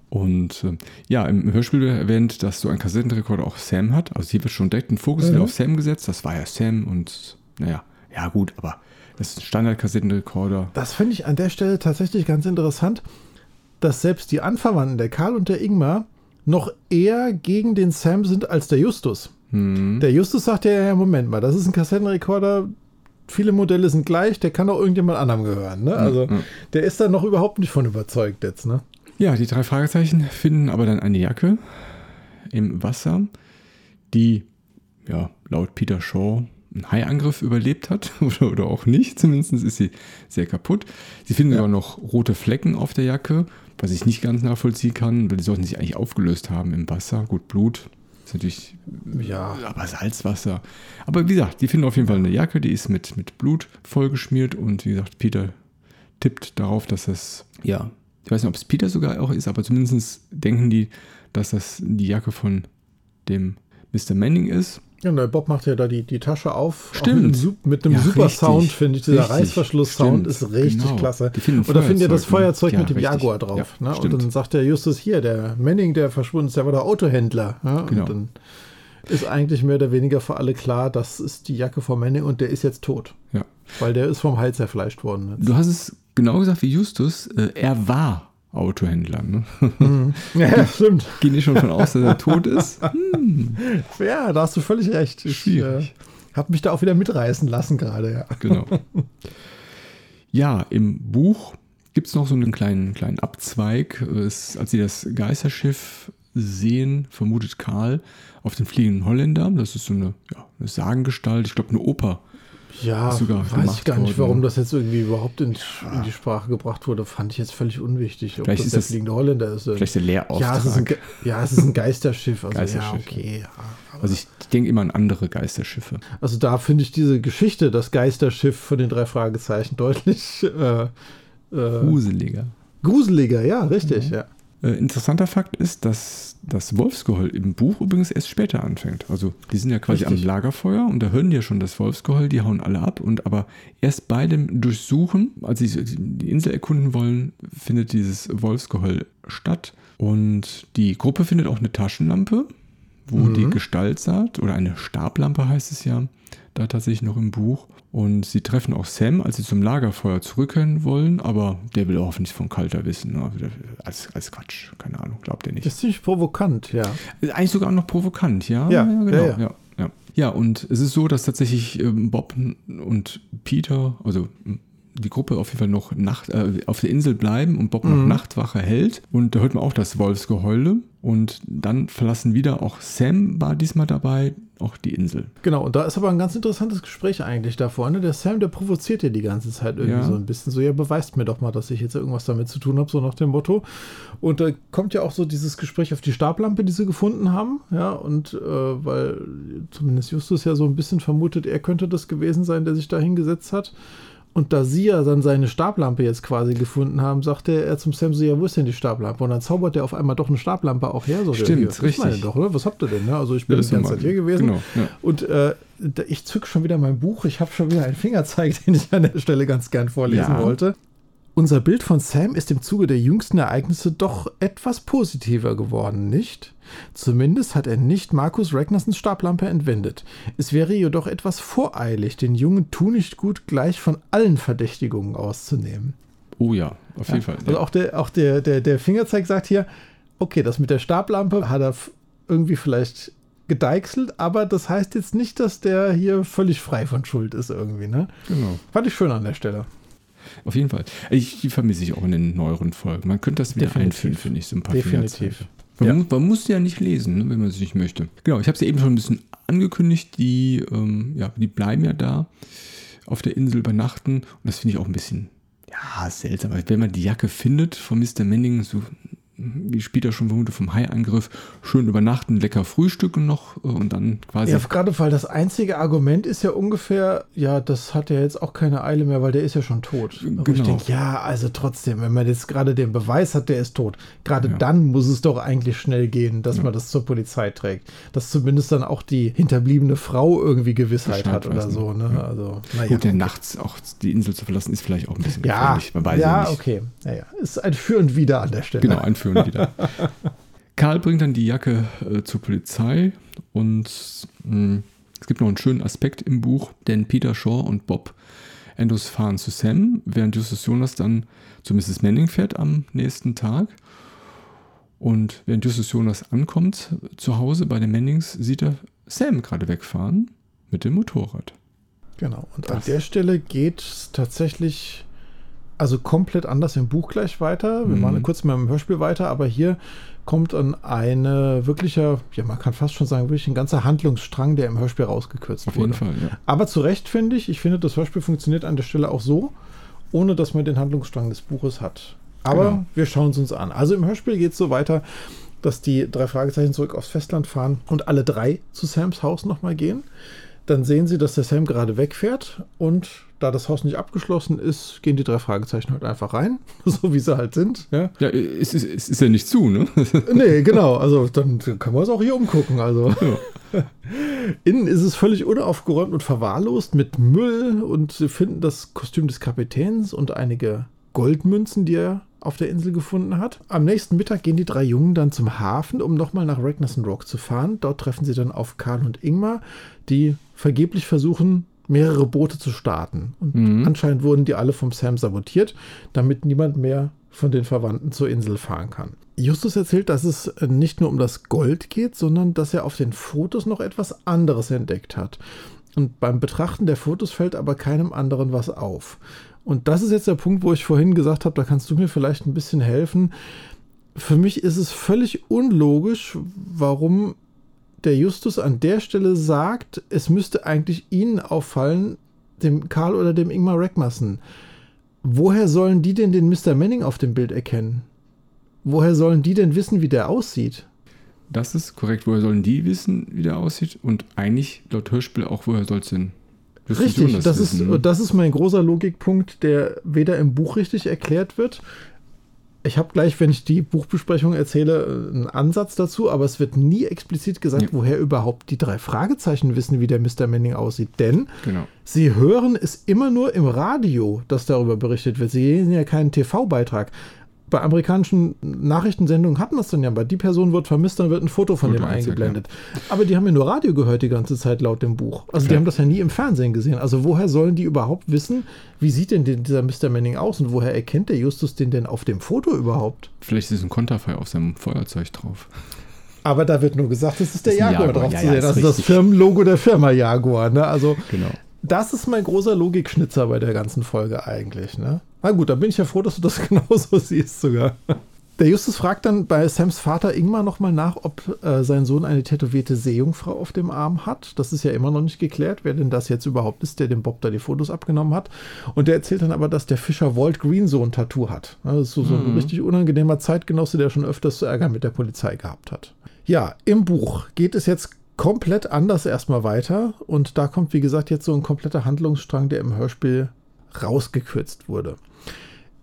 A: Und äh, ja, im Hörspiel wird erwähnt, dass so ein Kassettenrekorder auch Sam hat. Also hier wird schon direkt ein Fokus
B: Mhm.
A: wieder auf Sam gesetzt. Das war ja Sam und naja, ja gut, aber das ist ein Standard-Kassettenrekorder.
B: Das finde ich an der Stelle tatsächlich ganz interessant, dass selbst die Anverwandten, der Karl und der Ingmar, noch eher gegen den Sam sind als der Justus.
A: Hm.
B: Der Justus sagt ja, ja, Moment mal, das ist ein Kassettenrekorder, viele Modelle sind gleich, der kann auch irgendjemand anderem gehören. Ne? Also
A: ja.
B: der ist da noch überhaupt nicht von überzeugt jetzt. Ne?
A: Ja, die drei Fragezeichen finden aber dann eine Jacke im Wasser, die ja laut Peter Shaw einen Haiangriff überlebt hat oder, oder auch nicht. Zumindest ist sie sehr kaputt. Sie finden
B: Ja.
A: sogar noch rote Flecken auf der Jacke, was ich nicht ganz nachvollziehen kann, weil die sollten sich eigentlich aufgelöst haben im Wasser. Gut, Blut ist natürlich
B: Ja.
A: aber Salzwasser. Aber wie gesagt, die finden auf jeden Fall eine Jacke, die ist mit, mit Blut vollgeschmiert und wie gesagt, Peter tippt darauf, dass das, ja, ich weiß nicht, ob es Peter sogar auch ist, aber zumindest denken die, dass das die Jacke von dem Mr. Manning ist.
B: Ja, und der Bob macht ja da die, die Tasche auf.
A: Stimmt.
B: Mit einem, einem
A: Ja,
B: super
A: richtig.
B: Sound, finde ich. Dieser. Reißverschluss-Sound ist richtig
A: Genau.
B: klasse. Und da findet ihr das
A: Feuerzeug, ja,
B: mit dem
A: richtig.
B: Jaguar drauf.
A: Ja,
B: ne? Und dann sagt der Justus hier, der Manning, der verschwunden ist, der war der Autohändler. Ja?
A: Genau.
B: Und dann ist eigentlich mehr oder weniger für alle klar, das ist die Jacke von Manning und der ist jetzt tot.
A: Ja.
B: Weil der ist vom Hai zerfleischt worden.
A: Du hast es genau gesagt wie Justus, äh, er war Autohändler. Ne?
B: Ja, stimmt.
A: Gehen die schon von aus, dass er tot ist?
B: Ja, da hast du völlig recht. Ich äh, habe mich da auch wieder mitreißen lassen gerade. Ja.
A: Genau. Ja, im Buch gibt es noch so einen kleinen, kleinen Abzweig. Es, als sie das Geisterschiff sehen, vermutet Karl auf den fliegenden Holländer. Das ist so eine, ja, eine Sagengestalt, ich glaube eine Oper.
B: Ja, weiß ich gar nicht,
A: worden.
B: warum das jetzt irgendwie überhaupt in, in die Sprache gebracht wurde. Fand ich jetzt völlig unwichtig. Ob
A: Vielleicht
B: das
A: ist
B: der
A: das-
B: fliegende Holländer ist.
A: Vielleicht der Lehrauftrag.
B: ja, es ist ein, Ge- ja, es ist ein Geisterschiff. Also,
A: Geisterschiff,
B: ja, okay. Ja.
A: Also ich denke immer an andere Geisterschiffe.
B: Also da finde ich diese Geschichte, das Geisterschiff von den drei Fragezeichen, deutlich äh, äh,
A: Gruseliger.
B: gruseliger. Ja, richtig. Ja.
A: Äh, interessanter Fakt ist, dass das Wolfsgeheul im Buch übrigens erst später anfängt. Also die sind ja quasi
B: Richtig.
A: am Lagerfeuer und da hören die ja schon das Wolfsgeheul, die hauen alle ab und aber erst bei dem Durchsuchen, als sie die Insel erkunden wollen, findet dieses Wolfsgeheul statt und die Gruppe findet auch eine Taschenlampe, wo
B: Mhm.
A: die Gestalt saht oder eine Stablampe heißt es ja, da tatsächlich noch im Buch. Und sie treffen auch Sam, als sie zum Lagerfeuer zurückkehren wollen, aber der will auch nichts von Kalter wissen. Ne? Als, als Quatsch, keine Ahnung, glaubt er nicht.
B: Das ist ziemlich provokant, ja.
A: Eigentlich sogar noch provokant, ja?
B: Ja,
A: genau.
B: ja,
A: Ja,
B: ja.
A: ja. ja, und es ist so, dass tatsächlich ähm, Bob und Peter, also m, die Gruppe auf jeden Fall noch Nacht, äh, auf der Insel bleiben und Bob noch
B: Mhm.
A: Nachtwache hält. Und da hört man auch das Wolfsgeheule. Und dann verlassen wieder auch Sam war diesmal dabei, auch die Insel.
B: Genau, und da ist aber ein ganz interessantes Gespräch eigentlich da vorne. Der Sam, der provoziert ja die ganze Zeit irgendwie
A: Ja.
B: so ein bisschen. So, ja, beweist mir doch mal, dass ich jetzt irgendwas damit zu tun habe, so nach dem Motto. Und da kommt ja auch so dieses Gespräch auf die Stablampe, die sie gefunden haben. Ja, und äh, weil zumindest Justus ja so ein bisschen vermutet, er könnte das gewesen sein, der sich da hingesetzt hat. Und da sie ja dann seine Stablampe jetzt quasi gefunden haben, sagte er zum Sam so, ja, wo ist denn die Stablampe? Und dann zaubert er auf einmal doch eine Stablampe auch her. So,
A: Stimmt,
B: das
A: richtig.
B: meine doch, oder? Was habt ihr denn? Ne? Also ich bin
A: Ja,
B: die
A: das
B: ganze Zeit hier gewesen.
A: Genau, ja.
B: Und äh, ich zück schon wieder mein Buch. Ich habe schon wieder einen Fingerzeig, den ich an der Stelle ganz gern vorlesen
A: Ja.
B: wollte. Unser Bild von Sam ist im Zuge der jüngsten Ereignisse doch etwas positiver geworden, nicht? Zumindest hat er nicht Markus Ragnarsons Stablampe entwendet. Es wäre jedoch etwas voreilig, den jungen Tu nicht gut gleich von allen Verdächtigungen auszunehmen.
A: Oh ja, auf jeden ja, Fall.
B: Ja. Also auch, der, auch der, der, der Fingerzeig sagt hier, okay, das mit der Stablampe hat er irgendwie vielleicht gedeichselt, aber das heißt jetzt nicht, dass der hier völlig frei von Schuld ist irgendwie, ne?
A: Genau.
B: Fand ich schön an der Stelle.
A: Auf jeden Fall. Ich, die vermisse ich auch in den neueren Folgen. Man könnte das wieder Definitiv. einführen, finde ich, so ein paar
B: Definitiv.
A: Man, ja. muss, man, muss ja nicht lesen, ne, wenn man es nicht möchte. Genau, ich habe ja eben schon ein bisschen angekündigt. Die, ähm, ja, die bleiben ja da auf der Insel übernachten. Und das finde ich auch ein bisschen ja, seltsam. Wenn man die Jacke findet von Mr. Manning, so wie später schon vermutet, vom Haiangriff schön übernachten, lecker frühstücken noch äh, und dann quasi.
B: Ja, gerade weil das einzige Argument ist ja ungefähr, ja, das hat ja jetzt auch keine Eile mehr, weil der ist ja schon tot.
A: Aber genau. ich denke,
B: ja, also trotzdem, wenn man jetzt gerade den Beweis hat, der ist tot, gerade ja. dann muss es doch eigentlich schnell gehen, dass ja. man das zur Polizei trägt. Dass zumindest dann auch die hinterbliebene Frau irgendwie Gewissheit hat oder so. Ne? Ja. Also,
A: naja. Gut, der nachts auch die Insel zu verlassen, ist vielleicht auch ein bisschen
B: gefährlich. Man weiß ja, ja okay. Naja, ist ein Für und Wider an der Stelle.
A: Genau, ein Für führen wieder. Karl bringt dann die Jacke äh, zur Polizei und mh, hm, es gibt noch einen schönen Aspekt im Buch, denn Peter Shaw und Bob Andrews fahren zu Sam, während Justus Jonas dann zu Mrs. Manning fährt am nächsten Tag. Und während Justus Jonas ankommt zu Hause bei den Mannings, sieht er Sam gerade wegfahren mit dem Motorrad.
B: Genau, und das. an der Stelle geht es tatsächlich also komplett anders im Buch gleich weiter. Wir mhm. machen kurz mal im Hörspiel weiter, aber hier kommt dann eine wirklicher, ja, man kann fast schon sagen, wirklich ein ganzer Handlungsstrang, der im Hörspiel rausgekürzt
A: Auf
B: wurde.
A: Auf jeden Fall, ja.
B: Aber zu Recht finde ich, ich finde, das Hörspiel funktioniert an der Stelle auch so, ohne dass man den Handlungsstrang des Buches hat. Aber genau. wir schauen es uns an. Also im Hörspiel geht es so weiter, dass die drei Fragezeichen zurück aufs Festland fahren und alle drei zu Sams Haus nochmal gehen. Dann sehen sie, dass der Sam gerade wegfährt und da das Haus nicht abgeschlossen ist, gehen die drei Fragezeichen halt einfach rein, so wie sie halt sind. Ja,
A: ja es, ist, es ist ja nicht zu, ne?
B: nee, genau. Also dann können wir uns auch hier umgucken. Also. Ja. Innen ist es völlig unaufgeräumt und verwahrlost mit Müll und sie finden das Kostüm des Kapitäns und einige Goldmünzen, die er auf der Insel gefunden hat. Am nächsten Mittag gehen die drei Jungen dann zum Hafen, um nochmal nach Ragnarsson Rock zu fahren. Dort treffen sie dann auf Karl und Ingmar, die vergeblich versuchen, mehrere Boote zu starten. Und mhm. anscheinend wurden die alle vom Sam sabotiert, damit niemand mehr von den Verwandten zur Insel fahren kann. Justus erzählt, dass es nicht nur um das Gold geht, sondern dass er auf den Fotos noch etwas anderes entdeckt hat. Und beim Betrachten der Fotos fällt aber keinem anderen was auf. Und das ist jetzt der Punkt, wo ich vorhin gesagt habe, da kannst du mir vielleicht ein bisschen helfen. Für mich ist es völlig unlogisch, warum der Justus an der Stelle sagt, es müsste eigentlich ihnen auffallen, dem Karl oder dem Ingmar Reckmassen. Woher sollen die denn den Mr. Manning auf dem Bild erkennen? Woher sollen die denn wissen, wie der aussieht?
A: Das ist korrekt. Woher sollen die wissen, wie der aussieht? Und eigentlich laut Hörspiel auch, woher soll es denn?
B: Richtig, das, das ist, das ist mein großer Logikpunkt, der weder im Buch richtig erklärt wird, ich habe gleich, wenn ich die Buchbesprechung erzähle, einen Ansatz dazu, aber es wird nie explizit gesagt, ja. woher überhaupt die drei Fragezeichen wissen, wie der Mr. Manning aussieht. Denn
A: genau.
B: sie hören es immer nur im Radio, dass darüber berichtet wird. Sie sehen ja keinen TV-Beitrag bei amerikanischen Nachrichtensendungen hatten wir es dann ja, weil die Person wird vermisst, dann wird ein Foto von Foto dem eingeblendet. Ja. Aber die haben ja nur Radio gehört die ganze Zeit laut dem Buch. Also ja. die haben das ja nie im Fernsehen gesehen. Also woher sollen die überhaupt wissen, wie sieht denn dieser Mr. Manning aus und woher erkennt der Justus den denn auf dem Foto überhaupt?
A: Vielleicht ist ein Konterfei auf seinem Feuerzeug drauf.
B: Aber da wird nur gesagt, es ist der ist Jaguar, Jaguar, drauf ja, zu sehen. also das Firmenlogo der Firma Jaguar. Ne? Also
A: genau.
B: das ist mein großer Logikschnitzer bei der ganzen Folge eigentlich. Ne? Na gut, da bin ich ja froh, dass du das genauso siehst sogar. Der Justus fragt dann bei Sams Vater Ingmar nochmal nach, ob äh, sein Sohn eine tätowierte Seejungfrau auf dem Arm hat. Das ist ja immer noch nicht geklärt, wer denn das jetzt überhaupt ist, der dem Bob da die Fotos abgenommen hat. Und der erzählt dann aber, dass der Fischer Walt Green so ein Tattoo hat. Das ist so, so ein mhm. richtig unangenehmer Zeitgenosse, der schon öfters zu Ärger mit der Polizei gehabt hat. Ja, im Buch geht es jetzt komplett anders erstmal weiter. Und da kommt, wie gesagt, jetzt so ein kompletter Handlungsstrang, der im Hörspiel rausgekürzt wurde.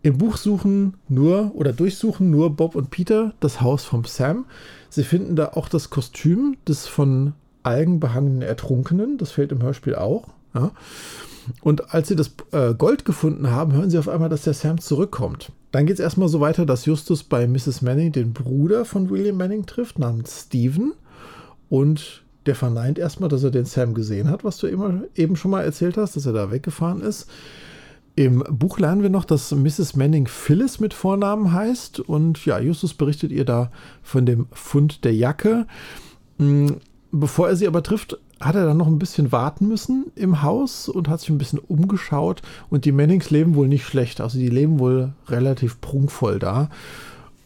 B: Im Buch suchen nur oder durchsuchen nur Bob und Peter das Haus vom Sam. Sie finden da auch das Kostüm des von Algen behangenen Ertrunkenen. Das fällt im Hörspiel auch. Ja? Und als sie das äh, Gold gefunden haben, hören sie auf einmal, dass der Sam zurückkommt. Dann geht es erstmal so weiter, dass Justus bei Mrs. Manning den Bruder von William Manning trifft, namens Stephen. Und der verneint erstmal, dass er den Sam gesehen hat, was du immer, eben schon mal erzählt hast, dass er da weggefahren ist. Im Buch lernen wir noch, dass Mrs. Manning Phyllis mit Vornamen heißt. Und ja, Justus berichtet ihr da von dem Fund der Jacke. Hm, bevor er sie aber trifft, hat er dann noch ein bisschen warten müssen im Haus und hat sich ein bisschen umgeschaut. Und die Mannings leben wohl nicht schlecht. Also die leben wohl relativ prunkvoll da.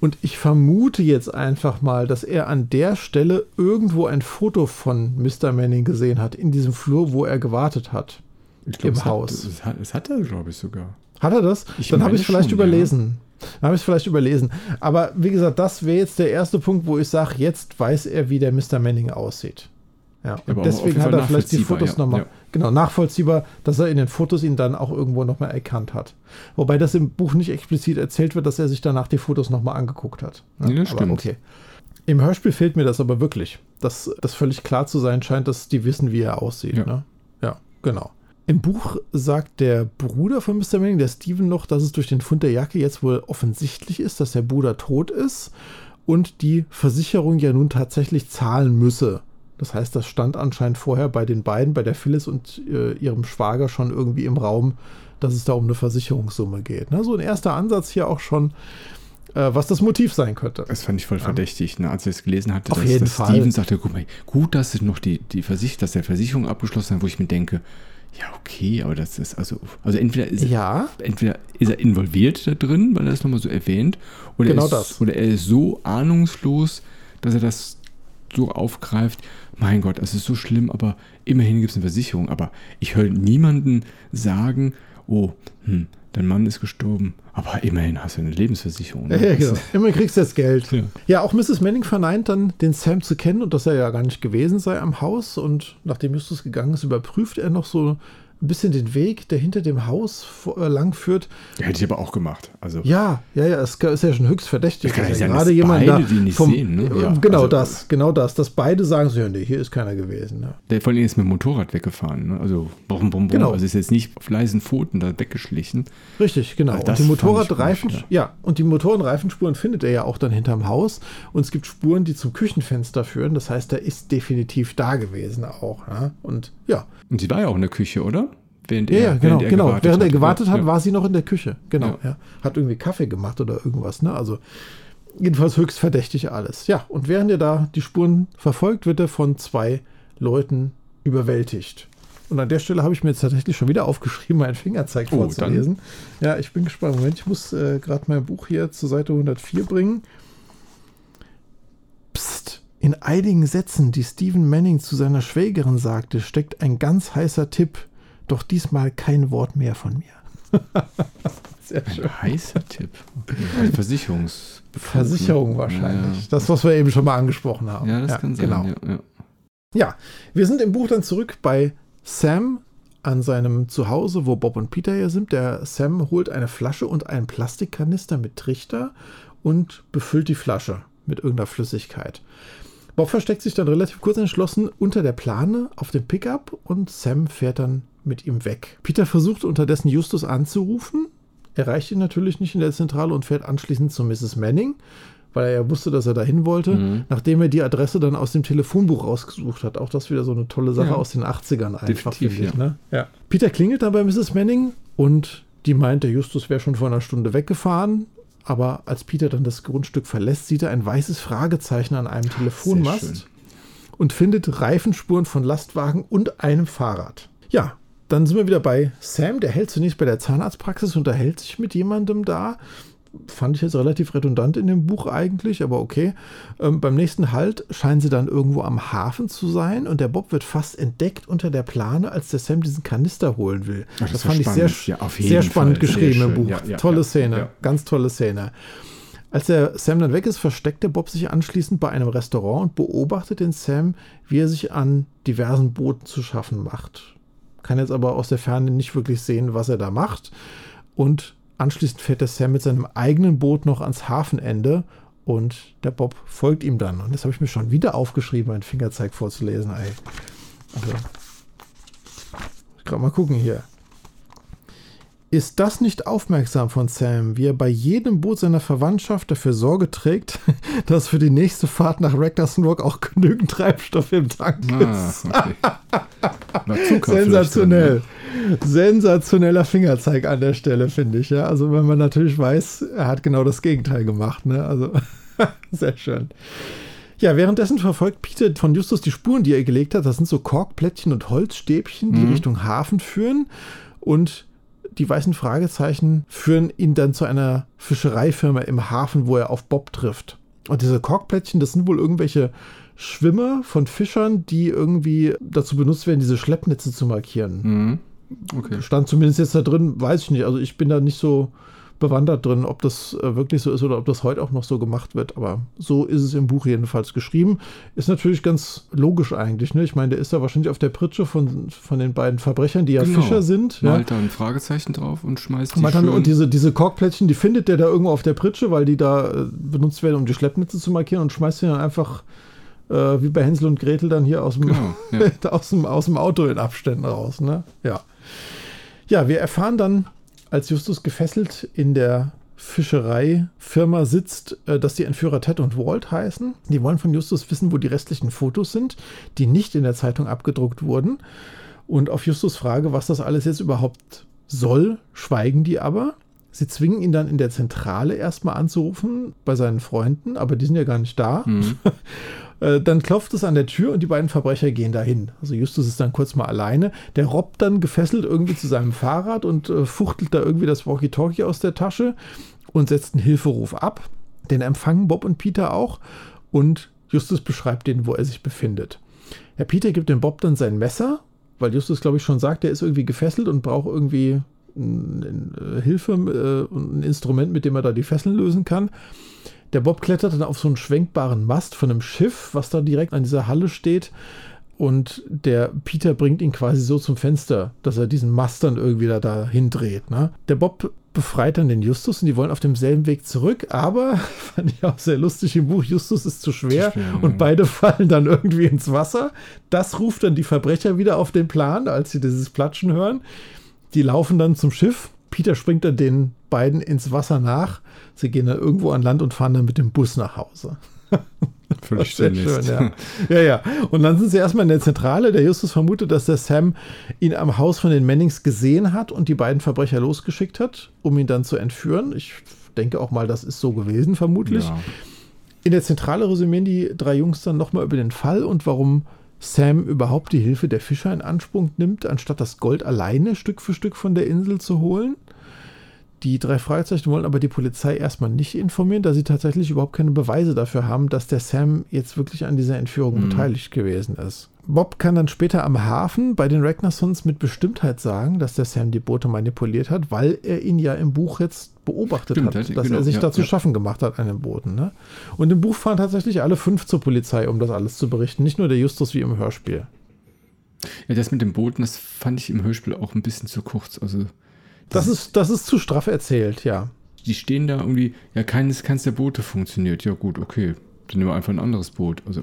B: Und ich vermute jetzt einfach mal, dass er an der Stelle irgendwo ein Foto von Mr. Manning gesehen hat, in diesem Flur, wo er gewartet hat.
A: Glaub,
B: Im Haus.
A: Hat, das, hat, er, glaube ich, sogar.
B: Hat er das?
A: Ich
B: Dann habe ich es vielleicht
A: schon,
B: überlesen. Dann habe ich es vielleicht überlesen. Aber wie gesagt, das wäre jetzt der erste Punkt, wo ich sage, jetzt weiß er, wie der Mr. Manning aussieht. Ja, und deswegen hat er vielleicht die Fotos
A: ja.
B: nochmal,
A: Ja.
B: genau, nachvollziehbar, dass er in den Fotos ihn dann auch irgendwo nochmal erkannt hat. Wobei das im Buch nicht explizit erzählt wird, dass er sich danach die Fotos nochmal angeguckt hat. Ja, aber
A: stimmt.
B: Okay. Im Hörspiel fehlt mir das aber wirklich, dass das völlig klar zu sein scheint, dass die wissen, wie er aussieht.
A: Ja.
B: Ne? ja genau. Im Buch sagt der Bruder von Mr. Manning, der Steven, noch, dass es durch den Fund der Jacke jetzt wohl offensichtlich ist, dass der Bruder tot ist und die Versicherung ja nun tatsächlich zahlen müsse. Das heißt, das stand anscheinend vorher bei den beiden, bei der Phyllis und äh, ihrem Schwager schon irgendwie im Raum, dass es da um eine Versicherungssumme geht. Ne? So ein erster Ansatz hier auch schon, äh, was das Motiv sein könnte.
A: Das fand ich voll verdächtig, ne? als ich es gelesen hatte,
B: Auf
A: dass,
B: jeden
A: dass
B: Fall.
A: Steven sagte, guck mal, gut, dass noch die, die Versicht, dass der Versicherung abgeschlossen hat, wo ich mir denke, ja, okay, aber das ist also, also entweder ist,
B: Ja,
A: entweder ist er involviert da drin, weil er das nochmal so erwähnt, oder,
B: Genau
A: er ist,
B: das.
A: oder er ist so ahnungslos, dass er das so aufgreift. Mein Gott, es ist so schlimm, aber immerhin gibt es eine Versicherung. Aber ich höre niemanden sagen, oh, hm, dein Mann ist gestorben, aber immerhin hast du eine Lebensversicherung. ne?
B: Ja, genau.
A: ist-
B: Immer kriegst du das Geld.
A: Ja.
B: Ja. auch Mrs. Manning verneint dann, den Sam zu kennen und dass er ja gar nicht gewesen sei am Haus. Und nachdem Justus gegangen ist, überprüft er noch so ein bisschen den Weg, der hinter dem Haus vor- äh, lang führt.
A: Ja, hätte ich aber auch gemacht. Also,
B: Ja, ja, ja, es ist ja schon höchst verdächtig.
A: Ja, kann ja
B: er gerade jemand
A: beide
B: da
A: die nicht
B: vom,
A: sehen, ne?
B: Äh,
A: Ja,
B: genau
A: also-
B: das, genau das, dass beide sagen so, ja, nee, hier ist keiner gewesen. Ne?
A: Der von ihnen ist mit dem Motorrad weggefahren. Ne? Also, bum, bum, bum.
B: Genau.
A: Also ist jetzt nicht auf leisen Pfoten da weggeschlichen.
B: Richtig, genau.
A: Also
B: und
A: das
B: die Motorradreifen,
A: komisch,
B: ja. und die Motorradreifenspuren findet er ja auch dann hinterm Haus. Und es gibt Spuren, die zum Küchenfenster führen. Das heißt, er ist definitiv da gewesen auch. Ja? Und ja,
A: Und sie war ja auch in der Küche, oder? Während
B: ja, ja, genau,
A: während er
B: genau.
A: gewartet
B: Während er
A: hat.
B: gewartet hat,
A: ja.
B: war sie noch in der Küche. Genau,
A: Ja.
B: Hat irgendwie Kaffee gemacht oder irgendwas, ne? Also jedenfalls höchst verdächtig alles. Ja, und während er da die Spuren verfolgt, wird er von zwei Leuten überwältigt. Und an der Stelle habe ich mir jetzt tatsächlich schon wieder aufgeschrieben, meinen Fingerzeig
A: Oh,
B: vorzulesen. Ja, ich bin gespannt. Moment, ich muss äh, gerade mein Buch hier zur Seite 104 bringen. In einigen Sätzen, die Stephen Manning zu seiner Schwägerin sagte, steckt ein ganz heißer Tipp. Doch diesmal kein Wort mehr von mir. Sehr schön.
A: Ein heißer Tipp. Okay. Versicherungs
B: Versicherung wahrscheinlich.
A: Ja,
B: Das, was wir eben schon mal angesprochen haben.
A: ja das kann sein.
B: Genau.
A: Ja, ja.
B: Ja, wir sind im Buch dann zurück bei Sam an seinem Zuhause, wo Bob und Peter hier sind. Der Sam holt eine Flasche und einen Plastikkanister mit Trichter und befüllt die Flasche mit irgendeiner Flüssigkeit. Bob versteckt sich dann relativ kurz entschlossen unter der Plane auf dem Pickup und Sam fährt dann mit ihm weg. Peter versucht unterdessen Justus anzurufen, erreicht ihn natürlich nicht in der Zentrale und fährt anschließend zu Mrs. Manning, weil er ja wusste, dass er dahin wollte,
A: Mhm.
B: nachdem er die Adresse dann aus dem Telefonbuch rausgesucht hat. Auch das wieder so eine tolle Sache
A: Ja.
B: aus den 80ern einfach,
A: Definitiv,
B: ich.
A: ja.
B: Ne? Ja. Peter klingelt dann bei Mrs. Manning und die meint, der Justus wäre schon vor einer Stunde weggefahren. Aber als Peter dann das Grundstück verlässt, sieht er ein weißes Fragezeichen an einem. Telefonmast und findet Reifenspuren von Lastwagen und einem Fahrrad. Ja, dann sind wir wieder bei Sam, der hält zunächst bei der Zahnarztpraxis, unterhält sich mit jemandem da. Fand ich jetzt relativ redundant in dem Buch eigentlich, aber okay. Ähm, beim nächsten Halt scheinen sie dann irgendwo am Hafen zu sein und der Bob wird fast entdeckt unter der Plane, als der Sam diesen Kanister holen will.
A: Ach, das
B: das fand ich sehr,
A: spannend. Ja,
B: sehr spannend
A: Fall. Sehr
B: geschrieben im
A: schön.
B: Buch.
A: Ja, ja,
B: tolle Szene, ganz tolle Szene. Als der Sam dann weg ist, versteckt der Bob sich anschließend bei einem Restaurant und beobachtet den Sam, wie er sich an diversen Booten zu schaffen macht. Kann jetzt aber aus der Ferne nicht wirklich sehen, was er da macht. Und anschließend fährt der Sam mit seinem eigenen Boot noch ans Hafenende und der Bob folgt ihm dann. Und das habe ich mir schon wieder aufgeschrieben, meinen Fingerzeig vorzulesen. Ey. Also, gerade mal gucken hier. Ist das nicht aufmerksam von Sam, wie er bei jedem Boot seiner Verwandtschaft dafür Sorge trägt, dass für die nächste Fahrt nach Ragnarsson Rock auch genügend Treibstoff im Tank
A: Ah,
B: ist?
A: okay.
B: Sensationell. Sensationeller Fingerzeig an der Stelle, finde ich. Ja? Also, wenn man natürlich weiß, er hat genau das Gegenteil gemacht. Ne? Also, sehr schön. Ja, währenddessen verfolgt Peter von Justus die Spuren, die er gelegt hat. Das sind so Korkplättchen und Holzstäbchen, die
A: Mhm.
B: Richtung Hafen führen. Und die weißen Fragezeichen führen ihn dann zu einer Fischereifirma im Hafen, wo er auf Bob trifft. Und diese Korkplättchen, das sind wohl irgendwelche Schwimmer von Fischern, die irgendwie dazu benutzt werden, diese Schleppnetze zu markieren.
A: Mhm. Okay.
B: Stand zumindest jetzt da drin, weiß ich nicht. Also ich bin da nicht so bewandert drin, ob das äh, wirklich so ist oder ob das heute auch noch so gemacht wird. Aber so ist es im Buch jedenfalls geschrieben. Ist natürlich ganz logisch eigentlich. Ne? Ich meine, der ist da wahrscheinlich auf der Pritsche von, von den beiden Verbrechern, die ja
A: Genau.
B: Fischer sind. Ja.
A: Malt da ein Fragezeichen drauf und schmeißt die schön-
B: und diese, diese Korkplättchen, die findet der da irgendwo auf der Pritsche, weil die da äh, benutzt werden, um die Schleppnetze zu markieren und schmeißt die dann einfach äh, wie bei Hänsel und Gretel dann hier aus dem,
A: Genau, ja.
B: aus dem, aus dem Auto in Abständen raus. Ne? Ja. ja, wir erfahren dann, als Justus gefesselt in der Fischereifirma sitzt, äh, dass die Entführer Ted und Walt heißen. Die wollen von Justus wissen, wo die restlichen Fotos sind, die nicht in der Zeitung abgedruckt wurden. Und auf Justus Frage, was das alles jetzt überhaupt soll, schweigen die aber. Sie zwingen ihn dann in der Zentrale erstmal anzurufen bei seinen Freunden, aber die sind ja gar nicht da.
A: Mhm.
B: Äh, Dann klopft es an der Tür und die beiden Verbrecher gehen dahin. Also Justus ist dann kurz mal alleine. Der robbt dann gefesselt irgendwie zu seinem Fahrrad und äh, fuchtelt da irgendwie das Walkie-Talkie aus der Tasche und setzt einen Hilferuf ab. Den empfangen Bob und Peter auch und Justus beschreibt denen, wo er sich befindet. Herr Peter gibt dem Bob dann sein Messer, weil Justus, glaube ich, schon sagt, er ist irgendwie gefesselt und braucht irgendwie äh, Hilfe äh, und ein Instrument, mit dem er da die Fesseln lösen kann. Der Bob klettert dann auf so einen schwenkbaren Mast von einem Schiff, was da direkt an dieser Halle steht. Und der Peter bringt ihn quasi so zum Fenster, dass er diesen Mast dann irgendwie da, da hindreht. Ne? Der Bob befreit dann den Justus und die wollen auf demselben Weg zurück, aber fand ich auch sehr lustig im Buch, Justus ist zu schwer,
A: Zu schwer,
B: und beide fallen dann irgendwie ins Wasser. Das ruft dann die Verbrecher wieder auf den Plan, als sie dieses Platschen hören. Die laufen dann zum Schiff. Peter springt dann den beiden ins Wasser nach. Sie gehen dann irgendwo an Land und fahren dann mit dem Bus nach Hause.
A: Völlig
B: schön, ja. ja, ja. Und dann sind sie erstmal in der Zentrale. Der Justus vermutet, dass der Sam ihn am Haus von den Mannings gesehen hat und die beiden Verbrecher losgeschickt hat, um ihn dann zu entführen. Ich denke auch mal, das ist so gewesen, vermutlich.
A: Ja.
B: In der Zentrale resümieren die drei Jungs dann nochmal über den Fall und warum Sam überhaupt die Hilfe der Fischer in Anspruch nimmt, anstatt das Gold alleine Stück für Stück von der Insel zu holen. Die drei Fragezeichen wollen aber die Polizei erstmal nicht informieren, da sie tatsächlich überhaupt keine Beweise dafür haben, dass der Sam jetzt wirklich an dieser Entführung
A: Mhm.
B: beteiligt gewesen ist. Bob kann dann später am Hafen bei den Ragnarsons mit Bestimmtheit sagen, dass der Sam die Boote manipuliert hat, weil er ihn ja im Buch jetzt beobachtet
A: Stimmt,
B: hat,
A: hat-
B: dass
A: genau,
B: er sich
A: ja,
B: dazu
A: ja.
B: schaffen gemacht hat an den Booten. Ne? Und im Buch fahren tatsächlich alle fünf zur Polizei, um das alles zu berichten, nicht nur der Justus wie im Hörspiel.
A: ja, das mit den Booten, das fand ich im Hörspiel auch ein bisschen zu kurz. Also,
B: Das ist, das ist zu straff erzählt, ja.
A: die stehen da irgendwie, ja, keines, keins der Boote funktioniert. Ja, gut, okay. Dann nehmen wir einfach ein anderes Boot. Also,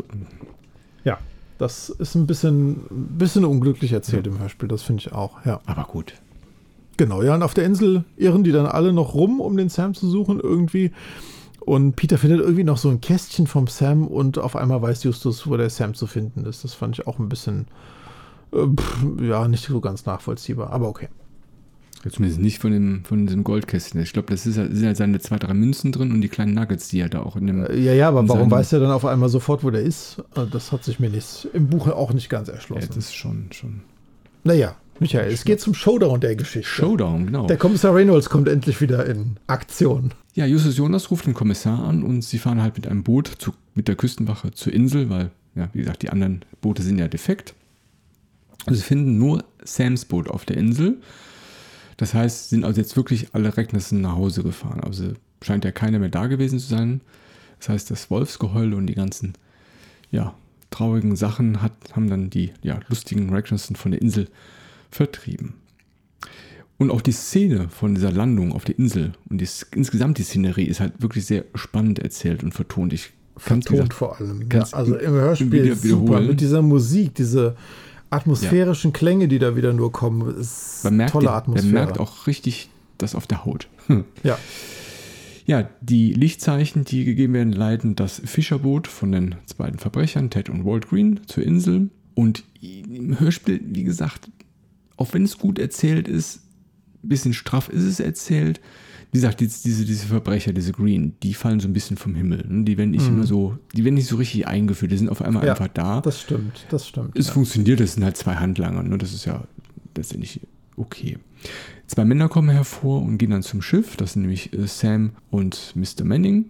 B: Ja. Das ist ein bisschen, ein bisschen unglücklich erzählt im Hörspiel, das finde ich auch, ja.
A: aber gut.
B: Genau, ja, und auf der Insel irren die dann alle noch rum, um den Sam zu suchen irgendwie. Und Peter findet irgendwie noch so ein Kästchen vom Sam und auf einmal weiß Justus, wo der Sam zu finden ist. Das fand ich auch ein bisschen, äh, pff, ja, nicht so ganz nachvollziehbar, aber okay.
A: Ja, Zumindest nicht von dem, von diesem Goldkästchen. Ich glaube, das ist, ja- sind ja seine zwei, drei Münzen drin und die kleinen Nuggets, die er da auch in dem.
B: Äh, Ja, ja, aber warum weiß er dann auf einmal sofort, wo der ist? Äh, Das hat sich mir nicht, im Buch auch nicht ganz
A: Ja,
B: erschlossen.
A: das ist schon, schon.
B: naja, Michael, es geht zum Showdown der Geschichte.
A: Showdown, genau.
B: Der Kommissar Reynolds kommt endlich wieder in Aktion.
A: Ja, Justus Jonas ruft den Kommissar an und sie fahren halt mit einem Boot zu, mit der Küstenwache zur Insel, weil, ja, wie gesagt, die anderen Boote sind ja defekt. Und sie finden nur Sams Boot auf der Insel. Das heißt, sind also jetzt wirklich alle Ragnarsson nach Hause gefahren. Also scheint ja keiner mehr da gewesen zu sein. Das heißt, das Wolfsgeheul und die ganzen, ja, traurigen Sachen hat, haben dann die, ja, lustigen Ragnarsson von der Insel vertrieben. Und auch die Szene von dieser Landung auf der Insel und die, insgesamt die Szenerie ist halt wirklich sehr spannend erzählt und vertont. Ich
B: Vertont vor allem. Ja, also
A: im-
B: Hörspiel
A: wieder
B: super mit dieser Musik, diese atmosphärischen ja. Klänge, die da wieder nur kommen. Ist
A: man merkt
B: tolle
A: den,
B: Atmosphäre.
A: Man merkt auch richtig das auf der Haut.
B: ja.
A: Ja, die Lichtzeichen, die gegeben werden, leiten das Fischerboot von den beiden Verbrechern, Ted und Walt Green, zur Insel. Und im Hörspiel, wie gesagt, auch wenn es gut erzählt ist, ein bisschen straff ist es erzählt. Wie gesagt, diese, diese Verbrecher, diese Green, die fallen so ein bisschen vom Himmel. Ne? Die werden nicht mhm. immer so, die werden nicht so richtig eingeführt, die sind auf einmal
B: ja,
A: einfach da.
B: Das stimmt, das stimmt.
A: Es ja. funktioniert, das sind halt zwei Handlanger, ne? das ist ja letztendlich okay. Zwei Männer kommen hervor und gehen dann zum Schiff, das sind nämlich äh, Sam und Mr. Manning.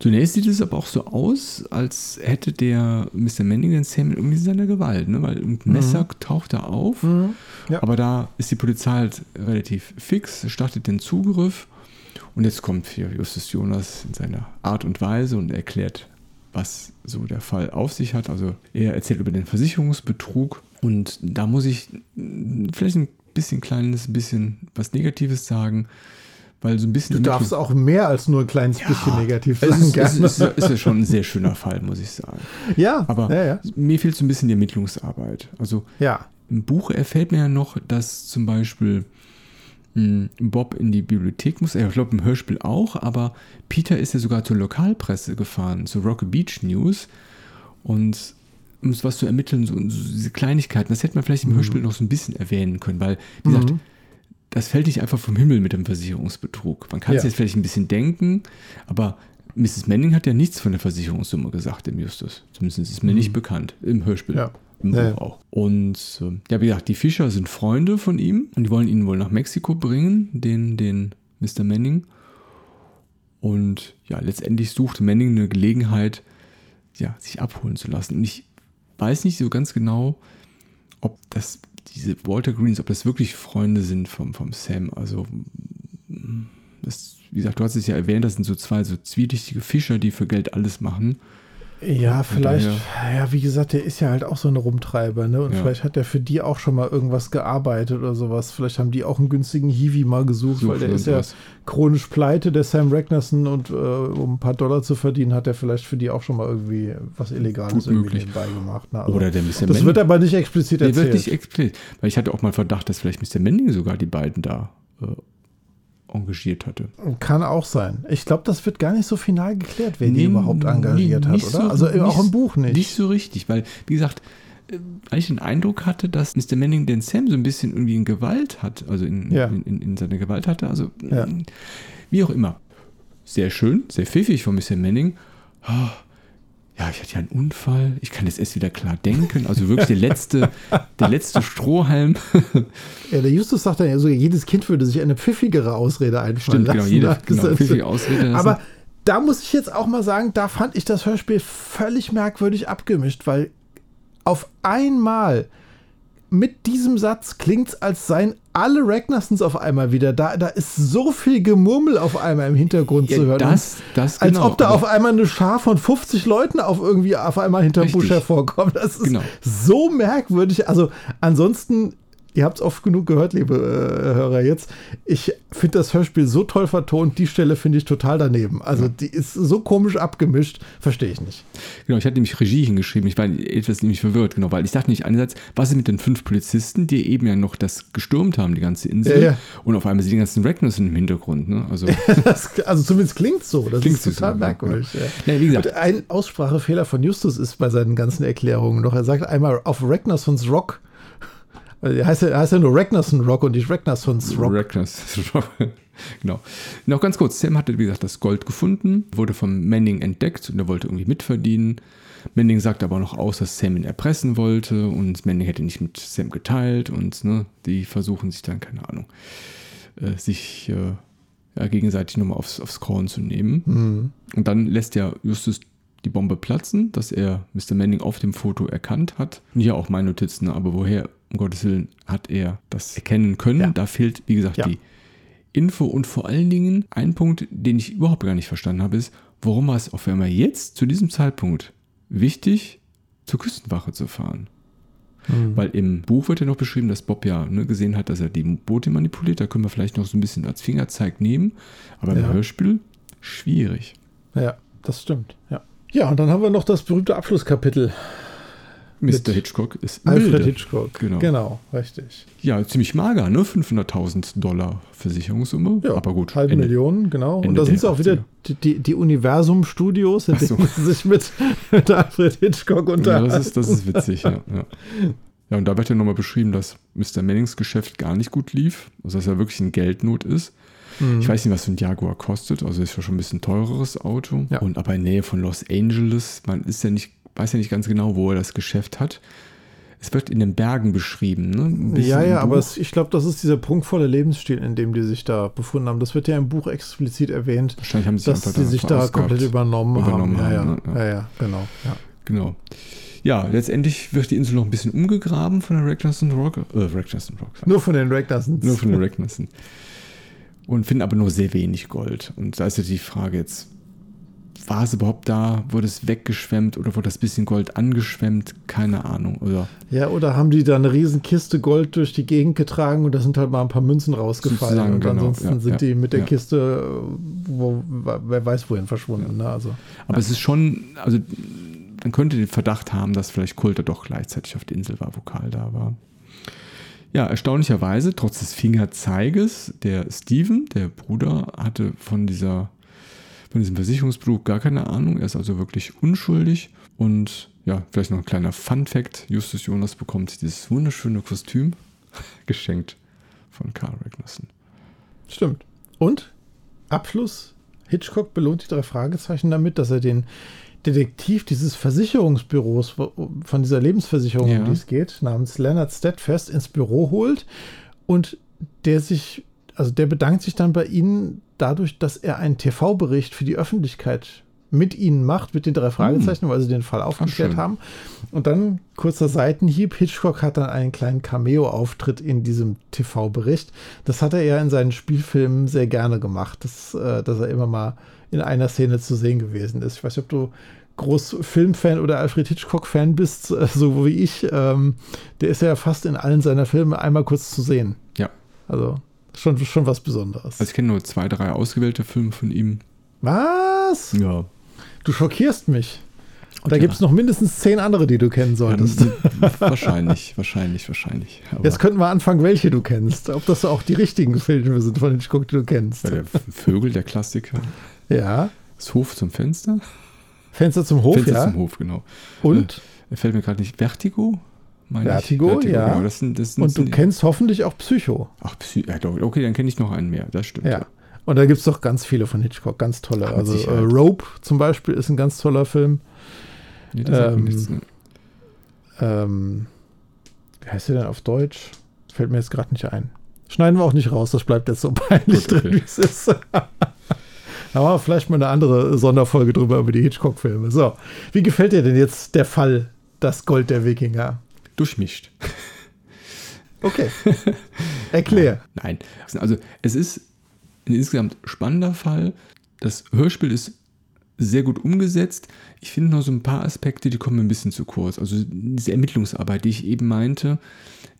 A: Zunächst sieht es aber auch so aus, als hätte der Mr. Manning den Sam irgendwie in seiner Gewalt, ne? weil ein Messer mhm. taucht da auf. Mhm. Ja. Aber da ist die Polizei halt relativ fix, startet den Zugriff und jetzt kommt hier Justus Jonas in seiner Art und Weise und erklärt, was so der Fall auf sich hat. Also er erzählt über den Versicherungsbetrug und da muss ich vielleicht ein bisschen kleines, bisschen was Negatives sagen. Weil so ein bisschen.
B: Du darfst auch mehr als nur ein kleines ja, bisschen negativ sagen.
A: Es ist, es ist, ist, ja schon ein sehr schöner Fall, muss ich sagen.
B: Ja.
A: Aber
B: ja, ja.
A: mir fehlt so ein bisschen die Ermittlungsarbeit. Also
B: ja.
A: im Buch erfällt mir ja noch, dass zum Beispiel Bob in die Bibliothek muss. Ich glaube im Hörspiel auch, aber Peter ist ja sogar zur Lokalpresse gefahren, zu Rocky Beach News. Und um was zu ermitteln, so, so, diese Kleinigkeiten, das hätte man vielleicht im mhm. Hörspiel noch so ein bisschen erwähnen können, weil, wie mhm. gesagt, das fällt nicht einfach vom Himmel mit dem Versicherungsbetrug. Man kann es ja. jetzt vielleicht ein bisschen denken, aber Mrs. Manning hat ja nichts von der Versicherungssumme gesagt im Justus. Zumindest ist es mir mhm. nicht bekannt, im Hörspiel.
B: Ja.
A: Ja, auch. Und äh, ja, wie gesagt, die Fischer sind Freunde von ihm und die wollen ihn wohl nach Mexiko bringen, den, den Mr. Manning. Und ja, letztendlich sucht Manning eine Gelegenheit, ja, sich abholen zu lassen. Und ich weiß nicht so ganz genau, ob das diese Walter Greens, ob das wirklich Freunde sind vom, vom Sam. Also, das, wie gesagt, du hast es ja erwähnt, das sind so zwei so zwielichtige Fischer, die für Geld alles machen.
B: Ja, vielleicht, ja, wie gesagt, der ist ja halt auch so ein Rumtreiber, ne? Und ja. vielleicht hat er für die auch schon mal irgendwas gearbeitet oder sowas. Vielleicht haben die auch einen günstigen Hiwi mal gesucht, Such weil der ist ja was. chronisch pleite, der Sam Ragnarsson, und äh, um ein paar Dollar zu verdienen, hat er vielleicht für die auch schon mal irgendwie was Illegales irgendwie nebenbei gemacht.
A: Ne? Also, oder der Mr.
B: Das Manning. wird aber nicht explizit erzählt. Der wird nicht
A: explizit, weil ich hatte auch mal Verdacht, dass vielleicht Mr. Manning sogar die beiden da äh, engagiert hatte.
B: Kann auch sein. Ich glaube, das wird gar nicht so final geklärt, wer nee, die überhaupt engagiert nee, hat, oder? So, also nicht, auch im Buch nicht.
A: Nicht so richtig, weil, wie gesagt, äh, weil ich den Eindruck hatte, dass Mr. Manning den Sam so ein bisschen irgendwie in Gewalt hat, also in, ja. in, in, in seiner Gewalt hatte, also ja. wie auch immer. Sehr schön, sehr pfiffig von Mr. Manning. Oh, ja, ich hatte ja einen Unfall, ich kann jetzt erst wieder klar denken. Also wirklich der letzte, der letzte Strohhalm.
B: Ja, der Justus sagt dann ja sogar, jedes Kind würde sich eine pfiffigere Ausrede einfallen Stimmt, genau, lassen.
A: Genau, jede genau, pfiffige Ausrede.
B: Aber da muss ich jetzt auch mal sagen, da fand ich das Hörspiel völlig merkwürdig abgemischt, weil auf einmal mit diesem Satz klingt es, als seien alle Ragnarsons auf einmal wieder da. Da ist so viel Gemurmel auf einmal im Hintergrund ja, zu hören.
A: Das, das
B: als genau, ob da auf einmal eine Schar von 50 Leuten auf irgendwie auf einmal hinterm Busch hervorkommt. Das ist genau. so merkwürdig. Also ansonsten ihr habt es oft genug gehört, liebe äh, Hörer jetzt. Ich finde das Hörspiel so toll vertont, die Stelle finde ich total daneben. Also die ist so komisch abgemischt, verstehe ich nicht.
A: Genau, ich hatte nämlich Regie hingeschrieben, ich war etwas nämlich verwirrt, genau, weil ich dachte nicht einerseits, was ist mit den fünf Polizisten, die eben ja noch das gestürmt haben, die ganze Insel, ja, ja. und auf einmal sind die ganzen Regners im Hintergrund. Ne? Also,
B: das, also zumindest klingt so, das klingt ist total so, merkwürdig. Ja. wie gesagt. Und ein Aussprachefehler von Justus ist bei seinen ganzen Erklärungen noch, er sagt einmal auf Ragnarsons Rock also heißt, ja, heißt ja nur Ragnarsson Rock und nicht Ragnarsons Rock. Ragnarsson Rock.
A: genau. Noch ganz kurz, Sam hatte, wie gesagt, das Gold gefunden, wurde von Manning entdeckt und er wollte irgendwie mitverdienen. Manning sagt aber noch aus, dass Sam ihn erpressen wollte und Manning hätte nicht mit Sam geteilt und ne, die versuchen sich dann, keine Ahnung, äh, sich äh, ja, gegenseitig nochmal aufs, aufs Korn zu nehmen. Mhm. Und dann lässt ja Justus die Bombe platzen, dass er Mr. Manning auf dem Foto erkannt hat. Hier auch meine Notizen, aber woher um Gottes Willen, hat er das erkennen können. Ja. Da fehlt, wie gesagt, ja. die Info und vor allen Dingen ein Punkt, den ich überhaupt gar nicht verstanden habe, ist, warum war es auf einmal jetzt zu diesem Zeitpunkt wichtig, zur Küstenwache zu fahren? Mhm. Weil im Buch wird ja noch beschrieben, dass Bob ja ne, gesehen hat, dass er die Boote manipuliert. Da können wir vielleicht noch so ein bisschen als Fingerzeig nehmen. Aber im Hörspiel schwierig.
B: Ja, das stimmt. Ja. ja, und dann haben wir noch das berühmte Abschlusskapitel
A: Mr. Hitchcock ist
B: Alfred
A: milde.
B: Hitchcock.
A: Genau.
B: genau, richtig.
A: Ja, ziemlich mager, ne? 500.000 Dollar Versicherungssumme.
B: Ja,
A: aber gut.
B: Halbe
A: Ende.
B: Million, genau.
A: Ende
B: und da sind
A: der
B: auch wieder
A: 80er.
B: die, die, die Universum-Studios, in
A: so.
B: denen sie sich mit, mit Alfred Hitchcock
A: Ja,
B: unterhalten.
A: das ist, das ist witzig, ja. ja. Ja, und da wird ja nochmal beschrieben, dass Mr. Mannings Geschäft gar nicht gut lief. Also, dass er wirklich in Geldnot ist.
B: Mhm.
A: Ich weiß nicht, was so ein Jaguar kostet. Also, ist ja schon ein bisschen teureres Auto.
B: Ja.
A: Und aber in Nähe von Los Angeles, man ist ja nicht, weiß ja nicht ganz genau, wo er das Geschäft hat. Es wird in den Bergen beschrieben, ne?
B: Ja, ja, aber es, ich glaube, das ist dieser prunkvolle Lebensstil, in dem die sich da befunden haben. Das wird ja im Buch explizit erwähnt,
A: Wahrscheinlich haben sie
B: dass sie sich da komplett übernommen,
A: übernommen
B: haben. Ja,
A: haben,
B: ja,
A: ne?
B: ja.
A: Ja.
B: ja, genau. Ja.
A: Genau. Ja, letztendlich wird die Insel noch ein bisschen umgegraben von der Ragnarsson Rock. Äh, Ragnarsson Rock.
B: Nur von den Ragnarsons.
A: Nur von der Ragnarsson. Und finden aber nur sehr wenig Gold. Und da ist ja die Frage jetzt, war es überhaupt da? Wurde es weggeschwemmt oder wurde das bisschen Gold angeschwemmt? Keine Ahnung. Oder
B: Ja, oder haben die da eine riesen Kiste Gold durch die Gegend getragen und da sind halt mal ein paar Münzen rausgefallen
A: Sozusagen,
B: und
A: genau,
B: ansonsten
A: ja,
B: sind
A: ja,
B: die mit der
A: ja.
B: Kiste, äh, wo, wer weiß wohin verschwunden. Ne? Also,
A: Aber es ist schon, also man könnte den Verdacht haben, dass vielleicht Coulter doch gleichzeitig auf der Insel war, wo Karl da war. Ja, erstaunlicherweise, trotz des Fingerzeiges, der Steven, der Bruder, hatte von dieser, von diesem Versicherungsbetrug gar keine Ahnung. Er ist also wirklich unschuldig. Und ja, vielleicht noch ein kleiner Fun-Fact: Justus Jonas bekommt dieses wunderschöne Kostüm geschenkt von Karl Ragnarsson.
B: Stimmt. Und Abschluss: Hitchcock belohnt die drei Fragezeichen damit, dass er den Detektiv dieses Versicherungsbüros von dieser Lebensversicherung,
A: Ja.
B: um die es geht, namens Leonard Steadfast ins Büro holt und der sich, also der bedankt sich dann bei ihnen dadurch, dass er einen TV-Bericht für die Öffentlichkeit mit ihnen macht, mit den drei Fragezeichen, weil sie den Fall aufgeklärt haben. Und dann kurzer Seitenhieb. Hitchcock hat dann einen kleinen Cameo-Auftritt in diesem TV-Bericht. Das hat er ja in seinen Spielfilmen sehr gerne gemacht, dass, äh, dass er immer mal in einer Szene zu sehen gewesen ist. Ich weiß nicht, ob du groß Filmfan oder Alfred Hitchcock-Fan bist, äh, so wie ich. Ähm, der ist ja fast in allen seiner Filme einmal kurz zu sehen.
A: Ja.
B: Also schon, schon was Besonderes.
A: Also ich kenne nur zwei, drei ausgewählte Filme von ihm.
B: was?
A: Ja.
B: Du schockierst mich. Da
A: ja.
B: gibt es noch mindestens zehn andere, die du kennen solltest.
A: wahrscheinlich, wahrscheinlich, wahrscheinlich. Aber
B: Jetzt könnten wir anfangen, welche du kennst. Ob das auch die richtigen Filme sind von Hitchcock, die du kennst.
A: Ja, der Vögel, der Klassiker.
B: Ja.
A: Das Hof zum Fenster.
B: Fenster zum Hof,
A: Fenster
B: ja.
A: zum Hof, genau.
B: Und,
A: Er fällt mir gerade nicht. Vertigo? Meine
B: Vertigo,
A: ich.
B: ja.
A: Genau, das sind, das sind,
B: und du
A: sind-
B: kennst hoffentlich auch Psycho.
A: Ach, Psy ja, doch, okay, dann kenne ich noch einen mehr. Das stimmt.
B: Ja. Und da gibt es doch ganz viele von Hitchcock, ganz tolle.
A: Ach,
B: also äh. Rope zum Beispiel ist ein ganz toller Film.
A: Nee, das
B: Ähm,
A: nichts, ne?
B: Ähm, wie heißt der denn auf Deutsch? Fällt mir jetzt gerade nicht ein. Schneiden wir auch nicht raus, das bleibt jetzt so peinlich
A: Gut, okay.
B: drin, wie es ist. Wir vielleicht mal eine andere Sonderfolge drüber über die Hitchcock-Filme. So, wie gefällt dir denn jetzt der Fall, das Gold der Wikinger?
A: Durchmischt.
B: Okay. Erklär.
A: Nein. Also, es ist ein insgesamt spannender Fall. Das Hörspiel ist sehr gut umgesetzt. Ich finde noch so ein paar Aspekte, die kommen mir ein bisschen zu kurz. Also diese Ermittlungsarbeit, die ich eben meinte,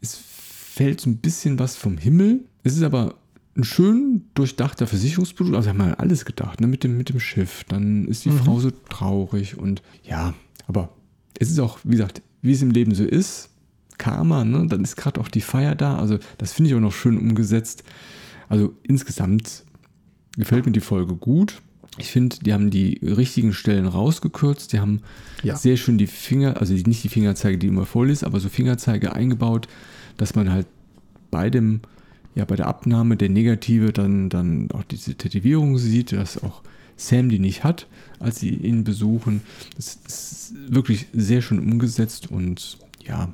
A: es fällt so ein bisschen was vom Himmel. Es ist aber ein schön durchdachter Versicherungsprodukt. Also haben wir alles gedacht, ne? mit, dem, mit dem Schiff. Dann ist die Frau so traurig und ja, aber es ist auch, wie gesagt, wie es im Leben so ist. Karma, ne? dann ist gerade auch die Feier da. Also das finde ich auch noch schön umgesetzt. Also insgesamt gefällt mir die Folge gut. Ich finde, die haben die richtigen Stellen rausgekürzt. Die haben
B: Ja.
A: sehr schön die Finger, also nicht die Fingerzeige, die immer voll ist, aber so Fingerzeige eingebaut, dass man halt bei dem, ja, bei der Abnahme der Negative dann, dann auch diese Tätowierung sieht, dass auch Sam die nicht hat, als sie ihn besuchen. Das ist wirklich sehr schön umgesetzt und ja,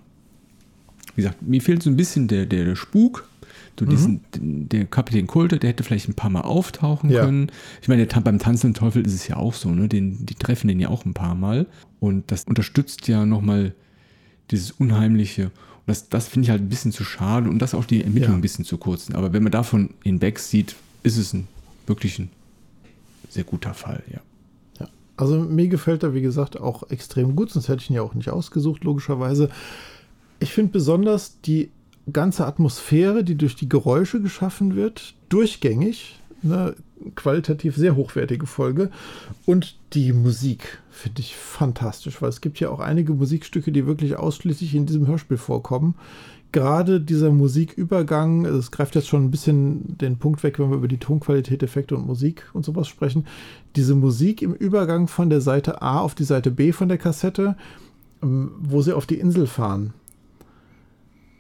A: wie gesagt, mir fehlt so ein bisschen der, der, der Spuk. So diesen, der Kapitän Kulte, der hätte vielleicht ein paar Mal auftauchen
B: Ja.
A: können. Ich meine, der, beim Tanzenden Teufel ist es ja auch so, ne? Den, die treffen den ja auch ein paar Mal. Und das unterstützt ja nochmal dieses Unheimliche. Und das, das finde ich halt ein bisschen zu schade und das auch die Ermittlung
B: Ja.
A: ein bisschen zu kurz. Aber wenn man davon hinweg sieht, ist es ein wirklich ein sehr guter Fall, ja.
B: Ja. Also mir gefällt er, wie gesagt, auch extrem gut, sonst hätte ich ihn ja auch nicht ausgesucht, logischerweise. Ich finde besonders die ganze Atmosphäre, die durch die Geräusche geschaffen wird, durchgängig, eine qualitativ sehr hochwertige Folge. Und die Musik finde ich fantastisch, weil es gibt ja auch einige Musikstücke, die wirklich ausschließlich in diesem Hörspiel vorkommen. Gerade dieser Musikübergang, es greift jetzt schon ein bisschen den Punkt weg, wenn wir über die Tonqualität, Effekte und Musik und sowas sprechen. Diese Musik im Übergang von der Seite A auf die Seite B von der Kassette, ähm, wo sie auf die Insel fahren.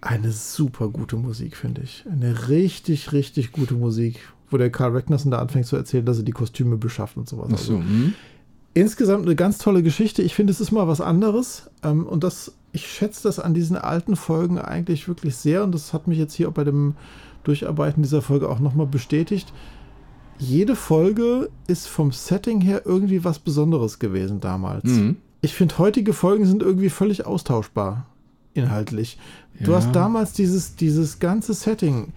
B: Eine super gute Musik, finde ich. Eine richtig, richtig gute Musik, wo der Karl Ragnarsson da anfängt zu erzählen, dass er die Kostüme beschafft und sowas.
A: Ach so,
B: Also,
A: hm.
B: insgesamt eine ganz tolle Geschichte. Ich finde, es ist mal was anderes. Ähm, und das, ich schätze das an diesen alten Folgen eigentlich wirklich sehr. Und das hat mich jetzt hier auch bei dem Durcharbeiten dieser Folge auch nochmal bestätigt. Jede Folge ist vom Setting her irgendwie was Besonderes gewesen damals.
A: Mhm.
B: Ich finde, heutige Folgen sind irgendwie völlig austauschbar, inhaltlich. Du
A: Ja.
B: hast damals dieses, dieses ganze Setting.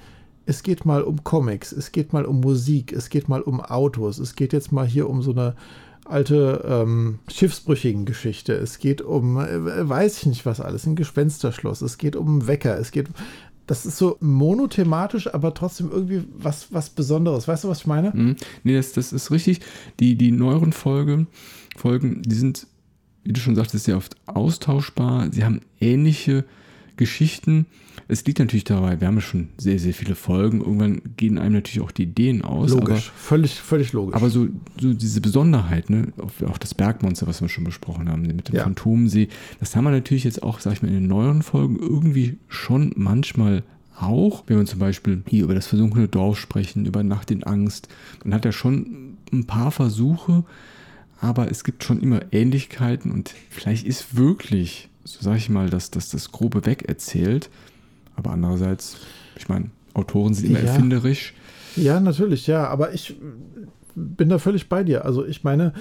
B: Es geht mal um Comics, es geht mal um Musik, es geht mal um Autos, es geht jetzt mal hier um so eine alte ähm, schiffsbrüchigen Geschichte. Es geht um, äh, weiß ich nicht was alles, ein Gespensterschloss. Es geht um Wecker. Es geht, das ist so monothematisch, aber trotzdem irgendwie was, was Besonderes. Weißt du, was ich meine?
A: Mhm. Nee, das, das ist richtig. Die, die neueren Folgen, Folgen, die sind, wie du schon sagtest, sehr oft austauschbar. Sie haben ähnliche Geschichten. Es liegt natürlich dabei, wir haben ja schon sehr, sehr viele Folgen. Irgendwann gehen einem natürlich auch die Ideen aus.
B: Logisch, völlig, völlig logisch.
A: Aber, aber so, so diese Besonderheit, ne, auch, das Bergmonster, was wir schon besprochen haben, mit dem
B: Ja.
A: Phantomsee, das haben wir natürlich jetzt auch, sag ich mal, in den neueren Folgen irgendwie schon manchmal auch. Wenn wir zum Beispiel hier über das versunkene Dorf sprechen, über Nacht in Angst, dann hat er schon ein paar Versuche, aber es gibt schon immer Ähnlichkeiten und vielleicht ist wirklich, so sag ich mal, dass, dass das Grobe weg erzählt. Aber andererseits, ich meine, Autoren sind immer
B: Ja.
A: erfinderisch.
B: Ja, natürlich, ja, aber ich bin da völlig bei dir. Also ich meine,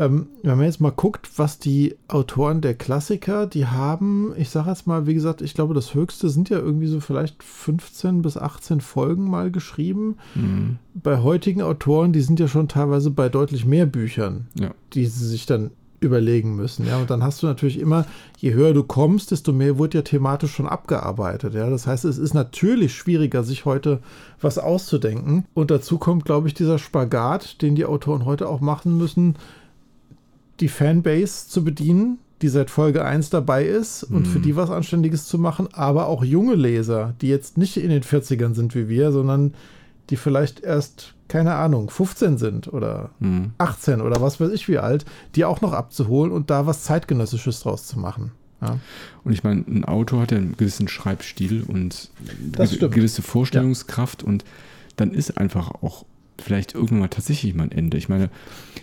B: ähm, wenn man jetzt mal guckt, was die Autoren der Klassiker, die haben, ich sage jetzt mal, wie gesagt, ich glaube, das Höchste sind ja irgendwie so vielleicht 15 bis 18 Folgen mal geschrieben.
A: Mhm.
B: Bei heutigen Autoren, die sind ja schon teilweise bei deutlich mehr Büchern,
A: Ja.
B: die sie sich dann überlegen müssen. Ja, und dann hast du natürlich immer, je höher du kommst, desto mehr wird ja thematisch schon abgearbeitet. Ja, das heißt, es ist natürlich schwieriger, sich heute was auszudenken. Und dazu kommt, glaube ich, dieser Spagat, den die Autoren heute auch machen müssen, die Fanbase zu bedienen, die seit Folge 1 dabei ist und für die was Anständiges zu machen, aber auch junge Leser, die jetzt nicht in den 40ern sind wie wir, sondern die vielleicht erst, keine Ahnung, 15 sind oder
A: Mhm.
B: 18 oder was weiß ich wie alt, die auch noch abzuholen und da was Zeitgenössisches draus zu machen. Ja,
A: Und ich meine, ein Autor hat ja einen gewissen Schreibstil und eine gewisse Vorstellungskraft und dann ist einfach auch vielleicht irgendwann mal tatsächlich mal ein Ende. Ich meine,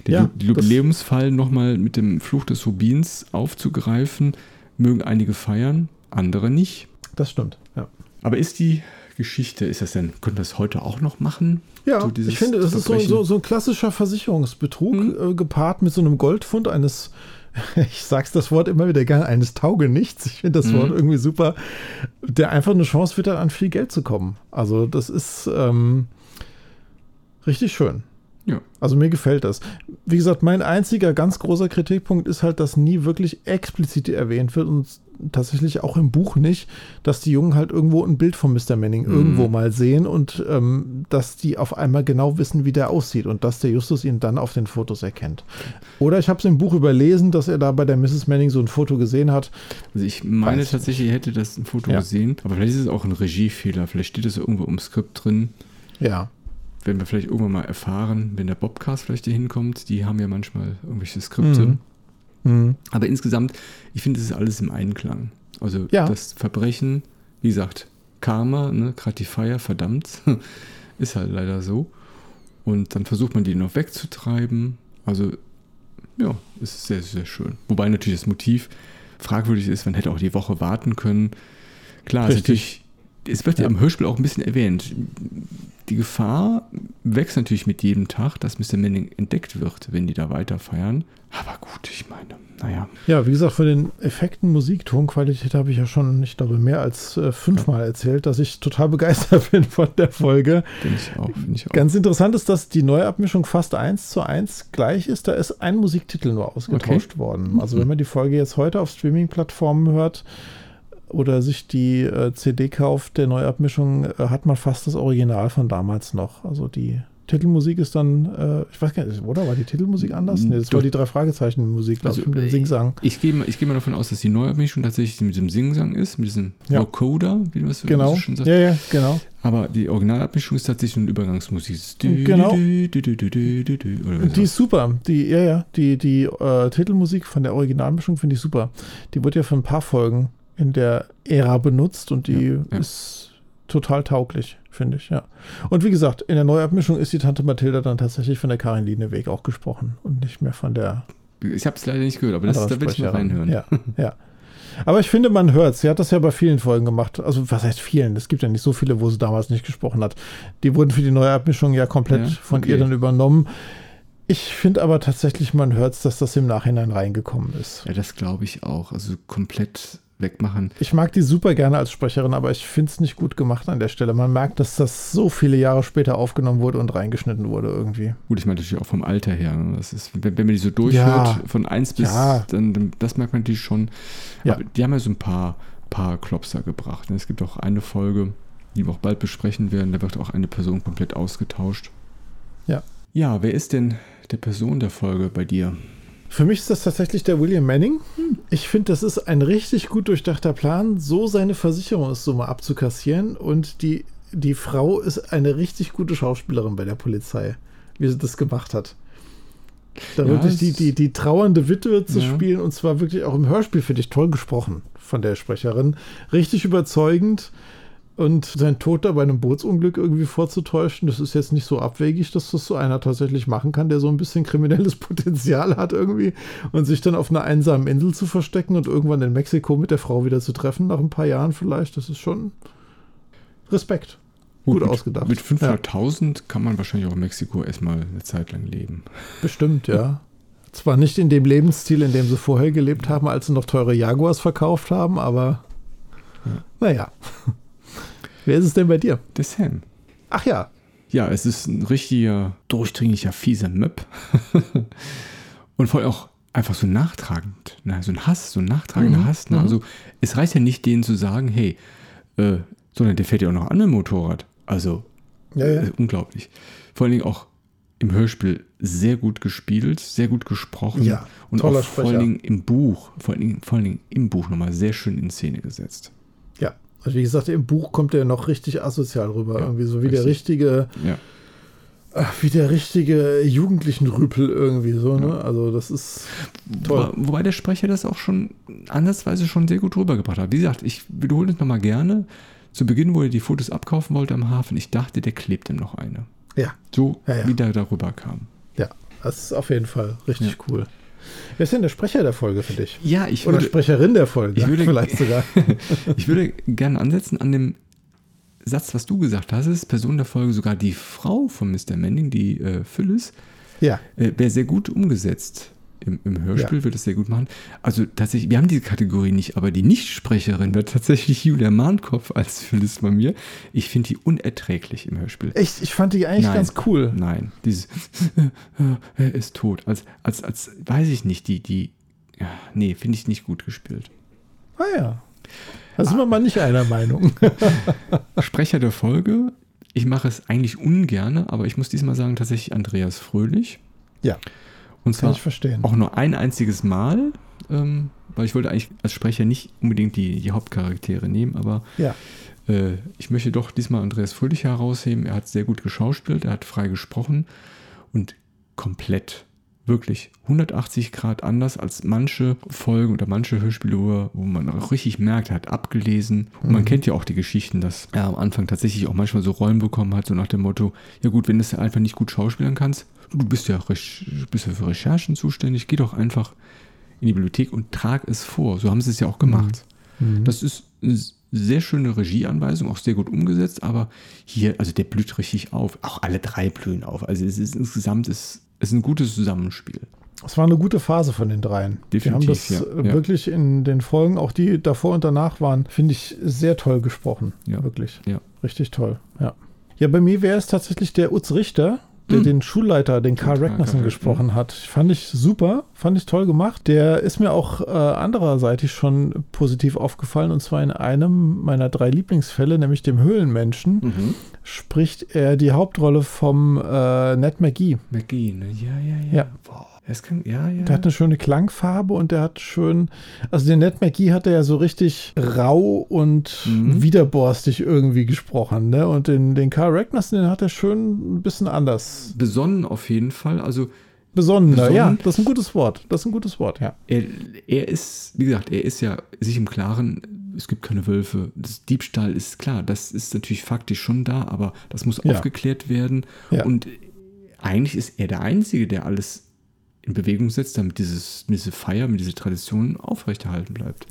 A: der
B: Ja,
A: Ju- Jubiläumsfall nochmal mit dem Fluch des Rubins aufzugreifen, mögen einige feiern, andere nicht.
B: das stimmt. Ja,
A: Aber ist die Geschichte, ist das denn, können wir das heute auch noch machen?
B: ja
A: So
B: ich finde, das ist so, so, so ein klassischer Versicherungsbetrug äh, gepaart mit so einem Goldfund eines, ich sag's das Wort immer wieder gerne, eines Taugenichts. Ich finde das
A: Mhm.
B: Wort irgendwie super, der einfach eine Chance wird, an viel Geld zu kommen. Also das ist ähm, richtig schön.
A: Ja.
B: Also mir gefällt das. Wie gesagt, mein einziger ganz großer Kritikpunkt ist halt, dass nie wirklich explizit erwähnt wird und tatsächlich auch im Buch nicht, dass die Jungen halt irgendwo ein Bild von Mr. Manning
A: Mhm.
B: irgendwo mal sehen und ähm, dass die auf einmal genau wissen, wie der aussieht und dass der Justus ihn dann auf den Fotos erkennt. Oder ich habe es im Buch überlesen, dass er da bei der Mrs. Manning so ein Foto gesehen hat.
A: Also ich meine
B: Weiß ich
A: tatsächlich, er hätte das ein Foto
B: Ja.
A: gesehen, aber vielleicht ist es auch ein Regiefehler, vielleicht steht es irgendwo im Skript drin.
B: Ja.
A: Werden wir vielleicht irgendwann mal erfahren, wenn der Bobcast vielleicht hier hinkommt. Die haben ja manchmal irgendwelche Skripte.
B: Mhm. Mhm.
A: Aber insgesamt, ich finde, es ist alles im Einklang. Also
B: Ja.
A: das Verbrechen, wie gesagt, Karma, ne, Gratifier, verdammt, ist halt leider so. Und dann versucht man die noch wegzutreiben. Also, ja, ist sehr, sehr schön. Wobei natürlich das Motiv fragwürdig ist, man hätte auch die Woche warten können. Klar, ist
B: Richtig.
A: natürlich, es wird ja.
B: Ja.
A: im Hörspiel auch ein bisschen erwähnt. Die Gefahr wächst natürlich mit jedem Tag, dass Mr. Manning entdeckt wird, wenn die da weiter feiern. Aber gut, ich meine, naja.
B: Ja, wie gesagt, von den Effekten, Musik, Tonqualität habe ich ja schon, ich glaube, mehr als äh, fünfmal erzählt, dass ich total begeistert bin von der Folge.
A: Finde ich auch, finde ich auch.
B: Ganz interessant ist, dass die Neuabmischung fast eins zu eins gleich ist. Da ist ein Musiktitel nur ausgetauscht worden. Also wenn man die Folge jetzt heute auf Streaming-Plattformen hört oder sich die äh, CD kauft der Neuabmischung, äh, hat man fast das Original von damals noch. Also die Titelmusik ist dann, äh, ich weiß gar nicht, oder? War die Titelmusik anders? Nee, das war die drei Fragezeichen-Musik, glaube
A: Also,
B: ich, mit dem Singsang.
A: Ich gehe mal, ich geh mal davon aus, dass die Neuabmischung tatsächlich mit dem Singsang ist, mit diesem
B: Ja.
A: Vocoder, wie man es so
B: Genau.
A: schön sagt.
B: Ja, ja, genau.
A: Aber die Originalabmischung ist tatsächlich eine Übergangsmusik.
B: Genau. die ist super. Die, ja, ja, die, die äh, Titelmusik von der Originalmischung finde ich super. Die wird ja für ein paar Folgen in der Ära benutzt und die
A: Ja, ja.
B: ist total tauglich, finde ich, ja. Und wie gesagt, in der Neuabmischung ist die Tante Mathilda dann tatsächlich von der Karin Lieneweg auch gesprochen und nicht mehr von der
A: ich habe es leider nicht gehört, aber das, da will ich mal reinhören.
B: Ja, ja. Aber ich finde, man hört Sie hat das ja bei vielen Folgen gemacht. Also, was heißt vielen? Es gibt ja nicht so viele, wo sie damals nicht gesprochen hat. Die wurden für die neue Abmischung ja komplett
A: Ja,
B: von
A: okay.
B: ihr dann übernommen. Ich finde aber tatsächlich, man hört es, dass das im Nachhinein reingekommen ist.
A: Ja, das glaube ich auch. Also komplett wegmachen.
B: Ich mag die super gerne als Sprecherin, aber ich finde es nicht gut gemacht an der Stelle. Man merkt, dass das so viele Jahre später aufgenommen wurde und reingeschnitten wurde irgendwie.
A: Gut, ich meine natürlich auch vom Alter her. Das ist, wenn, wenn man die so durchhört,
B: Ja.
A: von 1 bis,
B: Ja.
A: dann, dann, das merkt man natürlich schon.
B: Ja.
A: Aber die haben ja so ein paar, paar Klopser gebracht. ne? Es gibt auch eine Folge, die wir auch bald besprechen werden, da wird auch eine Person komplett ausgetauscht.
B: Ja.
A: Ja, wer ist denn der Person der Folge bei dir?
B: Für mich ist das tatsächlich der William Manning. Ich finde, das ist ein richtig gut durchdachter Plan, so seine Versicherungssumme abzukassieren. Und die, die Frau ist eine richtig gute Schauspielerin bei der Polizei, wie sie das gemacht hat. Da
A: Ja,
B: wirklich die, die, die trauernde Witwe zu
A: Ja.
B: spielen und zwar wirklich auch im Hörspiel, finde ich, toll gesprochen von der Sprecherin. Richtig überzeugend. Und sein Tod da bei einem Bootsunglück irgendwie vorzutäuschen, das ist jetzt nicht so abwegig, dass das so einer tatsächlich machen kann, der so ein bisschen kriminelles Potenzial hat irgendwie und sich dann auf einer einsamen Insel zu verstecken und irgendwann in Mexiko mit der Frau wieder zu treffen, nach ein paar Jahren vielleicht, das ist schon Respekt. Gut
A: mit,
B: ausgedacht.
A: Mit 500.000 kann man wahrscheinlich auch in Mexiko erstmal eine Zeit lang leben.
B: Bestimmt, ja. Zwar nicht in dem Lebensstil, in dem sie vorher gelebt haben, als sie noch teure Jaguars verkauft haben, aber naja. Wer ist es denn bei dir?
A: Der Sam.
B: Ach ja,
A: Ja, es ist ein richtiger, durchdringlicher, fieser Möb. Und vor allem auch einfach so nachtragend. Ne? So ein Hass, so ein nachtragender
B: Mhm,
A: Hass. Ne?
B: mhm.
A: Also es reicht ja nicht, denen zu sagen, hey, äh, sondern der fährt ja auch noch an dem Motorrad. Also
B: ja, ja.
A: äh, unglaublich. Vor allen Dingen auch im Hörspiel sehr gut gespielt, sehr gut gesprochen.
B: Ja,
A: und auch vor allen. Dingen im Buch, vor allen Dingen, vor allen Dingen im Buch nochmal sehr schön in Szene gesetzt.
B: Ja, also wie gesagt, im Buch kommt er noch richtig asozial rüber.
A: Ja,
B: irgendwie so wie der
A: richtig.
B: richtige,
A: Ja.
B: ach, wie der richtige Jugendlichenrüpel irgendwie so, ne? Also das ist toll.
A: Wobei, wobei der Sprecher das auch schon andersweise schon sehr gut rübergebracht hat. Wie gesagt, ich wiederhole das nochmal gerne. Zu Beginn, wo er die Fotos abkaufen wollte am Hafen, ich dachte, der klebt ihm noch eine.
B: Ja,
A: So,
B: Ja, ja.
A: wie der darüber kam.
B: ja, das ist auf jeden Fall richtig
A: Ja.
B: cool. Wer ist denn der Sprecher der Folge für dich?
A: Ja, ich
B: Oder
A: würde,
B: Sprecherin der Folge,
A: ich würde-
B: vielleicht sogar.
A: ich würde gerne ansetzen an dem Satz, was du gesagt hast. Ist Person der Folge sogar die Frau von Mr. Manning, die äh, Phyllis.
B: Ja,
A: Äh, Wäre sehr gut umgesetzt. Im, Im Hörspiel wird es sehr gut machen. Also tatsächlich, wir haben diese Kategorie nicht, aber die Nichtsprecherin wird tatsächlich Julia Mahnkopf als Phyllis bei mir. Ich finde die unerträglich im Hörspiel.
B: echt, ich fand die eigentlich
A: Nein.
B: ganz cool.
A: Nein, dieses er ist tot. Als, als, als, weiß ich nicht, die, die, ja, nee, finde ich nicht gut gespielt.
B: Ah ja. Da sind wir mal nicht einer Meinung.
A: Sprecher der Folge, ich mache es eigentlich ungerne, aber ich muss diesmal sagen, tatsächlich Andreas Fröhlich.
B: ja,
A: Und
B: kann
A: zwar
B: ich verstehen.
A: auch nur ein einziges Mal, ähm, weil ich wollte eigentlich als Sprecher nicht unbedingt die, die Hauptcharaktere nehmen, aber
B: Ja,
A: äh, ich möchte doch diesmal Andreas Fröhlich herausheben. Er hat sehr gut geschauspielt, er hat frei gesprochen und komplett, wirklich 180 Grad anders als manche Folgen oder manche Hörspiele, wo, man auch richtig merkt, er hat abgelesen. Und man
B: Mhm.
A: kennt ja auch die Geschichten, dass er am Anfang tatsächlich auch manchmal so Rollen bekommen hat, so nach dem Motto, ja gut, wenn du es einfach nicht gut schauspielern kannst, du bist ja, bist ja für Recherchen zuständig, geh doch einfach in die Bibliothek und trag es vor. So haben sie es ja auch gemacht.
B: Mhm.
A: Das ist eine sehr schöne Regieanweisung, auch sehr gut umgesetzt, aber hier, also der blüht richtig auf. Auch alle drei blühen auf. Also es ist insgesamt ist, es ist ein gutes Zusammenspiel.
B: Es war eine gute Phase von den dreien. die haben
A: Definitiv,
B: das
A: ja,
B: äh,
A: ja.
B: wirklich in den Folgen, auch die davor und danach waren, finde ich sehr toll gesprochen.
A: Ja,
B: Wirklich.
A: ja.
B: Richtig toll. Ja. Ja, bei mir wäre es tatsächlich der Utz Richter, der
A: Mhm.
B: den Schulleiter, den Karl Ragnarsson gesprochen hat. Fand ich super, fand ich toll gemacht. Der ist mir auch äh, andererseitig schon positiv aufgefallen und zwar in einem meiner drei Lieblingsfälle, nämlich dem Höhlenmenschen. spricht er die Hauptrolle vom äh, Ned McGee.
A: McGee, ne? Ja, ja, ja.
B: Ja.
A: Boah, das kann, ja, ja.
B: Der hat eine schöne Klangfarbe und der hat schön, also den Ned McGee hat er ja so richtig rau und
A: Mhm.
B: widerborstig irgendwie gesprochen, ne? Und den, den Carl Ragnarsson, den hat er schön ein bisschen anders.
A: Besonnen auf jeden Fall. Also
B: Besonnener,
A: Besonnen.
B: ja, das ist ein gutes Wort. Das ist ein gutes Wort, ja.
A: er, er ist, wie gesagt, er ist ja sich im Klaren, es gibt keine Wölfe. Das Diebstahl ist klar, das ist natürlich faktisch schon da, aber das muss
B: Ja.
A: aufgeklärt werden.
B: Ja.
A: Und eigentlich ist er der Einzige, der alles in Bewegung setzt, damit dieses, diese Feier, mit dieser Tradition aufrechterhalten bleibt.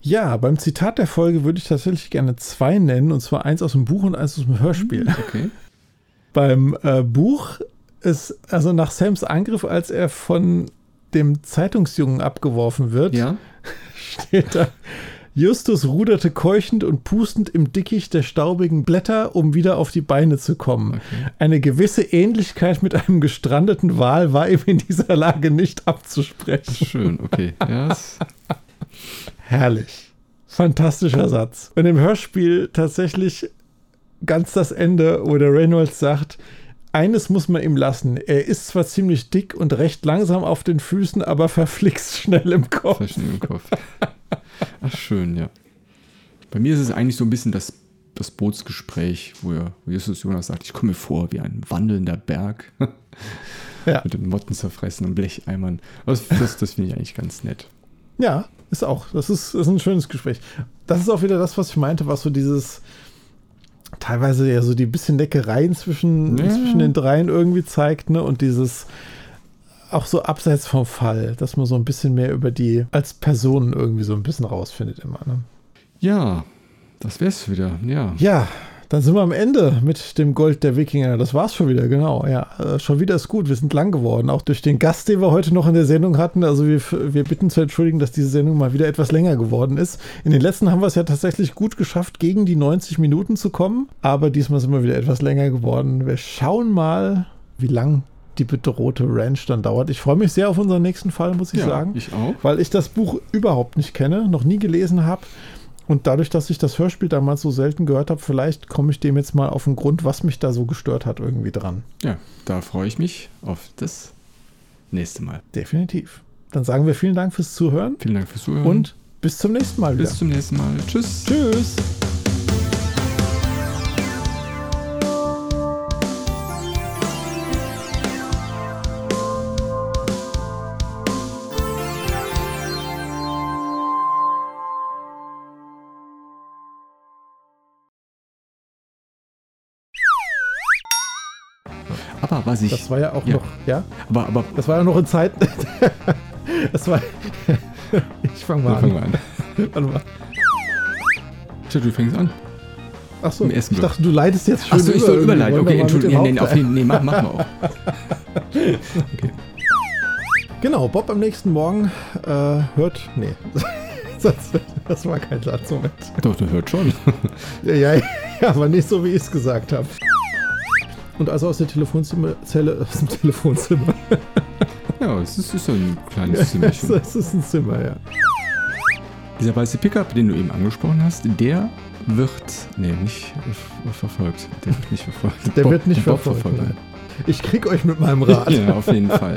B: Ja, beim Zitat der Folge würde ich tatsächlich gerne zwei nennen, und zwar eins aus dem Buch und eins aus dem Hörspiel.
A: Okay.
B: Beim äh, Buch ist, also nach Sams Angriff, als er von dem Zeitungsjungen abgeworfen wird,
A: Ja.
B: steht da, Justus ruderte keuchend und pustend im Dickicht der staubigen Blätter, um wieder auf die Beine zu kommen.
A: Okay.
B: Eine gewisse Ähnlichkeit mit einem gestrandeten Wal war ihm in dieser Lage nicht abzusprechen.
A: Schön, okay. Ja, es-
B: Herrlich. Fantastischer Satz. Und im Hörspiel tatsächlich ganz das Ende, wo der Reynolds sagt, eines muss man ihm lassen. Er ist zwar ziemlich dick und recht langsam auf den Füßen, aber verflixt schnell im Kopf.
A: Flaschen im Kopf. Ach, schön, ja. Bei mir ist es eigentlich so ein bisschen das, das Bootsgespräch, wo, er, wo Justus Jonas sagt, ich komme mir vor wie ein wandelnder Berg.
B: Ja.
A: Mit den Motten zerfressenen Blecheimern. Das, das, das finde ich eigentlich ganz nett.
B: Ja, ist auch. Das ist, ist ein schönes Gespräch. Das ist auch wieder das, was ich meinte, was so dieses teilweise ja so die bisschen Neckereien zwischen,
A: Ja.
B: zwischen den dreien irgendwie zeigt, ne? Und dieses auch so abseits vom Fall, dass man so ein bisschen mehr über die als Personen irgendwie so ein bisschen rausfindet immer. Ne?
A: Ja, das wär's wieder, ja.
B: Ja, dann sind wir am Ende mit dem Gold der Wikinger. Das war's schon wieder, genau. Ja, äh, schon wieder ist gut. Wir sind lang geworden. Auch durch den Gast, den wir heute noch in der Sendung hatten. Also wir, wir bitten zu entschuldigen, dass diese Sendung mal wieder etwas länger geworden ist. In den letzten haben wir es ja tatsächlich gut geschafft, gegen die 90 Minuten zu kommen. Aber diesmal sind wir wieder etwas länger geworden. Wir schauen mal, wie lang die bedrohte Ranch dann dauert. Ich freue mich sehr auf unseren nächsten Fall, muss ich
A: ja,
B: sagen
A: Ich auch.
B: weil ich das Buch überhaupt nicht kenne, noch nie gelesen habe. Und dadurch, dass ich das Hörspiel damals so selten gehört habe, vielleicht komme ich dem jetzt mal auf den Grund, was mich da so gestört hat, irgendwie dran.
A: Ja, da freue ich mich auf das nächste Mal.
B: Definitiv. Dann sagen wir vielen Dank fürs Zuhören
A: Vielen Dank fürs Zuhören.
B: und bis zum nächsten Mal wieder.
A: bis zum nächsten Mal. Tschüss.
B: Tschüss.
A: Was ich.
B: Das war ja auch
A: Ja.
B: noch, ja?
A: aber, aber.
B: Das war ja noch in Zeit. das war. ich fange mal
A: Ja, fangen
B: an. Warte mal.
A: Tja, du fängst an.
B: Achso, ich dachte, du leitest jetzt schon
A: Achso, ich soll überleiten. Okay,
B: mal
A: Entschuldigung. Nee, nee, nee, mach, machen wir auch. Okay.
B: Genau, Bob am nächsten Morgen äh, hört. Nee. das, das war kein Satz, Moment.
A: Doch, du hört schon.
B: Ja, ja, ja, aber nicht so, wie ich es gesagt habe. Und also aus der Telefonzimmer, Zelle, aus dem Telefonzimmer.
A: Ja, es ist, ist so ein kleines
B: Es
A: Zimmerchen.
B: ist ein Zimmer, ja.
A: Dieser weiße Pickup, den du eben angesprochen hast, der wird. Nee, nicht verfolgt. Der wird nicht verfolgt.
B: Der
A: Bob-
B: wird nicht verfolgt.
A: verfolgt.
B: Ich krieg euch mit meinem Rad.
A: Ja, auf jeden Fall.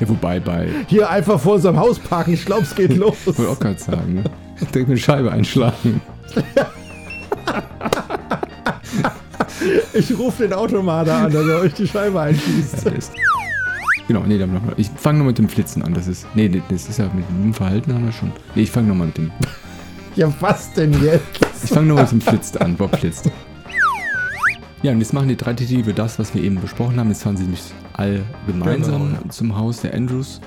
A: Ja, wobei bei.
B: Hier einfach vor unserem Haus parken. Ich glaube, es geht los.
A: Wollte auch gerade sagen, ne? Direkt eine Scheibe einschlagen.
B: Ich rufe den Automater an, dass er euch die Scheibe einschießt.
A: Genau, nee, dann noch mal. Ich fange noch mit dem Flitzen an. Das ist. Nee, das ist ja mit dem Verhalten haben wir schon. Nee, ich fange nochmal mit dem.
B: Ja, was denn jetzt?
A: Ich fange nochmal mit dem Flitzt an. Bob flitzt. Ja, und jetzt machen die drei Detektive das, was wir eben besprochen haben. Jetzt fahren sie nämlich all gemeinsam
B: Genau.
A: zum Haus der Andrews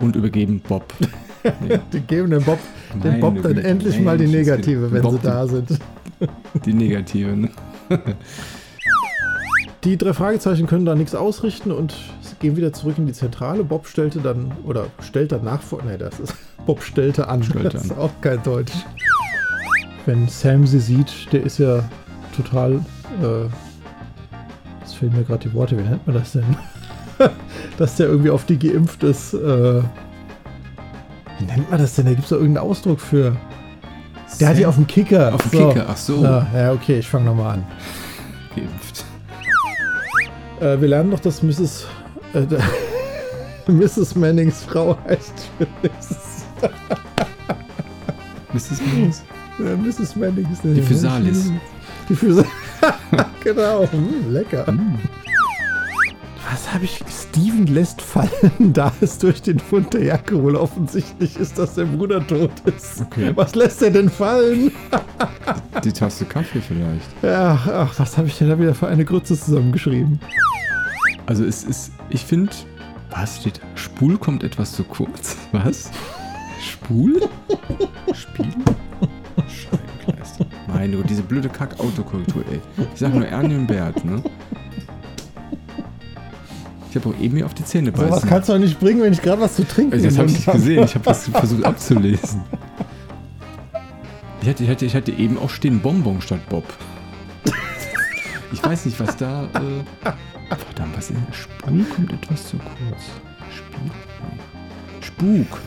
A: und übergeben Bob. Nee,
B: Die geben dem Bob, dem Bob dann
A: Güte,
B: endlich mal die
A: Mensch,
B: Negative, wenn
A: Bob
B: sie da sind.
A: die Negative. Ne?
B: Die drei Fragezeichen können da nichts ausrichten und gehen wieder zurück in die Zentrale. Bob stellte dann, oder stellt danach vor, nee, das ist, Bob stellte an,
A: Stellte
B: das ist
A: an.
B: auch kein Deutsch. Wenn Sam sie sieht, der ist ja total, äh, es fehlen mir gerade die Worte, wie nennt man das denn? Dass der irgendwie auf die geimpft ist, äh, wie nennt man das denn? Da gibt es doch irgendeinen Ausdruck für. Der hat die auf dem Kicker.
A: Auf dem Kicker, ach so.
B: Ja, ja, okay, ich fange nochmal an.
A: Geimpft.
B: Äh, wir lernen noch, dass Mrs. Äh, Mrs. Mannings Frau heißt Phyllis.
A: Mrs. Mannings?
B: Ja, Mrs. Mannings.
A: Die Physalis.
B: Die Physalis. genau. Mm, lecker.
A: Mm.
B: Was habe ich? Steven lässt fallen, da es durch den Fund der Jacke wohl offensichtlich ist, dass der Bruder tot ist.
A: Okay.
B: Was lässt er denn fallen?
A: Die Tasse Kaffee vielleicht.
B: Ja, ach, was habe ich denn da wieder für eine Grütze zusammengeschrieben?
A: Also es ist, ich finde, was steht? Spul kommt etwas zu kurz. Was? Spul? Spiel? Scheibenkleister. Meine Gott, diese blöde Kack-Autokorrektur, ey. Ich sag nur Ernie und Bert, ne? Ich habe auch eben hier auf die Zähne
B: So was
A: beißen.
B: kannst du doch nicht bringen, wenn ich gerade was zu trinken
A: Also das habe ich nicht gesehen. Ich habe das versucht abzulesen. Ich hatte, ich, hatte, ich hatte eben auch stehen Bonbon statt Bob. Ich weiß nicht, was da. Äh, verdammt, was in Spul kommt etwas zu kurz. Nee. Spuk.